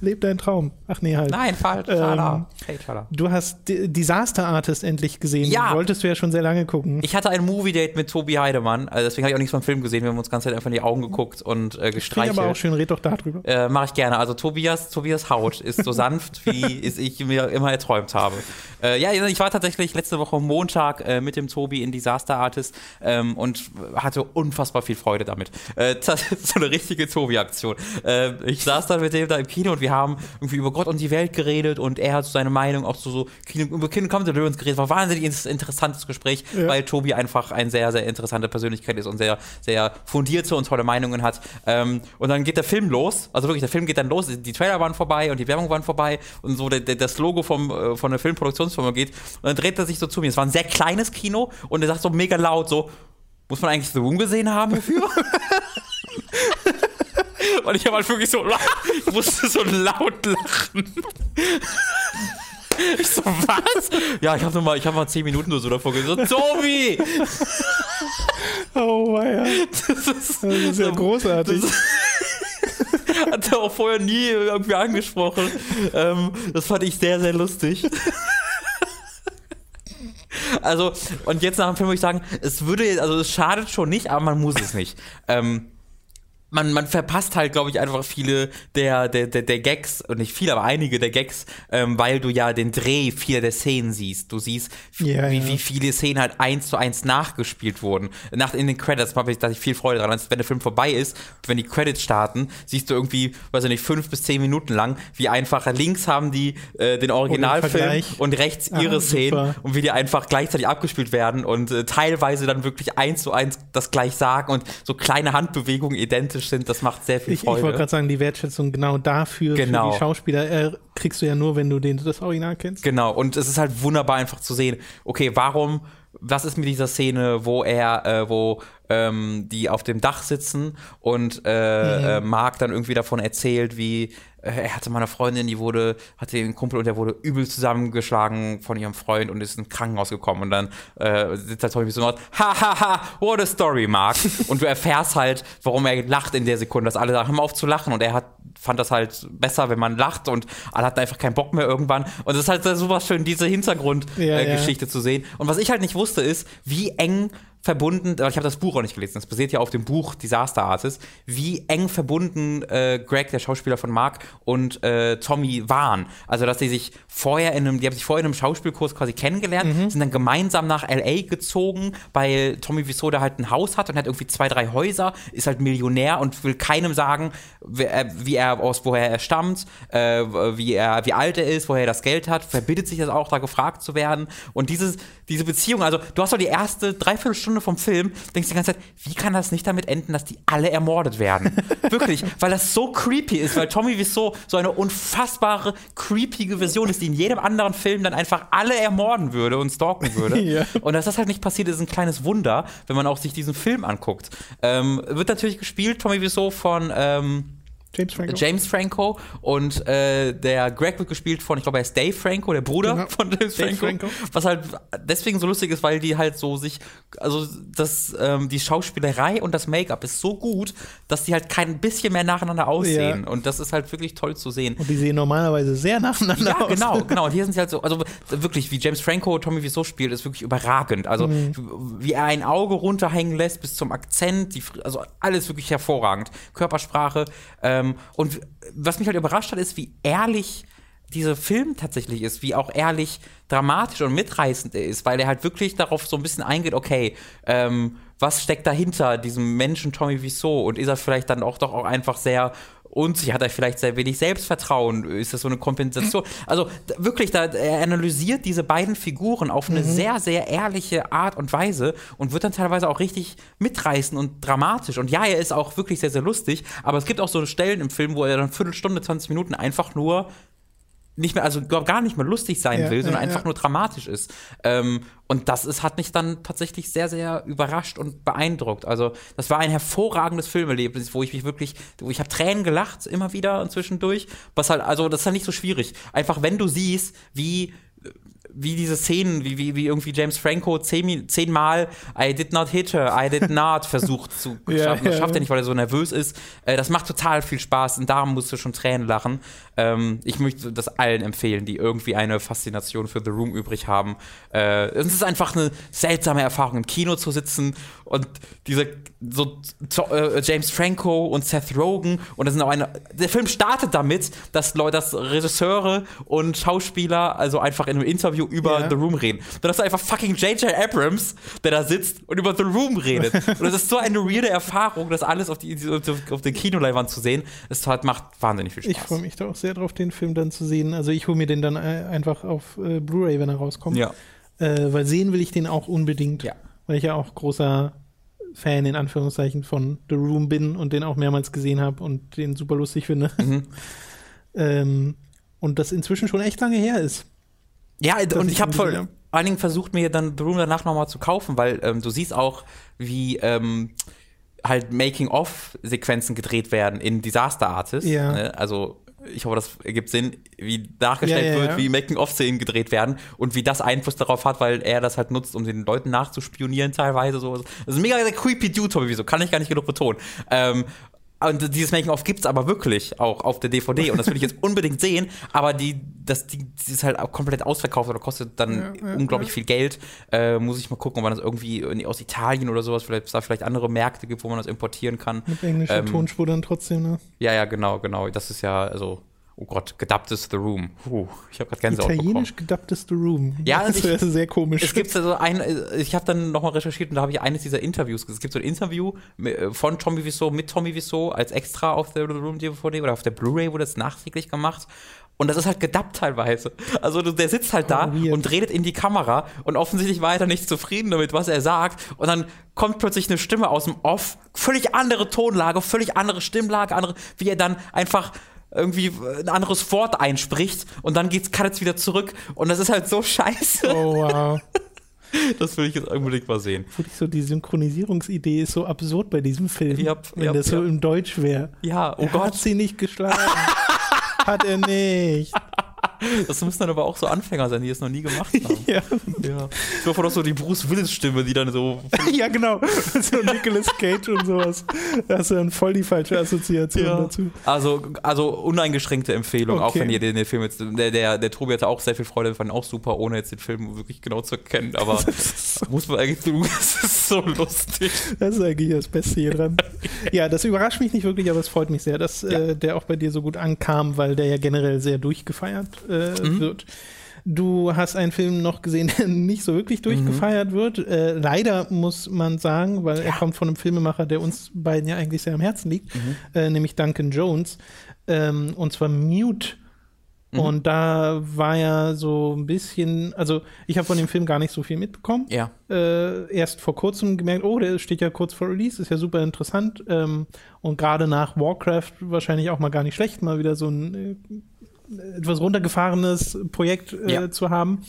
Speaker 1: Leb deinen Traum. Ach nee, halt.
Speaker 2: Nein, falsch.
Speaker 1: Ähm, hey, du hast D Disaster Artist endlich gesehen. Ja. Wolltest du ja schon sehr lange gucken.
Speaker 2: Ich hatte ein Movie-Date mit Tobi Heidemann. Also deswegen habe ich auch nichts vom Film gesehen. Wir haben uns ganz Zeit einfach in die Augen geguckt und äh, gestreichelt.
Speaker 1: aber auch schön, red doch darüber.
Speaker 2: Äh, Mache ich gerne. Also Tobias, Tobias Haut ist so sanft, wie ich mir immer erträumt habe. Äh, ja, ich war tatsächlich letzte Woche Montag äh, mit dem Tobi in Disaster Artist ähm, und hatte unfassbar viel Freude damit. Äh, das ist so eine richtige Tobi-Aktion. Äh, ich saß dann mit dem da im Kino Kino und wir haben irgendwie über Gott und die Welt geredet und er hat so seine Meinung auch so, so Kino, über Kingdom Come Deliverance geredet. War ein wahnsinnig interessantes Gespräch, ja. weil Tobi einfach eine sehr, sehr interessante Persönlichkeit ist und sehr, sehr fundierte und tolle Meinungen hat. Ähm, und dann geht der Film los, also wirklich, der Film geht dann los, die Trailer waren vorbei und die Werbung waren vorbei und so der, der, das Logo vom, äh, von der Filmproduktionsfirma geht und dann dreht er sich so zu mir. Es war ein sehr kleines Kino und er sagt so mega laut so, muss man eigentlich The Room gesehen haben hierfür? Und ich habe halt wirklich so, ich musste so laut lachen. Ich so, was? Ja, ich habe mal, ich habe mal zehn Minuten oder so davor gesagt, Tobi!
Speaker 1: Oh ja. Das ist, das ist ja großartig. Das
Speaker 2: hat er auch vorher nie irgendwie angesprochen. Ähm, das fand ich sehr, sehr lustig. Also, und jetzt nach dem Film würde ich sagen, es würde, also es schadet schon nicht, aber man muss es nicht. Ähm, man, man verpasst halt, glaube ich, einfach viele der, der, der, der Gags, und nicht viele, aber einige der Gags, ähm, weil du ja den Dreh vieler der Szenen siehst. Du siehst, ja, wie, ja. wie viele Szenen halt eins zu eins nachgespielt wurden. Nach, in den Credits habe ich, da ich viel Freude dran. Also, wenn der Film vorbei ist, wenn die Credits starten, siehst du irgendwie, weiß ich nicht, fünf bis zehn Minuten lang, wie einfach links haben die äh, den Originalfilm und rechts ah, ihre Szenen super. und wie die einfach gleichzeitig abgespielt werden und äh, teilweise dann wirklich eins zu eins das gleich sagen und so kleine Handbewegungen identisch sympathisch sind, das macht sehr viel Freude.
Speaker 1: Ich, ich wollte gerade sagen, die Wertschätzung genau dafür, genau. für die Schauspieler, äh, kriegst du ja nur, wenn du den, das Original kennst.
Speaker 2: Genau, und es ist halt wunderbar einfach zu sehen, okay, warum, was ist mit dieser Szene, wo er, äh, wo ähm, die auf dem Dach sitzen und äh, mhm. äh, Mark dann irgendwie davon erzählt, wie äh, er hatte meine Freundin, die wurde, hatte einen Kumpel und der wurde übel zusammengeschlagen von ihrem Freund und ist ins Krankenhaus gekommen und dann äh, sitzt er Tommy so und ha ha ha, what a story, Mark. und du erfährst halt, warum er lacht in der Sekunde, dass alle sagen, hör mal auf zu lachen und er hat, fand das halt besser, wenn man lacht und alle hatten einfach keinen Bock mehr irgendwann und es ist halt super schön, diese Hintergrundgeschichte ja, äh, ja. zu sehen. Und was ich halt nicht wusste ist, wie eng verbunden, ich habe das Buch auch nicht gelesen, das basiert ja auf dem Buch Disaster Artist, wie eng verbunden äh, Greg, der Schauspieler von Mark, und äh, Tommy waren. Also, dass sie sich vorher in einem, die haben sich vorher in einem Schauspielkurs quasi kennengelernt, mhm. sind dann gemeinsam nach L.A. gezogen, weil Tommy Wiseau da halt ein Haus hat und hat irgendwie zwei, drei Häuser, ist halt Millionär und will keinem sagen, äh, wie er aus woher er stammt, äh, wie er, wie alt er ist, woher er das Geld hat, verbittet sich das auch, da gefragt zu werden. Und dieses, diese Beziehung, also du hast doch die erste Dreiviertelstunde vom Film, denkst die ganze Zeit, wie kann das nicht damit enden, dass die alle ermordet werden? Wirklich, weil das so creepy ist, weil Tommy Wiseau so eine unfassbare, creepige Version ist, die in jedem anderen Film dann einfach alle ermorden würde und stalken würde. ja. Und dass das halt nicht passiert, ist ein kleines Wunder, wenn man auch sich diesen Film anguckt. Ähm, wird natürlich gespielt, Tommy Wiseau von ähm, James Franco. James Franco und äh, der Greg wird gespielt von, ich glaube, er ist Dave Franco, der Bruder genau. von James Franco, Franco, Was halt deswegen so lustig ist, weil die halt so sich, also das, ähm, die Schauspielerei und das Make-up ist so gut, dass die halt kein bisschen mehr nacheinander aussehen. Ja. Und das ist halt wirklich toll zu sehen.
Speaker 1: Und die sehen normalerweise sehr nacheinander ja,
Speaker 2: aus. Ja, genau, genau. Und hier sind sie halt so, also wirklich, wie James Franco Tommy Wiseau spielt, ist wirklich überragend. Also mhm. wie er ein Auge runterhängen lässt bis zum Akzent, die, also alles wirklich hervorragend. Körpersprache. Ähm, ähm, und was mich halt überrascht hat, ist, wie ehrlich dieser Film tatsächlich ist, wie auch ehrlich dramatisch und mitreißend er ist, weil er halt wirklich darauf so ein bisschen eingeht, okay, ähm, was steckt dahinter diesem Menschen Tommy Wiseau? Und ist er vielleicht dann auch doch auch einfach sehr unsicher, hat er vielleicht sehr wenig Selbstvertrauen, ist das so eine Kompensation? Also wirklich, da, er analysiert diese beiden Figuren auf eine mhm. sehr, sehr ehrliche Art und Weise und wird dann teilweise auch richtig mitreißen und dramatisch. Und ja, er ist auch wirklich sehr, sehr lustig, aber es gibt auch so Stellen im Film, wo er dann Viertelstunde, 20 Minuten einfach nur nicht mehr, also gar nicht mehr lustig sein ja, will, sondern ja, einfach ja. nur dramatisch ist. Ähm, und das ist, hat mich dann tatsächlich sehr, sehr überrascht und beeindruckt. Also, das war ein hervorragendes Filmerlebnis, wo ich mich wirklich, wo ich habe Tränen gelacht, immer wieder und zwischendurch. Was halt, also, das ist halt nicht so schwierig. Einfach, wenn du siehst, wie wie diese Szenen, wie, wie, wie irgendwie James Franco zehn, zehnmal I did not hit her, I did not versucht zu schaffen. Ja, das schafft er nicht, weil er so nervös ist. Äh, das macht total viel Spaß und darum musst du schon Tränen lachen. Ähm, ich möchte das allen empfehlen, die irgendwie eine Faszination für The Room übrig haben. Äh, es ist einfach eine seltsame Erfahrung, im Kino zu sitzen und diese so äh, James Franco und Seth Rogen und das sind auch eine. Der Film startet damit, dass Leute, dass Regisseure und Schauspieler also einfach in einem Interview Interview über ja. The Room reden. Dann hast du einfach fucking J.J. Abrams, der da sitzt und über The Room redet. und das ist so eine weirde Erfahrung, das alles auf, die, auf der Kinoleinwand zu sehen. Es macht wahnsinnig viel Spaß.
Speaker 1: Ich freue mich da auch sehr drauf, den Film dann zu sehen. Also ich hole mir den dann äh, einfach auf äh, Blu-ray, wenn er rauskommt.
Speaker 2: Ja.
Speaker 1: Äh, weil sehen will ich den auch unbedingt.
Speaker 2: Ja.
Speaker 1: Weil ich ja auch großer Fan in Anführungszeichen von The Room bin und den auch mehrmals gesehen habe und den super lustig finde. Mhm. ähm, und das inzwischen schon echt lange her ist.
Speaker 2: Ja, und ich habe vor allen Dingen versucht, mir dann The Room danach nochmal zu kaufen, weil ähm, du siehst auch, wie ähm, halt Making-of-Sequenzen gedreht werden in Disaster Artist.
Speaker 1: Ja.
Speaker 2: Ne? Also ich hoffe, das ergibt Sinn, wie dargestellt ja, ja, wird, ja. wie Making-of-Szenen gedreht werden und wie das Einfluss darauf hat, weil er das halt nutzt, um den Leuten nachzuspionieren teilweise. So. Das ist ein mega creepy Dude, Tommy, wieso kann ich gar nicht genug betonen. Ähm, und dieses Making-of gibt es aber wirklich auch auf der DVD und das will ich jetzt unbedingt sehen, aber die, das, die, die ist halt auch komplett ausverkauft oder kostet dann ja, ja, unglaublich ja. viel Geld. Äh, muss ich mal gucken, ob man das irgendwie aus Italien oder sowas, vielleicht da vielleicht andere Märkte gibt, wo man das importieren kann.
Speaker 1: Mit englischer ähm, Tonspur dann trotzdem, ne?
Speaker 2: Ja, ja, genau, genau. Das ist ja, also Oh Gott, gedubbtes The Room. Puh, ich habe gerade Gänsehaut
Speaker 1: Italienisch gedubbtes The Room.
Speaker 2: Ja,
Speaker 1: das
Speaker 2: ist
Speaker 1: sehr komisch.
Speaker 2: Es gibt so ein, ich habe dann nochmal recherchiert und da habe ich eines dieser Interviews. Es gibt so ein Interview von Tommy Wiseau mit Tommy Wiseau als extra auf der The Room DVD oder auf der Blu-ray wurde das nachträglich gemacht. Und das ist halt gedubbt teilweise. Also der sitzt halt da oh, und redet in die Kamera und offensichtlich war er dann nicht zufrieden damit, was er sagt. Und dann kommt plötzlich eine Stimme aus dem Off, völlig andere Tonlage, völlig andere Stimmlage, andere, wie er dann einfach irgendwie ein anderes Wort einspricht und dann geht's kann jetzt wieder zurück und das ist halt so scheiße.
Speaker 1: Oh wow.
Speaker 2: Das will ich jetzt unbedingt mal sehen.
Speaker 1: Wirklich so, die Synchronisierungsidee ist so absurd bei diesem Film.
Speaker 2: Ja,
Speaker 1: wenn
Speaker 2: ja,
Speaker 1: das so im Deutsch wäre.
Speaker 2: Ja, oh
Speaker 1: er
Speaker 2: Gott.
Speaker 1: Hat sie nicht geschlagen. hat er nicht.
Speaker 2: Das müssen dann aber auch so Anfänger sein, die es noch nie gemacht haben. ja. ja. Ich hoffe doch so die Bruce Willis-Stimme, die dann so.
Speaker 1: ja, genau. So Nicolas Cage und sowas. Da hast du dann voll die falsche Assoziation ja. dazu.
Speaker 2: Also, also uneingeschränkte Empfehlung, okay. auch wenn ihr den, den, Film jetzt. Der, der, der Tobi hatte auch sehr viel Freude, fand auch super, ohne jetzt den Film wirklich genau zu erkennen. Aber muss man eigentlich tun, das ist so lustig.
Speaker 1: Das ist eigentlich das Beste hier dran. ja, das überrascht mich nicht wirklich, aber es freut mich sehr, dass ja. äh, der auch bei dir so gut ankam, weil der ja generell sehr durchgefeiert äh, mhm. wird. Du hast einen Film noch gesehen, der nicht so wirklich durchgefeiert mhm. wird. Äh, leider muss man sagen, weil ja. er kommt von einem Filmemacher, der uns beiden ja eigentlich sehr am Herzen liegt, mhm. äh, nämlich Duncan Jones. Ähm, und zwar Mute. Mhm. Und da war ja so ein bisschen, also ich habe von dem Film gar nicht so viel mitbekommen.
Speaker 2: Ja.
Speaker 1: Äh, erst vor kurzem gemerkt, oh, der steht ja kurz vor Release, ist ja super interessant. Ähm, und gerade nach Warcraft wahrscheinlich auch mal gar nicht schlecht, mal wieder so ein äh, etwas runtergefahrenes Projekt äh, ja. zu haben.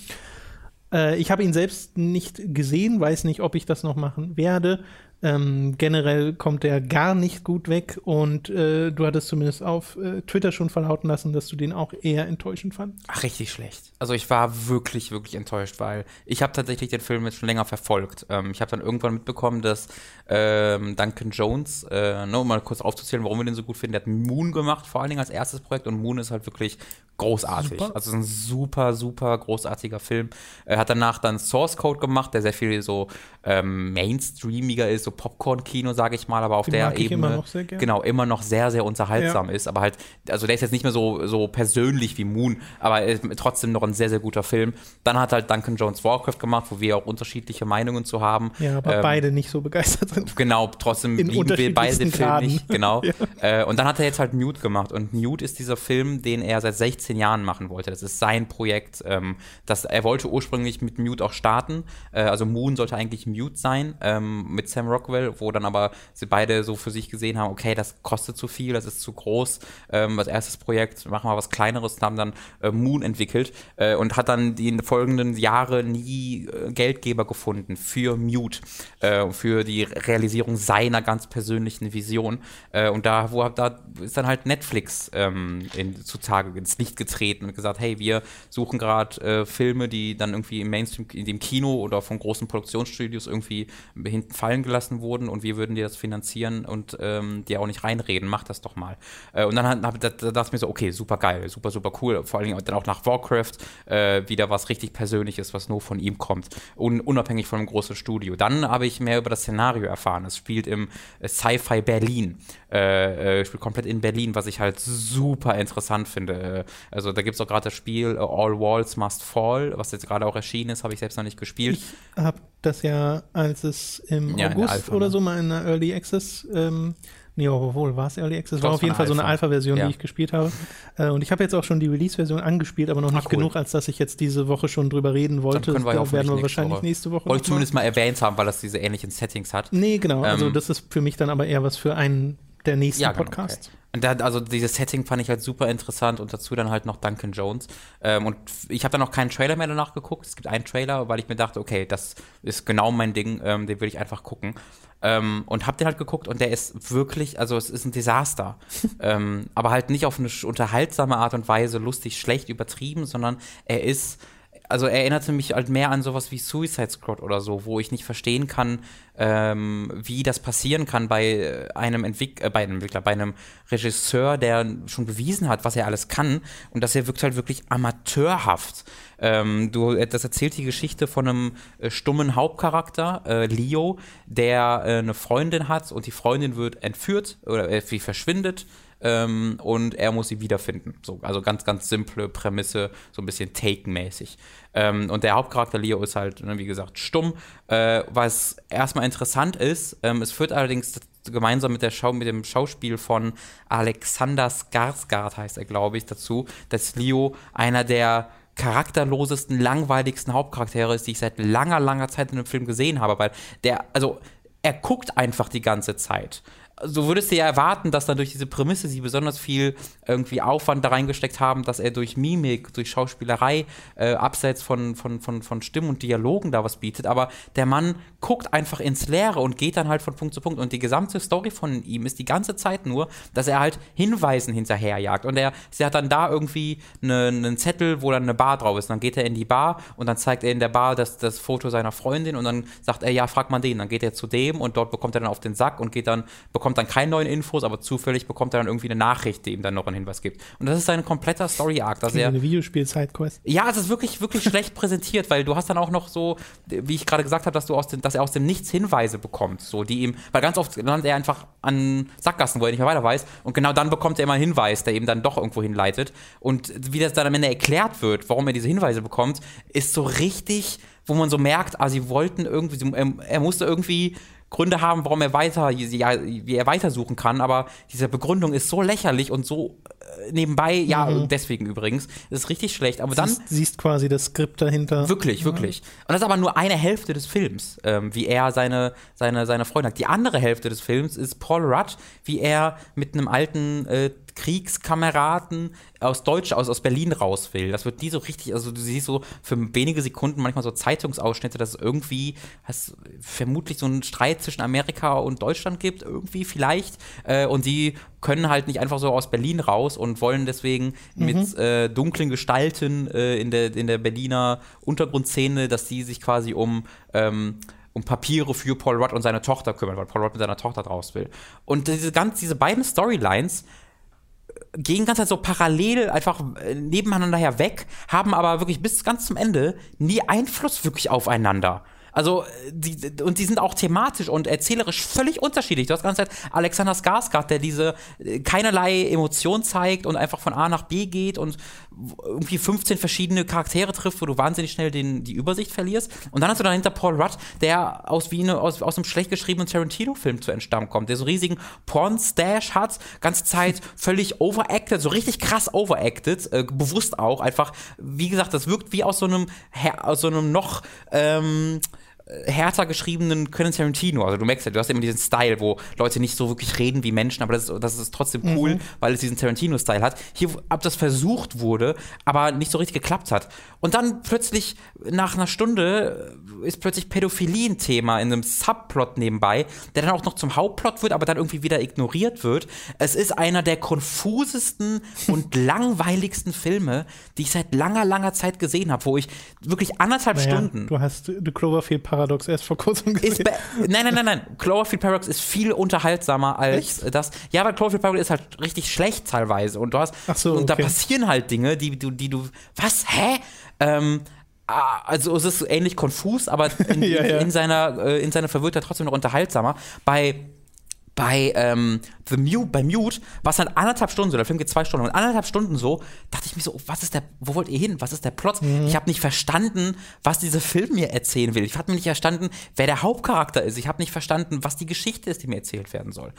Speaker 1: Äh, ich habe ihn selbst nicht gesehen, weiß nicht, ob ich das noch machen werde. Ähm, generell kommt er gar nicht gut weg und äh, du hattest zumindest auf äh, Twitter schon verlauten lassen, dass du den auch eher enttäuschend fandest.
Speaker 2: Ach, richtig schlecht. Also ich war wirklich, wirklich enttäuscht, weil ich habe tatsächlich den Film jetzt schon länger verfolgt. Ähm, ich habe dann irgendwann mitbekommen, dass ähm, Duncan Jones, äh, nur um mal kurz aufzuzählen, warum wir den so gut finden, der hat Moon gemacht, vor allen Dingen als erstes Projekt und Moon ist halt wirklich großartig. Super. Also ein super, super großartiger Film. Er hat danach dann Source Code gemacht, der sehr viel so ähm, mainstreamiger ist, so Popcorn-Kino, sage ich mal, aber auf Den der Ebene immer genau immer noch sehr, sehr unterhaltsam ja. ist. Aber halt, also der ist jetzt nicht mehr so, so persönlich wie Moon, aber er ist trotzdem noch ein sehr, sehr guter Film. Dann hat halt Duncan Jones Warcraft gemacht, wo wir auch unterschiedliche Meinungen zu haben.
Speaker 1: Ja, aber ähm, beide nicht so begeistert sind.
Speaker 2: Genau, trotzdem
Speaker 1: In lieben wir beide den Film nicht.
Speaker 2: Genau. ja. äh, und dann hat er jetzt halt Mute gemacht. Und Mute ist dieser Film, den er seit 16 Jahren machen wollte. Das ist sein Projekt. Ähm, das, er wollte ursprünglich mit Mute auch starten. Äh, also Moon sollte eigentlich Mute sein ähm, mit Sam Rockwell, wo dann aber sie beide so für sich gesehen haben, okay, das kostet zu viel, das ist zu groß. Ähm, als erstes Projekt machen wir was Kleineres und haben dann äh, Moon entwickelt äh, und hat dann die folgenden Jahre nie äh, Geldgeber gefunden für Mute, äh, für die Realisierung seiner ganz persönlichen Vision. Äh, und da, wo da ist dann halt Netflix ähm, in, zutage ins Licht getreten und gesagt, hey, wir suchen gerade äh, Filme, die dann irgendwie im Mainstream, in dem Kino oder von großen Produktionsstudios irgendwie hinten fallen gelassen gelassen wurden und wir würden dir das finanzieren und ähm, dir auch nicht reinreden, mach das doch mal. Äh, und dann hab, da, da dachte ich mir so, okay, super geil, super, super cool. Vor allen Dingen dann auch nach Warcraft äh, wieder was richtig Persönliches, was nur von ihm kommt. Un unabhängig von einem großen Studio. Dann habe ich mehr über das Szenario erfahren. Es spielt im äh, Sci-Fi Berlin. Äh, äh, spielt komplett in Berlin, was ich halt super interessant finde. Äh, also da gibt es auch gerade das Spiel All Walls Must Fall, was jetzt gerade auch erschienen ist, habe ich selbst noch nicht gespielt.
Speaker 1: Ich habe das ja, als es im ja, August Alpha, oder ne? so mal in der Early Access ähm, Nee, obwohl, war es Early Access? War auf jeden Fall Alpha. so eine Alpha-Version, ja. die ich gespielt habe. Äh, und ich habe jetzt auch schon die Release-Version angespielt, aber noch nicht Ach, cool. genug, als dass ich jetzt diese Woche schon drüber reden wollte.
Speaker 2: Dann können wir
Speaker 1: das werden wir wahrscheinlich
Speaker 2: Woche.
Speaker 1: nächste Woche.
Speaker 2: Wollte ich zumindest mal erwähnt haben, weil das diese ähnlichen Settings hat.
Speaker 1: Nee, genau. Also ähm, also das ist für mich dann aber eher was für einen der nächsten ja, genau, Podcasts. Okay.
Speaker 2: Und da, also dieses Setting fand ich halt super interessant und dazu dann halt noch Duncan Jones. Ähm, und ich habe dann noch keinen Trailer mehr danach geguckt. Es gibt einen Trailer, weil ich mir dachte, okay, das ist genau mein Ding, ähm, den will ich einfach gucken. Ähm, und hab den halt geguckt und der ist wirklich, also es ist ein Desaster. ähm, aber halt nicht auf eine unterhaltsame Art und Weise, lustig, schlecht, übertrieben, sondern er ist also er erinnerte mich halt mehr an sowas wie Suicide Squad oder so, wo ich nicht verstehen kann, ähm, wie das passieren kann bei einem Entwick äh, bei einem Entwickler, bei einem Regisseur, der schon bewiesen hat, was er alles kann und dass er wirkt halt wirklich amateurhaft. Ähm, du, äh, das erzählt die Geschichte von einem äh, stummen Hauptcharakter, äh, Leo, der äh, eine Freundin hat und die Freundin wird entführt oder äh, verschwindet ähm, und er muss sie wiederfinden. So, also ganz, ganz simple Prämisse, so ein bisschen Taken-mäßig. Ähm, und der Hauptcharakter Leo ist halt, ne, wie gesagt, stumm. Äh, was erstmal interessant ist, ähm, es führt allerdings gemeinsam mit der Schau mit dem Schauspiel von Alexander Skarsgård heißt er, glaube ich, dazu, dass Leo einer der charakterlosesten, langweiligsten Hauptcharaktere ist, die ich seit langer, langer Zeit in einem Film gesehen habe, weil der, also er guckt einfach die ganze Zeit so würdest du ja erwarten, dass dann durch diese Prämisse sie besonders viel irgendwie Aufwand da reingesteckt haben, dass er durch Mimik, durch Schauspielerei, äh, abseits von, von, von, von Stimmen und Dialogen da was bietet. Aber der Mann guckt einfach ins Leere und geht dann halt von Punkt zu Punkt. Und die gesamte Story von ihm ist die ganze Zeit nur, dass er halt Hinweisen hinterherjagt. Und er, er hat dann da irgendwie eine, einen Zettel, wo dann eine Bar drauf ist. Und dann geht er in die Bar und dann zeigt er in der Bar das, das Foto seiner Freundin und dann sagt er, ja, frag mal den. Dann geht er zu dem und dort bekommt er dann auf den Sack und geht dann, bekommt bekommt dann keine neuen Infos, aber zufällig bekommt er dann irgendwie eine Nachricht, die ihm dann noch einen Hinweis gibt. Und das ist ein kompletter Story-Arc.
Speaker 1: Eine Videospiel-Sidequest.
Speaker 2: Ja, es ist wirklich, wirklich schlecht präsentiert, weil du hast dann auch noch so, wie ich gerade gesagt habe, dass, du aus dem, dass er aus dem Nichts Hinweise bekommt, so, die ihm, weil ganz oft landet er einfach an Sackgassen, wo er nicht mehr weiter weiß. Und genau dann bekommt er immer einen Hinweis, der ihm dann doch irgendwo hinleitet. Und wie das dann am Ende erklärt wird, warum er diese Hinweise bekommt, ist so richtig wo man so merkt, ah, sie wollten irgendwie, er, er musste irgendwie Gründe haben, warum er weiter, wie er weitersuchen kann, aber diese Begründung ist so lächerlich und so äh, nebenbei, ja, mhm. deswegen übrigens, ist richtig schlecht. Aber dann
Speaker 1: siehst, siehst quasi das Skript dahinter.
Speaker 2: Wirklich, ja. wirklich. Und das ist aber nur eine Hälfte des Films, ähm, wie er seine, seine, seine Freunde hat. Die andere Hälfte des Films ist Paul Rudd, wie er mit einem alten äh, Kriegskameraden aus Deutsch, aus, aus Berlin raus will. Das wird nie so richtig, also du siehst so für wenige Sekunden manchmal so Zeitungsausschnitte, dass es irgendwie es vermutlich so einen Streit zwischen Amerika und Deutschland gibt, irgendwie vielleicht. Äh, und die können halt nicht einfach so aus Berlin raus und wollen deswegen mhm. mit äh, dunklen Gestalten äh, in, der, in der Berliner Untergrundszene, dass die sich quasi um ähm, um Papiere für Paul Rudd und seine Tochter kümmern, weil Paul Rudd mit seiner Tochter draus will. Und diese, ganz, diese beiden Storylines gehen ganz halt so parallel einfach äh, nebeneinander herweg, haben aber wirklich bis ganz zum Ende nie Einfluss wirklich aufeinander. Also, äh, die, und die sind auch thematisch und erzählerisch völlig unterschiedlich. Du hast ganz Zeit Alexander Skarsgård, der diese äh, keinerlei Emotion zeigt und einfach von A nach B geht und irgendwie 15 verschiedene Charaktere trifft, wo du wahnsinnig schnell den, die Übersicht verlierst. Und dann hast du dahinter Paul Rudd, der aus wie eine, aus, aus einem schlecht geschriebenen Tarantino-Film zu entstammen kommt, der so riesigen Porn-Stash hat, ganze Zeit völlig overacted, so richtig krass overacted, äh, bewusst auch, einfach, wie gesagt, das wirkt wie aus so einem, aus so einem noch, ähm, härter geschriebenen Quentin Tarantino. Also du merkst ja, du hast immer diesen Style, wo Leute nicht so wirklich reden wie Menschen, aber das ist, das ist trotzdem cool, mhm. weil es diesen Tarantino-Style hat. Hier, ab das versucht wurde, aber nicht so richtig geklappt hat. Und dann plötzlich, nach einer Stunde, ist plötzlich Pädophilie ein Thema in einem Subplot nebenbei, der dann auch noch zum Hauptplot wird, aber dann irgendwie wieder ignoriert wird. Es ist einer der konfusesten und langweiligsten Filme, die ich seit langer, langer Zeit gesehen habe, wo ich wirklich anderthalb naja, Stunden.
Speaker 1: Du hast The Cloverfield Paradox erst vor kurzem
Speaker 2: gesehen. nein, nein, nein, nein. Cloverfield Paradox ist viel unterhaltsamer als Echt? das. Ja, weil Cloverfield Paradox ist halt richtig schlecht teilweise. Und du hast. Ach so, und da passieren halt Dinge, die du, die du. Was? Hä? Ähm, ah, also es ist ähnlich konfus, aber in, ja, ja. in seiner, äh, in seiner Verwirrtheit trotzdem noch unterhaltsamer. Bei bei ähm, The Mute, bei Mute war es dann anderthalb Stunden so, der Film geht zwei Stunden und anderthalb Stunden so, dachte ich mir so, was ist der, wo wollt ihr hin? Was ist der Plot? Mhm. Ich habe nicht verstanden, was dieser Film mir erzählen will. Ich habe nicht verstanden, wer der Hauptcharakter ist. Ich habe nicht verstanden, was die Geschichte ist, die mir erzählt werden soll.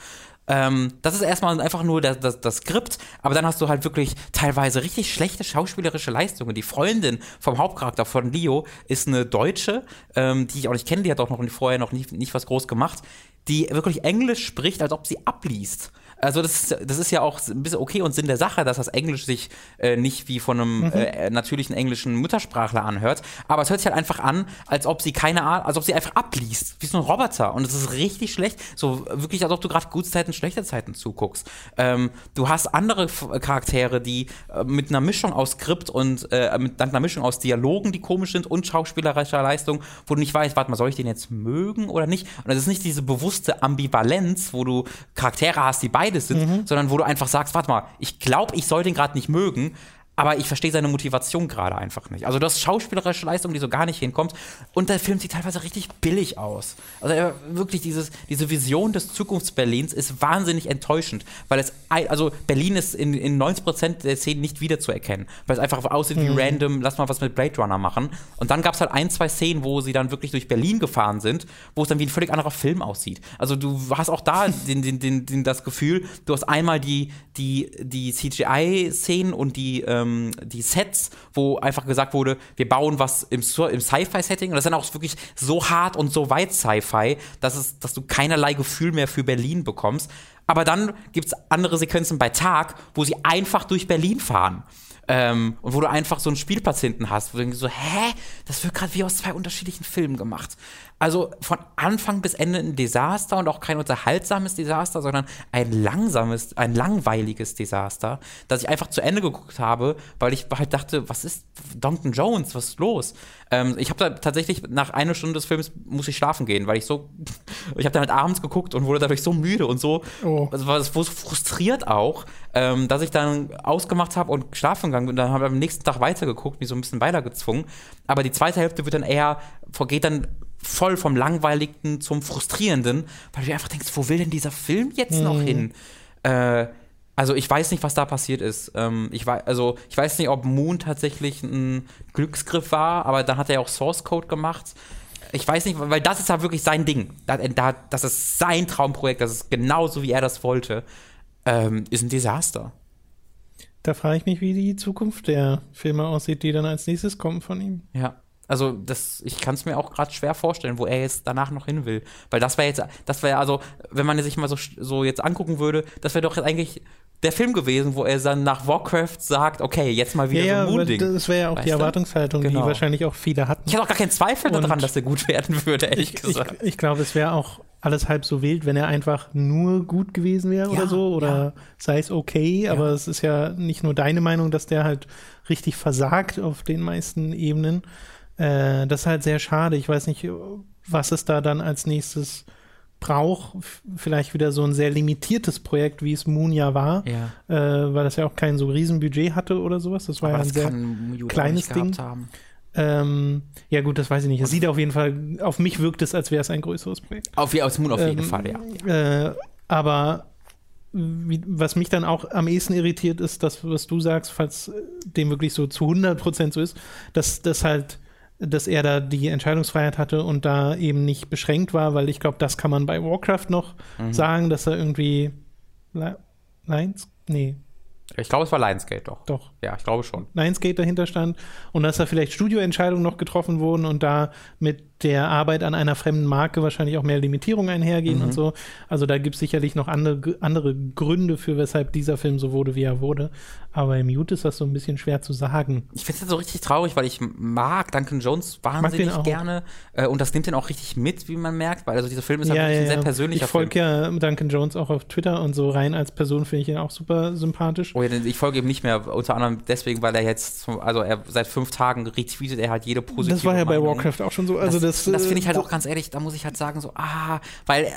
Speaker 2: Ähm, das ist erstmal einfach nur das, das, das Skript, aber dann hast du halt wirklich teilweise richtig schlechte schauspielerische Leistungen. Die Freundin vom Hauptcharakter von Leo ist eine Deutsche, ähm, die ich auch nicht kenne, die hat auch noch vorher noch nicht, nicht was groß gemacht die wirklich Englisch spricht, als ob sie abliest. Also das ist, das ist ja auch ein bisschen okay und Sinn der Sache, dass das Englisch sich äh, nicht wie von einem mhm. äh, natürlichen englischen Muttersprachler anhört. Aber es hört sich halt einfach an, als ob sie keine Art, als ob sie einfach abliest, wie so ein Roboter. Und es ist richtig schlecht. So wirklich, als ob du gerade gute Zeiten, schlechte Zeiten zuguckst. Ähm, du hast andere Charaktere, die äh, mit einer Mischung aus Skript und äh, mit einer Mischung aus Dialogen, die komisch sind und schauspielerischer Leistung, wo du nicht weißt, warte mal, soll ich den jetzt mögen oder nicht? Und es ist nicht diese bewusste Ambivalenz, wo du Charaktere hast, die beide beides sind, mhm. sondern wo du einfach sagst, warte mal, ich glaube, ich soll den gerade nicht mögen, aber ich verstehe seine Motivation gerade einfach nicht. Also du hast schauspielerische Leistung, die so gar nicht hinkommt und der Film sieht teilweise richtig billig aus. Also wirklich dieses, diese Vision des Zukunftsberlins ist wahnsinnig enttäuschend, weil es, also Berlin ist in, in 90% der Szenen nicht wiederzuerkennen, weil es einfach aussieht mhm. wie random, lass mal was mit Blade Runner machen. Und dann gab es halt ein, zwei Szenen, wo sie dann wirklich durch Berlin gefahren sind, wo es dann wie ein völlig anderer Film aussieht. Also du hast auch da den, den, den, den das Gefühl, du hast einmal die, die, die CGI-Szenen und die ähm, ähm, die Sets, wo einfach gesagt wurde, wir bauen was im, im Sci-Fi-Setting. Und das ist dann auch wirklich so hart und so weit Sci-Fi, dass, es, dass du keinerlei Gefühl mehr für Berlin bekommst. Aber dann gibt es andere Sequenzen bei Tag, wo sie einfach durch Berlin fahren. Ähm, und wo du einfach so einen Spielplatz hinten hast, wo du denkst so, hä? Das wird gerade wie aus zwei unterschiedlichen Filmen gemacht. Also von Anfang bis Ende ein Desaster und auch kein unterhaltsames Desaster, sondern ein langsames, ein langweiliges Desaster, das ich einfach zu Ende geguckt habe, weil ich halt dachte, was ist Duncan Jones, was ist los? Ähm, ich habe da tatsächlich nach einer Stunde des Films muss ich schlafen gehen, weil ich so, ich habe dann halt abends geguckt und wurde dadurch so müde und so, oh. also war so frustriert auch, ähm, dass ich dann ausgemacht habe und schlafen gegangen bin. Und dann habe ich am nächsten Tag weitergeguckt, mich so ein bisschen weitergezwungen. Aber die zweite Hälfte wird dann eher, vergeht dann voll vom Langweiligen zum Frustrierenden, weil du einfach denkst, wo will denn dieser Film jetzt mhm. noch hin? Äh, also ich weiß nicht, was da passiert ist. Ähm, ich weiß, also ich weiß nicht, ob Moon tatsächlich ein Glücksgriff war, aber dann hat er ja auch Source Code gemacht. Ich weiß nicht, weil das ist ja wirklich sein Ding. Das ist sein Traumprojekt, das ist genauso, wie er das wollte. Ähm, ist ein Desaster.
Speaker 1: Da frage ich mich, wie die Zukunft der Filme aussieht, die dann als nächstes kommen von ihm.
Speaker 2: Ja. Also das, ich kann es mir auch gerade schwer vorstellen, wo er jetzt danach noch hin will. Weil das wäre jetzt, das wäre also, wenn man sich mal so, so jetzt angucken würde, das wäre doch jetzt eigentlich der Film gewesen, wo er dann nach Warcraft sagt, okay, jetzt mal wieder
Speaker 1: ja,
Speaker 2: so ein Moon-Ding.
Speaker 1: Das wäre ja auch weißt die Erwartungshaltung, genau. die wahrscheinlich auch viele hatten.
Speaker 2: Ich habe auch gar keinen Zweifel Und daran, dass er gut werden würde, ehrlich
Speaker 1: ich,
Speaker 2: gesagt.
Speaker 1: Ich, ich glaube, es wäre auch alles halb so wild, wenn er einfach nur gut gewesen wäre ja, oder so, oder ja. sei es okay, ja. aber es ist ja nicht nur deine Meinung, dass der halt richtig versagt auf den meisten Ebenen. Äh, das ist halt sehr schade. Ich weiß nicht, was es da dann als nächstes braucht. Vielleicht wieder so ein sehr limitiertes Projekt, wie es Moon ja war, ja. Äh, weil das ja auch kein so riesen Budget hatte oder sowas. Das war Aber ja ein sehr kleines Ding. Ähm, ja, gut, das weiß ich nicht. Es sieht auf jeden Fall, auf mich wirkt es, als wäre es ein größeres Projekt.
Speaker 2: Auf, aus Moon auf jeden ähm, Fall,
Speaker 1: ja. Äh, aber wie, was mich dann auch am ehesten irritiert, ist das, was du sagst, falls dem wirklich so zu 100 Prozent so ist, dass das halt dass er da die Entscheidungsfreiheit hatte und da eben nicht beschränkt war, weil ich glaube, das kann man bei Warcraft noch mhm. sagen, dass er irgendwie Lions? Nee.
Speaker 2: Ich glaube, es war Lionsgate doch.
Speaker 1: Doch.
Speaker 2: Ja, ich glaube schon.
Speaker 1: Lionsgate dahinter stand und dass da vielleicht Studioentscheidungen noch getroffen wurden und da mit der Arbeit an einer fremden Marke wahrscheinlich auch mehr Limitierungen einhergehen mhm. und so. Also da gibt es sicherlich noch andere, andere Gründe für, weshalb dieser Film so wurde, wie er wurde. Aber im Mute ist das so ein bisschen schwer zu sagen.
Speaker 2: Ich finde es so richtig traurig, weil ich mag Duncan Jones wahnsinnig gerne äh, und das nimmt den auch richtig mit, wie man merkt, weil also dieser Film ist halt ja, ja, ein sehr persönlicher
Speaker 1: Ich folge ja Duncan Jones auch auf Twitter und so rein als Person finde ich ihn auch super sympathisch.
Speaker 2: Oh ja, ich folge ihm nicht mehr, unter anderem deswegen, weil er jetzt, also er seit fünf Tagen retweetet er halt jede positive
Speaker 1: Das war ja bei Warcraft auch schon so. Also das.
Speaker 2: Das finde ich halt auch ganz ehrlich, da muss ich halt sagen, so, ah, weil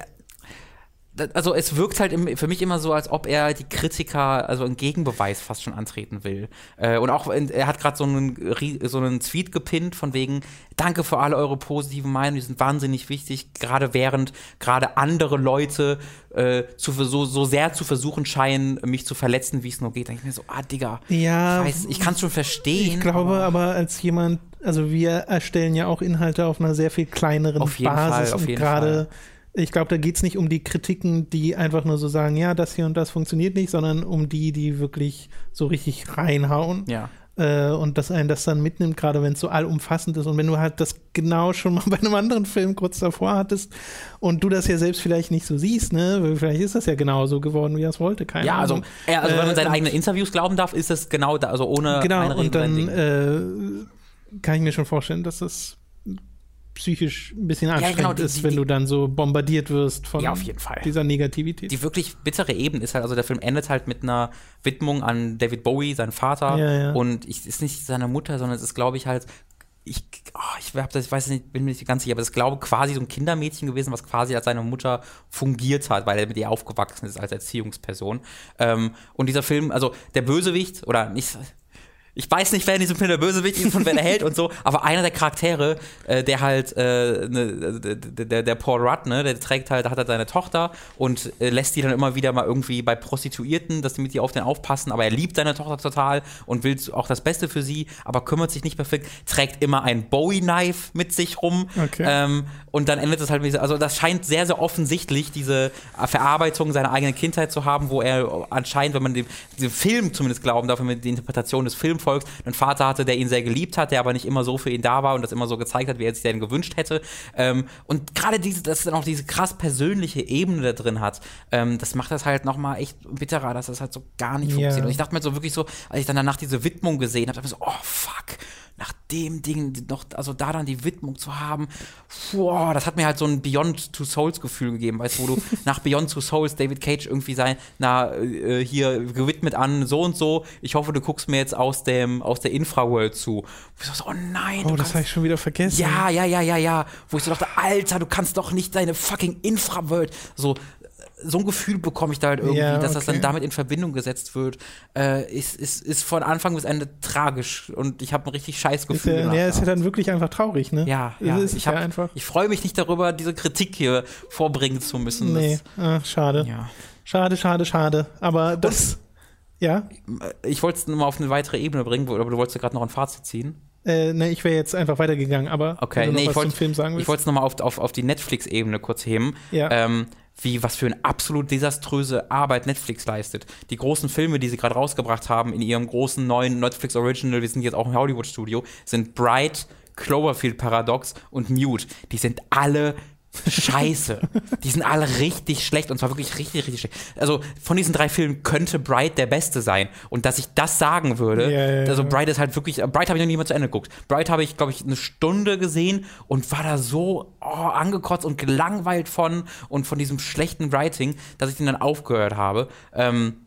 Speaker 2: also es wirkt halt im, für mich immer so, als ob er die Kritiker, also einen Gegenbeweis fast schon antreten will. Äh, und auch, er hat gerade so einen, so einen Tweet gepinnt von wegen, danke für alle eure positiven Meinungen, die sind wahnsinnig wichtig, gerade während gerade andere Leute äh, zu, so, so sehr zu versuchen scheinen, mich zu verletzen, wie es nur geht. Dann denke ich mir so, ah, Digga,
Speaker 1: ja,
Speaker 2: ich, ich kann es schon verstehen.
Speaker 1: Ich glaube aber, als jemand, also wir erstellen ja auch Inhalte auf einer sehr viel kleineren
Speaker 2: auf jeden
Speaker 1: Basis
Speaker 2: Fall, auf
Speaker 1: und
Speaker 2: jeden
Speaker 1: gerade
Speaker 2: Fall
Speaker 1: ich glaube, da geht es nicht um die Kritiken, die einfach nur so sagen, ja, das hier und das funktioniert nicht, sondern um die, die wirklich so richtig reinhauen.
Speaker 2: Ja.
Speaker 1: Äh, und dass einen das dann mitnimmt, gerade wenn es so allumfassend ist. Und wenn du halt das genau schon mal bei einem anderen Film kurz davor hattest und du das ja selbst vielleicht nicht so siehst, ne? Vielleicht ist das ja genau so geworden, wie er es wollte. Keine
Speaker 2: ja, also. Ja, also wenn man seine
Speaker 1: äh,
Speaker 2: eigenen Interviews glauben darf, ist es genau da, also ohne
Speaker 1: Genau, und dann äh, kann ich mir schon vorstellen, dass das psychisch ein bisschen anstrengend ja, genau, die, ist, wenn die, du dann so bombardiert wirst von
Speaker 2: ja,
Speaker 1: dieser Negativität.
Speaker 2: Die wirklich bittere Ebene ist halt, also der Film endet halt mit einer Widmung an David Bowie, seinen Vater.
Speaker 1: Ja,
Speaker 2: und es ist nicht seine Mutter, sondern es ist, glaube ich, halt ich, oh, ich, hab das, ich weiß nicht, bin mir nicht ganz sicher, aber es ist, glaube ich, quasi so ein Kindermädchen gewesen, was quasi als seine Mutter fungiert hat, weil er mit ihr aufgewachsen ist als Erziehungsperson. Ähm, und dieser Film, also der Bösewicht, oder nicht, ich weiß nicht, wer in diesem Film der Bösewicht ist und wer der Held und so, aber einer der Charaktere, äh, der halt, äh, ne, der, der Paul Rudd, ne, der trägt halt, hat halt seine Tochter und äh, lässt die dann immer wieder mal irgendwie bei Prostituierten, dass die mit ihr auf den aufpassen, aber er liebt seine Tochter total und will auch das Beste für sie, aber kümmert sich nicht perfekt, trägt immer ein Bowie-Knife mit sich rum
Speaker 1: okay.
Speaker 2: ähm, und dann endet es halt, also das scheint sehr, sehr offensichtlich, diese Verarbeitung seiner eigenen Kindheit zu haben, wo er anscheinend, wenn man dem, dem Film zumindest glauben darf, wenn man die Interpretation des Films folgt, einen Vater hatte, der ihn sehr geliebt hat, der aber nicht immer so für ihn da war und das immer so gezeigt hat, wie er sich denn gewünscht hätte. Ähm, und gerade diese, dass dann auch diese krass persönliche Ebene da drin hat, ähm, das macht das halt nochmal echt bitterer, dass das halt so gar nicht funktioniert. Yeah. Und ich dachte mir so wirklich so, als ich dann danach diese Widmung gesehen habe, dachte ich mir so, oh fuck, nach dem Ding noch, also da dann die Widmung zu haben, boah, das hat mir halt so ein Beyond Two Souls Gefühl gegeben, weißt du, wo du nach Beyond Two Souls David Cage irgendwie sein, na, äh, hier gewidmet an so und so, ich hoffe, du guckst mir jetzt aus dem, aus der Infraworld zu. Wo ich so, oh nein.
Speaker 1: Oh, das habe ich schon wieder vergessen.
Speaker 2: Ja, ja, ja, ja, ja. Wo ich so dachte, Alter, du kannst doch nicht deine fucking Infraworld so so ein Gefühl bekomme ich da halt irgendwie, ja, okay. dass das dann damit in Verbindung gesetzt wird, äh, ist, ist, ist von Anfang bis Ende tragisch und ich habe ein richtig scheiß Gefühl.
Speaker 1: Ist ja, ja, ist ja dann wirklich einfach traurig, ne?
Speaker 2: Ja, ja.
Speaker 1: Ist ich,
Speaker 2: hab, ja ich freue mich nicht darüber, diese Kritik hier vorbringen zu müssen.
Speaker 1: Nee, Ach, schade.
Speaker 2: Ja.
Speaker 1: Schade, schade, schade. Aber das, und, ja?
Speaker 2: Ich wollte es nochmal auf eine weitere Ebene bringen, aber du wolltest ja gerade noch ein Fazit ziehen.
Speaker 1: Äh, ne, ich wäre jetzt einfach weitergegangen, aber
Speaker 2: okay, nee, ich wollte Ich wollte es nochmal auf, auf, auf die Netflix-Ebene kurz heben.
Speaker 1: Ja.
Speaker 2: Ähm, wie was für eine absolut desaströse Arbeit Netflix leistet. Die großen Filme, die sie gerade rausgebracht haben in ihrem großen neuen Netflix Original, wir sind jetzt auch im Hollywood Studio, sind Bright, Cloverfield Paradox und Mute. Die sind alle Scheiße. Die sind alle richtig schlecht und zwar wirklich richtig, richtig schlecht. Also von diesen drei Filmen könnte Bright der beste sein. Und dass ich das sagen würde,
Speaker 1: ja, ja,
Speaker 2: also Bright ist halt wirklich, Bright habe ich noch nie mal zu Ende geguckt. Bright habe ich, glaube ich, eine Stunde gesehen und war da so oh, angekotzt und gelangweilt von und von diesem schlechten Writing, dass ich den dann aufgehört habe. Ähm,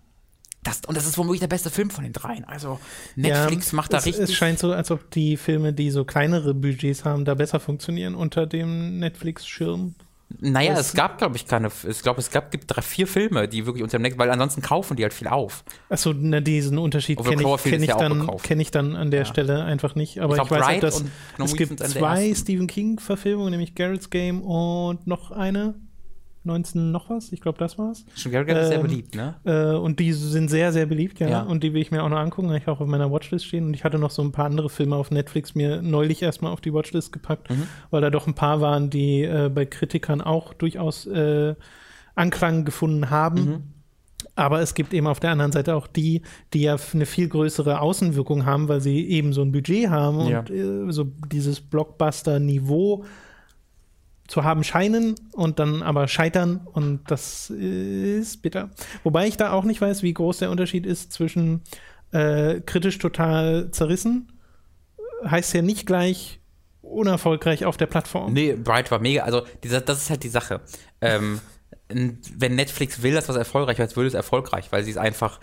Speaker 2: das, und das ist womöglich der beste Film von den dreien. Also Netflix ja, macht da
Speaker 1: es,
Speaker 2: richtig.
Speaker 1: Es scheint so, als ob die Filme, die so kleinere Budgets haben, da besser funktionieren unter dem Netflix-Schirm.
Speaker 2: Naja, das es gab, glaube ich, keine. Ich glaube, es gab, gibt drei, vier Filme, die wirklich unter dem Netflix, weil ansonsten kaufen die halt viel auf.
Speaker 1: Achso, na, diesen Unterschied kenne ich, kenn ich, ja dann, kenn ich dann an der ja. Stelle einfach nicht. Aber ich, ich weiß halt, dass es gibt zwei Stephen King-Verfilmungen, nämlich Garrett's Game und noch eine. 19 noch was, ich glaube, das war's.
Speaker 2: Schon Garrett ähm, ist sehr ähm, beliebt, ne?
Speaker 1: Äh, und die sind sehr, sehr beliebt, ja. ja. Und die will ich mir auch noch angucken. Ich auch auf meiner Watchlist stehen. Und ich hatte noch so ein paar andere Filme auf Netflix mir neulich erstmal auf die Watchlist gepackt, mhm. weil da doch ein paar waren, die äh, bei Kritikern auch durchaus äh, Anklang gefunden haben. Mhm. Aber es gibt eben auf der anderen Seite auch die, die ja eine viel größere Außenwirkung haben, weil sie eben so ein Budget haben
Speaker 2: ja.
Speaker 1: und äh, so dieses Blockbuster-Niveau zu haben scheinen und dann aber scheitern und das ist bitter. Wobei ich da auch nicht weiß, wie groß der Unterschied ist zwischen äh, kritisch total zerrissen, heißt ja nicht gleich unerfolgreich auf der Plattform.
Speaker 2: Nee, Bright war mega, also dieser, das ist halt die Sache. Ähm, wenn Netflix will, dass was erfolgreich wird, würde es erfolgreich, weil sie es einfach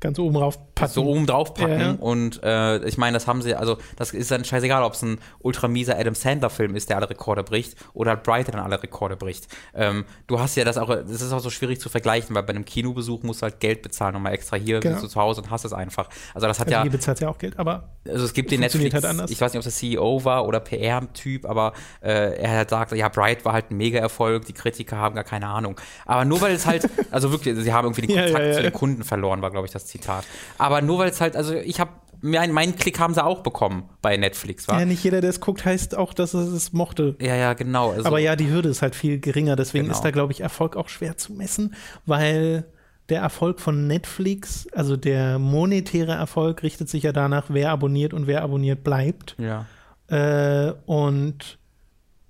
Speaker 1: ganz oben drauf
Speaker 2: packen. So oben drauf packen. Ja. Und äh, ich meine, das haben sie, also das ist dann scheißegal, ob es ein ultramieser Adam Sandler-Film ist, der alle Rekorde bricht, oder Bright, der dann alle Rekorde bricht. Ähm, du hast ja das auch, das ist auch so schwierig zu vergleichen, weil bei einem Kinobesuch musst du halt Geld bezahlen, nochmal extra hier genau. bist du zu Hause und hast es einfach. Also das hat also ja.
Speaker 1: Hier bezahlt ja auch Geld, aber.
Speaker 2: Also es gibt den Netflix, halt anders. ich weiß nicht, ob es der CEO war oder PR-Typ, aber äh, er hat gesagt, ja, Bright war halt ein Mega-Erfolg, die Kritiker haben gar keine Ahnung. Aber nur weil es halt, also wirklich, sie haben irgendwie den Kontakt ja, ja, zu den Kunden verloren, war, glaube ich, das Zitat. Aber nur weil es halt, also ich habe mein, meinen Klick haben sie auch bekommen bei Netflix,
Speaker 1: war. Ja, nicht jeder, der es guckt, heißt auch, dass er es mochte.
Speaker 2: Ja, ja, genau.
Speaker 1: Also, Aber ja, die Hürde ist halt viel geringer, deswegen genau. ist da, glaube ich, Erfolg auch schwer zu messen, weil der Erfolg von Netflix, also der monetäre Erfolg, richtet sich ja danach, wer abonniert und wer abonniert bleibt.
Speaker 2: Ja.
Speaker 1: Äh, und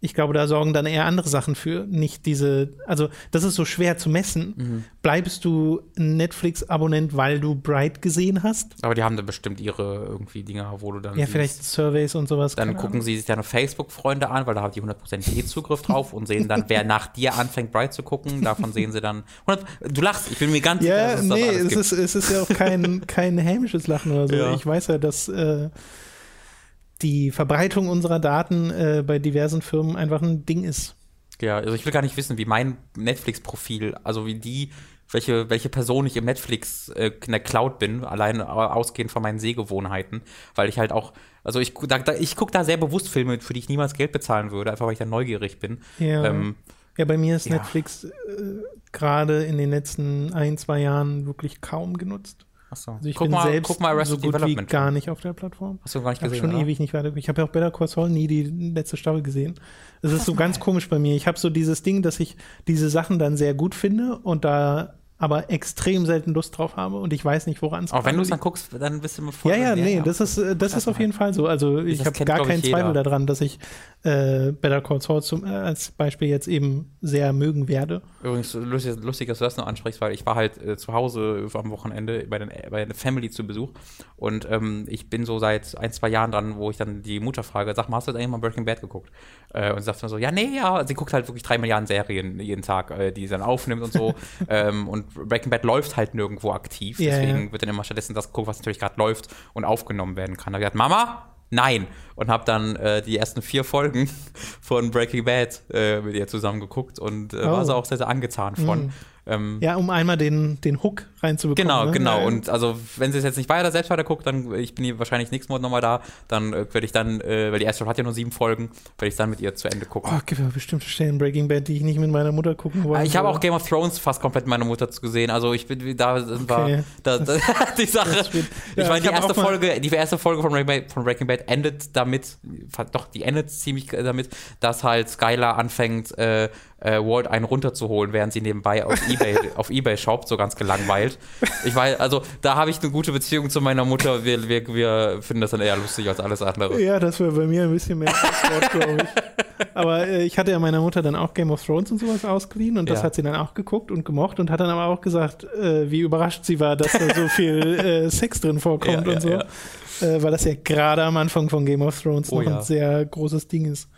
Speaker 1: ich glaube, da sorgen dann eher andere Sachen für, nicht diese, also das ist so schwer zu messen. Mhm. Bleibst du Netflix-Abonnent, weil du Bright gesehen hast?
Speaker 2: Aber die haben da bestimmt ihre irgendwie Dinger, wo du dann.
Speaker 1: Ja, siehst, vielleicht Surveys und sowas.
Speaker 2: Dann gucken sie sich deine Facebook-Freunde an, weil da haben die 100% eh Zugriff drauf und sehen dann, wer nach dir anfängt, Bright zu gucken. Davon sehen sie dann. 100, du lachst, ich bin mir ganz
Speaker 1: sicher, ja, nee, es ist, es ist ja auch kein, kein hämisches Lachen oder so. Ja. Ich weiß ja, dass. Äh, die Verbreitung unserer Daten äh, bei diversen Firmen einfach ein Ding ist.
Speaker 2: Ja, also ich will gar nicht wissen, wie mein Netflix-Profil, also wie die, welche, welche Person ich im Netflix äh, in der Cloud bin, allein ausgehend von meinen Sehgewohnheiten, weil ich halt auch, also ich, da, ich gucke da sehr bewusst Filme, für die ich niemals Geld bezahlen würde, einfach weil ich da neugierig bin.
Speaker 1: Ja, ähm, ja bei mir ist ja. Netflix äh, gerade in den letzten ein, zwei Jahren wirklich kaum genutzt.
Speaker 2: Achso.
Speaker 1: Also ich guck bin mal, selbst guck mal so gut wie gar nicht auf der Plattform.
Speaker 2: Hast du gar nicht
Speaker 1: gesehen? Ich habe schon oder? ewig nicht weiter. Ich habe ja auch Better Call Saul nie die letzte Staffel gesehen. Es ist so ganz komisch bei mir. Ich habe so dieses Ding, dass ich diese Sachen dann sehr gut finde und da aber extrem selten Lust drauf habe und ich weiß nicht, woran es
Speaker 2: Auch wenn du es dann guckst, dann bist du
Speaker 1: immer voll. Ja, ja, nee, das ist, äh, das ist auf jeden Fall so. Also ich habe gar keinen Zweifel daran, dass ich äh, Better Call Saul zum, äh, als Beispiel jetzt eben sehr mögen werde.
Speaker 2: Übrigens, lustig, lustig dass du das noch ansprichst, weil ich war halt äh, zu Hause am Wochenende bei, den, bei der Family zu Besuch und ähm, ich bin so seit ein, zwei Jahren dran, wo ich dann die Mutter frage, sag mal, hast du eigentlich mal Breaking Bad geguckt? Äh, und sie sagt dann so, ja, nee, ja. Sie guckt halt wirklich drei Milliarden Serien jeden Tag, äh, die sie dann aufnimmt und so. ähm, und Breaking Bad läuft halt nirgendwo aktiv. Yeah, deswegen ja. wird dann immer stattdessen das geguckt, was natürlich gerade läuft und aufgenommen werden kann. Da habe ich gesagt, Mama, nein. Und habe dann äh, die ersten vier Folgen von Breaking Bad äh, mit ihr zusammen geguckt und äh, oh. war so auch sehr, sehr angetan von. Mm.
Speaker 1: Ähm, ja, um einmal den, den Hook reinzubekommen.
Speaker 2: Genau, ne? genau. Ja. Und also, wenn sie es jetzt nicht weiter selbst weiter guckt, dann ich bin hier wahrscheinlich nächsten Monat nochmal da, dann äh, werde ich dann, äh, weil die erste Staffel hat ja nur sieben Folgen, werde ich dann mit ihr zu Ende gucken.
Speaker 1: Oh, gibt ja bestimmte Stellen Breaking Bad, die ich nicht mit meiner Mutter gucken wollte.
Speaker 2: Ich habe auch Game of Thrones fast komplett mit meiner Mutter gesehen. Also ich bin da okay. war da, da, die Sache. Ja, ich meine, die erste Folge, die erste Folge von Breaking, Bad, von Breaking Bad endet damit, doch, die endet ziemlich damit, dass halt Skylar anfängt, äh, äh, Walt einen runterzuholen, während sie nebenbei auf Ebay, auf Ebay shoppt, so ganz gelangweilt. Ich weiß, also da habe ich eine gute Beziehung zu meiner Mutter. Wir, wir, wir finden das dann eher lustig als alles andere.
Speaker 1: Ja, das wäre bei mir ein bisschen mehr glaube ich. Aber äh, ich hatte ja meiner Mutter dann auch Game of Thrones und sowas ausgeliehen und das ja. hat sie dann auch geguckt und gemocht und hat dann aber auch gesagt, äh, wie überrascht sie war, dass da so viel äh, Sex drin vorkommt ja, und so. Ja, äh, weil das ja gerade am Anfang von Game of Thrones oh, noch ein sehr großes Ding ist.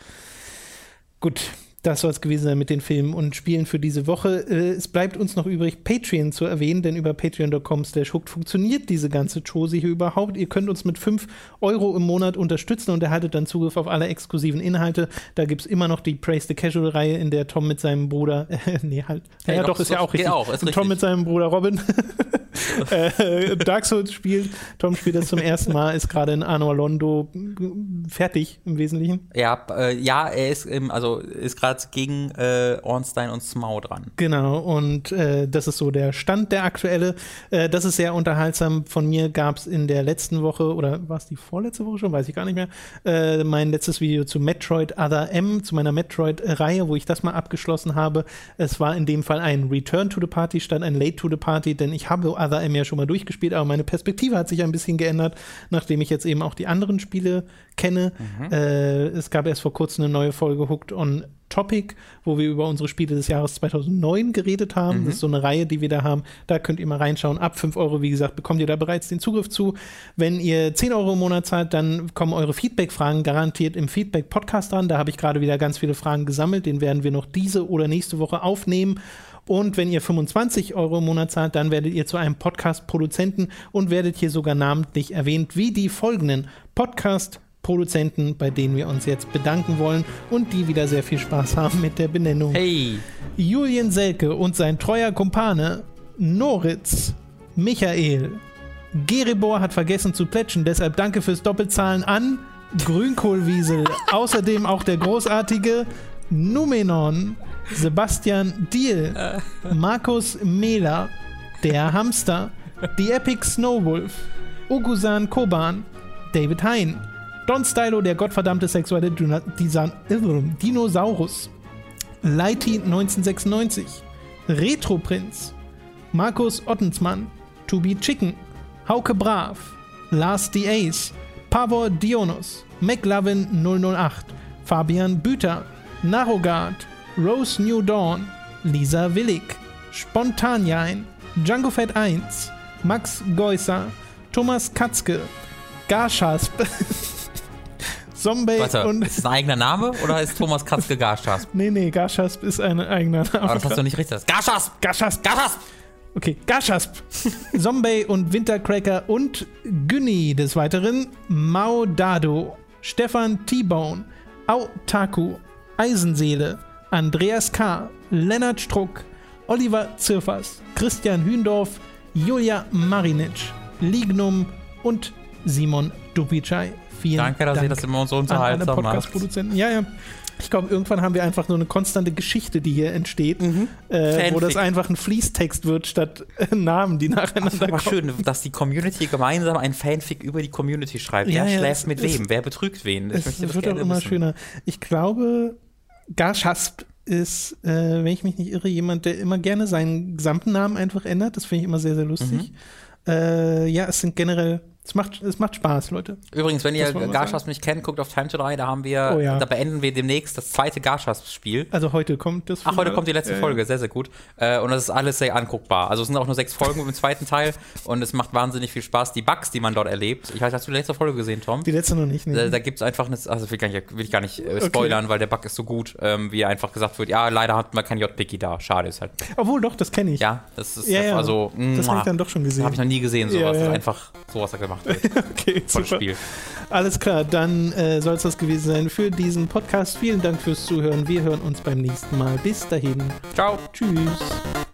Speaker 1: Gut, das soll es gewesen sein mit den Filmen und Spielen für diese Woche. Äh, es bleibt uns noch übrig, Patreon zu erwähnen, denn über patreon.com funktioniert diese ganze Chose hier überhaupt. Ihr könnt uns mit 5 Euro im Monat unterstützen und erhaltet dann Zugriff auf alle exklusiven Inhalte. Da gibt es immer noch die Praise the Casual-Reihe, in der Tom mit seinem Bruder, äh, nee, halt, hey, ja, doch, doch, ist ja auch richtig. Auch, und Tom mit seinem Bruder Robin äh, Dark Souls spielt. Tom spielt das zum ersten Mal, ist gerade in Anor Londo fertig im Wesentlichen.
Speaker 2: Ja, äh, ja, er ist, im, also ist gerade gerade gegen äh, Ornstein und Smau dran.
Speaker 1: Genau, und äh, das ist so der Stand, der aktuelle. Äh, das ist sehr unterhaltsam. Von mir gab es in der letzten Woche, oder war es die vorletzte Woche schon, weiß ich gar nicht mehr, äh, mein letztes Video zu Metroid Other M, zu meiner Metroid-Reihe, wo ich das mal abgeschlossen habe. Es war in dem Fall ein Return to the Party statt ein Late to the Party, denn ich habe Other M ja schon mal durchgespielt, aber meine Perspektive hat sich ein bisschen geändert, nachdem ich jetzt eben auch die anderen Spiele kenne. Mhm. Äh, es gab erst vor kurzem eine neue Folge Hooked on Topic, wo wir über unsere Spiele des Jahres 2009 geredet haben. Mhm. Das ist so eine Reihe, die wir da haben. Da könnt ihr mal reinschauen. Ab 5 Euro, wie gesagt, bekommt ihr da bereits den Zugriff zu. Wenn ihr 10 Euro im Monat zahlt, dann kommen eure Feedback-Fragen garantiert im Feedback-Podcast dran. Da habe ich gerade wieder ganz viele Fragen gesammelt. Den werden wir noch diese oder nächste Woche aufnehmen. Und wenn ihr 25 Euro im Monat zahlt, dann werdet ihr zu einem Podcast-Produzenten und werdet hier sogar namentlich erwähnt, wie die folgenden Podcast-Produzenten, bei denen wir uns jetzt bedanken wollen und die wieder sehr viel Spaß haben mit der Benennung.
Speaker 2: Hey!
Speaker 1: Julian Selke und sein treuer Kumpane Noritz, Michael. Geribor hat vergessen zu plätschen, deshalb danke fürs Doppelzahlen an Grünkohlwiesel. Außerdem auch der großartige Numenon, Sebastian Diel, Markus Mehler, der Hamster, die Epic Snowwolf, Ugusan Koban, David Hein, Don Stylo, der gottverdammte sexuelle Dinosaurus, Lighty 1996, Retro Prinz, Markus Ottensmann, To Be Chicken, Hauke Brav, Lars the Ace, Pavor Dionus, McLovin 008, Fabian Büter, Narogard, Rose New Dawn, Lisa Willig, Spontanjain, Django Fett 1, Max Geusser, Thomas Katzke, Garschasp,
Speaker 2: Zombie Warte, und. Ist das ein eigener Name oder ist Thomas Katzke Garschasp?
Speaker 1: nee, nee, Garschasp ist ein eigener Name.
Speaker 2: Aber das hast du nicht richtig. Garschasp!
Speaker 1: Garschasp! Garschasp! Okay, Gashasp, Zombie und Wintercracker und Günni des Weiteren, Mao Dado, Stefan T-Bone, Autaku, Eisenseele, Andreas K., Lennart Struck, Oliver Zirfers, Christian Hündorf, Julia Marinic, Lignum und Simon Dupicai.
Speaker 2: Vielen Danke, dass Dank ihr das immer so unterhaltsam macht.
Speaker 1: Ja, ja. Ich glaube, irgendwann haben wir einfach nur eine konstante Geschichte, die hier entsteht, mhm. äh, wo das einfach ein Fließtext wird statt äh, Namen, die nacheinander
Speaker 2: kommen. schön, dass die Community gemeinsam ein Fanfic über die Community schreibt. Ja, Wer ja, schläft mit wem? Wer betrügt wen?
Speaker 1: Ich es wird auch immer wissen. schöner. Ich glaube, Garschasp ist, äh, wenn ich mich nicht irre, jemand, der immer gerne seinen gesamten Namen einfach ändert. Das finde ich immer sehr, sehr lustig. Mhm. Äh, ja, es sind generell es macht, es macht Spaß, Leute.
Speaker 2: Übrigens, wenn ihr Garschas nicht kennt, guckt auf Time to 3, da haben wir, oh, ja. da beenden wir demnächst das zweite Garschas-Spiel.
Speaker 1: Also heute kommt das.
Speaker 2: Ach, heute kommt die letzte ja, Folge, sehr, sehr gut. Äh, und das ist alles sehr anguckbar. Also es sind auch nur sechs Folgen im zweiten Teil und es macht wahnsinnig viel Spaß. Die Bugs, die man dort erlebt. Ich weiß, hast du die letzte Folge gesehen, Tom?
Speaker 1: Die letzte noch nicht.
Speaker 2: Nee. Da, da gibt es einfach eine, also will, nicht, will ich gar nicht äh, spoilern, okay. weil der Bug ist so gut, ähm, wie einfach gesagt wird, ja, leider hat man kein JPG da. Schade ist halt.
Speaker 1: Obwohl, doch, das kenne ich.
Speaker 2: Ja, das ist ja, also.
Speaker 1: Das habe ich dann doch schon gesehen.
Speaker 2: Habe ich noch nie gesehen, sowas. Ja, einfach sowas da gemacht wird.
Speaker 1: okay. Spiel. Alles klar, dann äh, soll es das gewesen sein für diesen Podcast. Vielen Dank fürs Zuhören. Wir hören uns beim nächsten Mal. Bis dahin.
Speaker 2: Ciao.
Speaker 1: Tschüss.